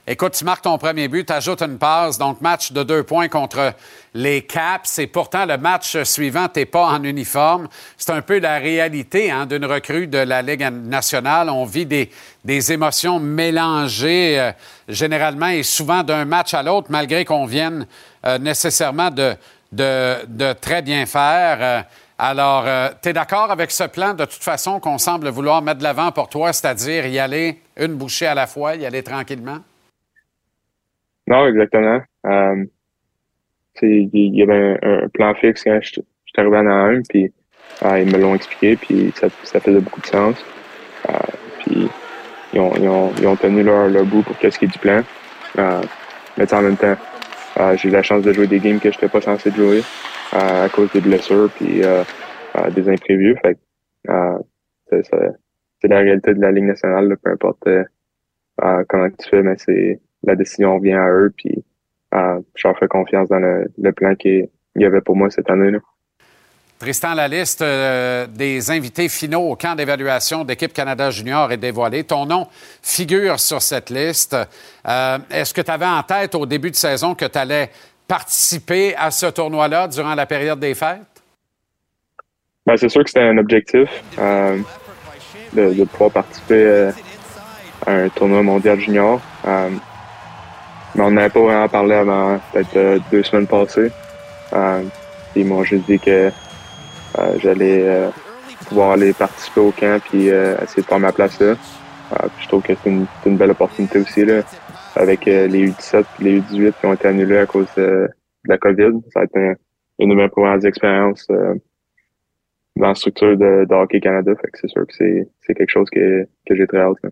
Écoute, tu marques ton premier but, tu ajoutes une passe, donc match de deux points contre les Caps. Et pourtant, le match suivant, tu pas en uniforme. C'est un peu la réalité hein, d'une recrue de la Ligue nationale. On vit des, des émotions mélangées euh, généralement et souvent d'un match à l'autre, malgré qu'on vienne euh, nécessairement de, de, de très bien faire. Euh, alors, tu es d'accord avec ce plan? De toute façon qu'on semble vouloir mettre de l'avant pour toi, c'est-à-dire y aller une bouchée à la fois, y aller tranquillement? Non, exactement. Euh, il y avait un, plan fixe quand je suis arrivé en un, puis euh, ils me l'ont expliqué, puis ça, ça faisait beaucoup de sens. Euh, puis ils ont, ils, ont, ils ont tenu leur, leur bout pour qu'est-ce qui du plan. Euh, mais en même temps, j'ai eu la chance de jouer des games que je n'étais pas censé jouer à cause des blessures puis des imprévus. Fait c'est, la réalité de la Ligue nationale, là, peu importe comment tu fais, mais c'est la décision revient à eux, puis euh, je leur fais confiance dans le, le plan qu'il y avait pour moi cette année. Là. Tristan, la liste euh, des invités finaux au camp d'évaluation d'équipe Canada Junior est dévoilée. Ton nom figure sur cette liste. Euh, Est-ce que tu avais en tête au début de saison que tu allais participer à ce tournoi-là durant la période des fêtes? Ben, c'est sûr que c'était un objectif euh, de, de pouvoir participer à un tournoi mondial junior. Mais on n'avait pas vraiment parlé avant peut-être euh, deux semaines passées. Euh, ils m'ont juste dit que euh, j'allais pouvoir aller participer au camp puis essayer de faire ma place là. Puis je trouve que c'est une, une belle opportunité aussi là, avec les U17 et les U18 qui ont été annulés à cause de, la COVID. Ça être un- une de mes premières expériences euh, dans la structure de, Hockey Canada. Fait que c'est sûr que c'est, c'est quelque chose que, que j'ai très hâte. là.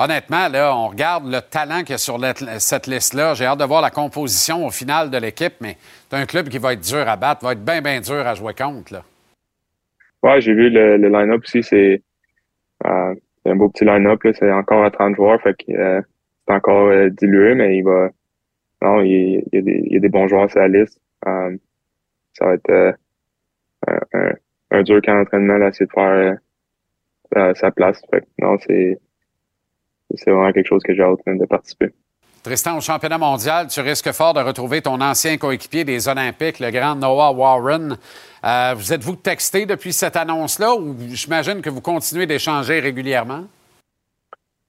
Honnêtement, là, on regarde le talent qu'il y a sur cette liste-là. J'ai hâte de voir la composition au final de l'équipe, mais c'est un club qui va être dur à battre, va être bien, bien dur à jouer contre. Ouais, j'ai vu le, line-up aussi, c'est, euh, c'est un beau petit line-up. C'est encore à 30 joueurs, fait que euh, c'est encore euh, dilué, mais il va. Non, il, y a des, bons joueurs sur la liste. Ça va être un, dur camp d'entraînement, là, c'est de faire sa place. Fait que non, c'est c'est vraiment quelque chose que j'ai hâte de participer. Tristan, au championnat mondial, tu risques fort de retrouver ton ancien coéquipier des Olympiques, le grand Noah Warren. Euh, vous êtes-vous texté depuis cette annonce-là ou j'imagine que vous continuez d'échanger régulièrement?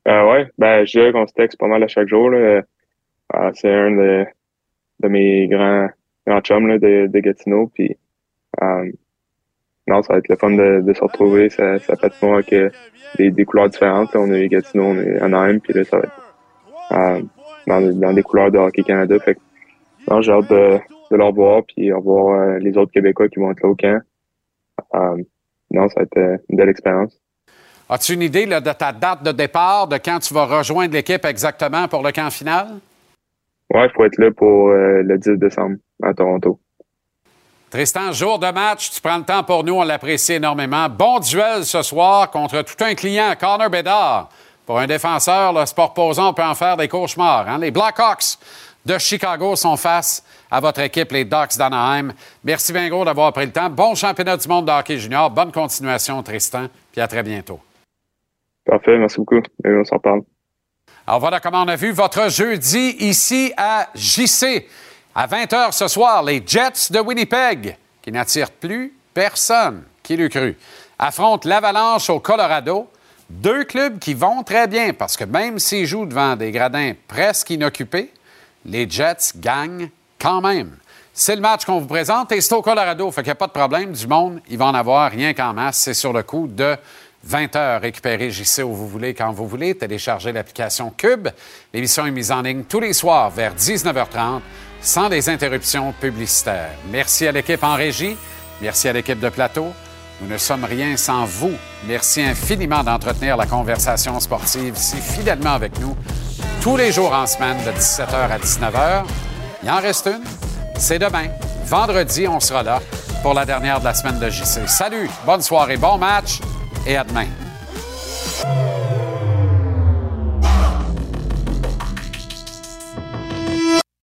Euh, oui, ben, je dirais qu'on se texte pas mal à chaque jour. là. Euh, c'est un de, de mes grands, grands chums là, de, de Gatineau. Puis, non, ça va être le fun de, de se retrouver. Ça, ça fait de moi que des, des couleurs différentes. là. On est Gatineau, on est Anaheim, puis là, ça va être euh, dans, dans des couleurs de Hockey Canada. Fait que, non, j'ai hâte de, de leur voir, puis revoir euh, les autres Québécois qui vont être là au camp. Euh, non, ça va être une belle expérience. As-tu une idée là, de ta date de départ, de quand tu vas rejoindre l'équipe exactement pour le camp final? Ouais, il faut être là pour le 10 décembre à Toronto. Tristan, jour de match, tu prends le temps pour nous, on l'apprécie énormément. Bon duel ce soir contre tout un client, Connor Bedard. Pour un défenseur, le sport posant, on peut en faire des cauchemars. hein. Les Blackhawks de Chicago sont face à votre équipe, les Ducks d'Anaheim. Merci bien gros d'avoir pris le temps. Bon championnat du monde de hockey junior. Bonne continuation, Tristan. Puis à très bientôt. Parfait, merci beaucoup. Et on s'en parle. Alors voilà comment on a vu votre jeudi ici à JC. À 20h ce soir, les Jets de Winnipeg, qui n'attirent plus personne, qui l'eût cru, affrontent l'Avalanche au Colorado. Deux clubs qui vont très bien parce que même s'ils jouent devant des gradins presque inoccupés, les Jets gagnent quand même. C'est le match qu'on vous présente et c'est au Colorado, fait qu'il n'y a pas de problème. Du monde, il va en avoir rien qu'en masse. C'est sur le coup de 20 heures. Récupérez JC où vous voulez, quand vous voulez. Téléchargez l'application Cube. L'émission est mise en ligne tous les soirs vers 19h30 sans des interruptions publicitaires. Merci à l'équipe en régie. Merci à l'équipe de plateau. Nous ne sommes rien sans vous. Merci infiniment d'entretenir la conversation sportive si fidèlement avec nous tous les jours en semaine de 17h à 19h. Il en reste une. C'est demain. Vendredi, on sera là pour la dernière de la semaine de JC. Salut, bonne soirée, bon match et à demain.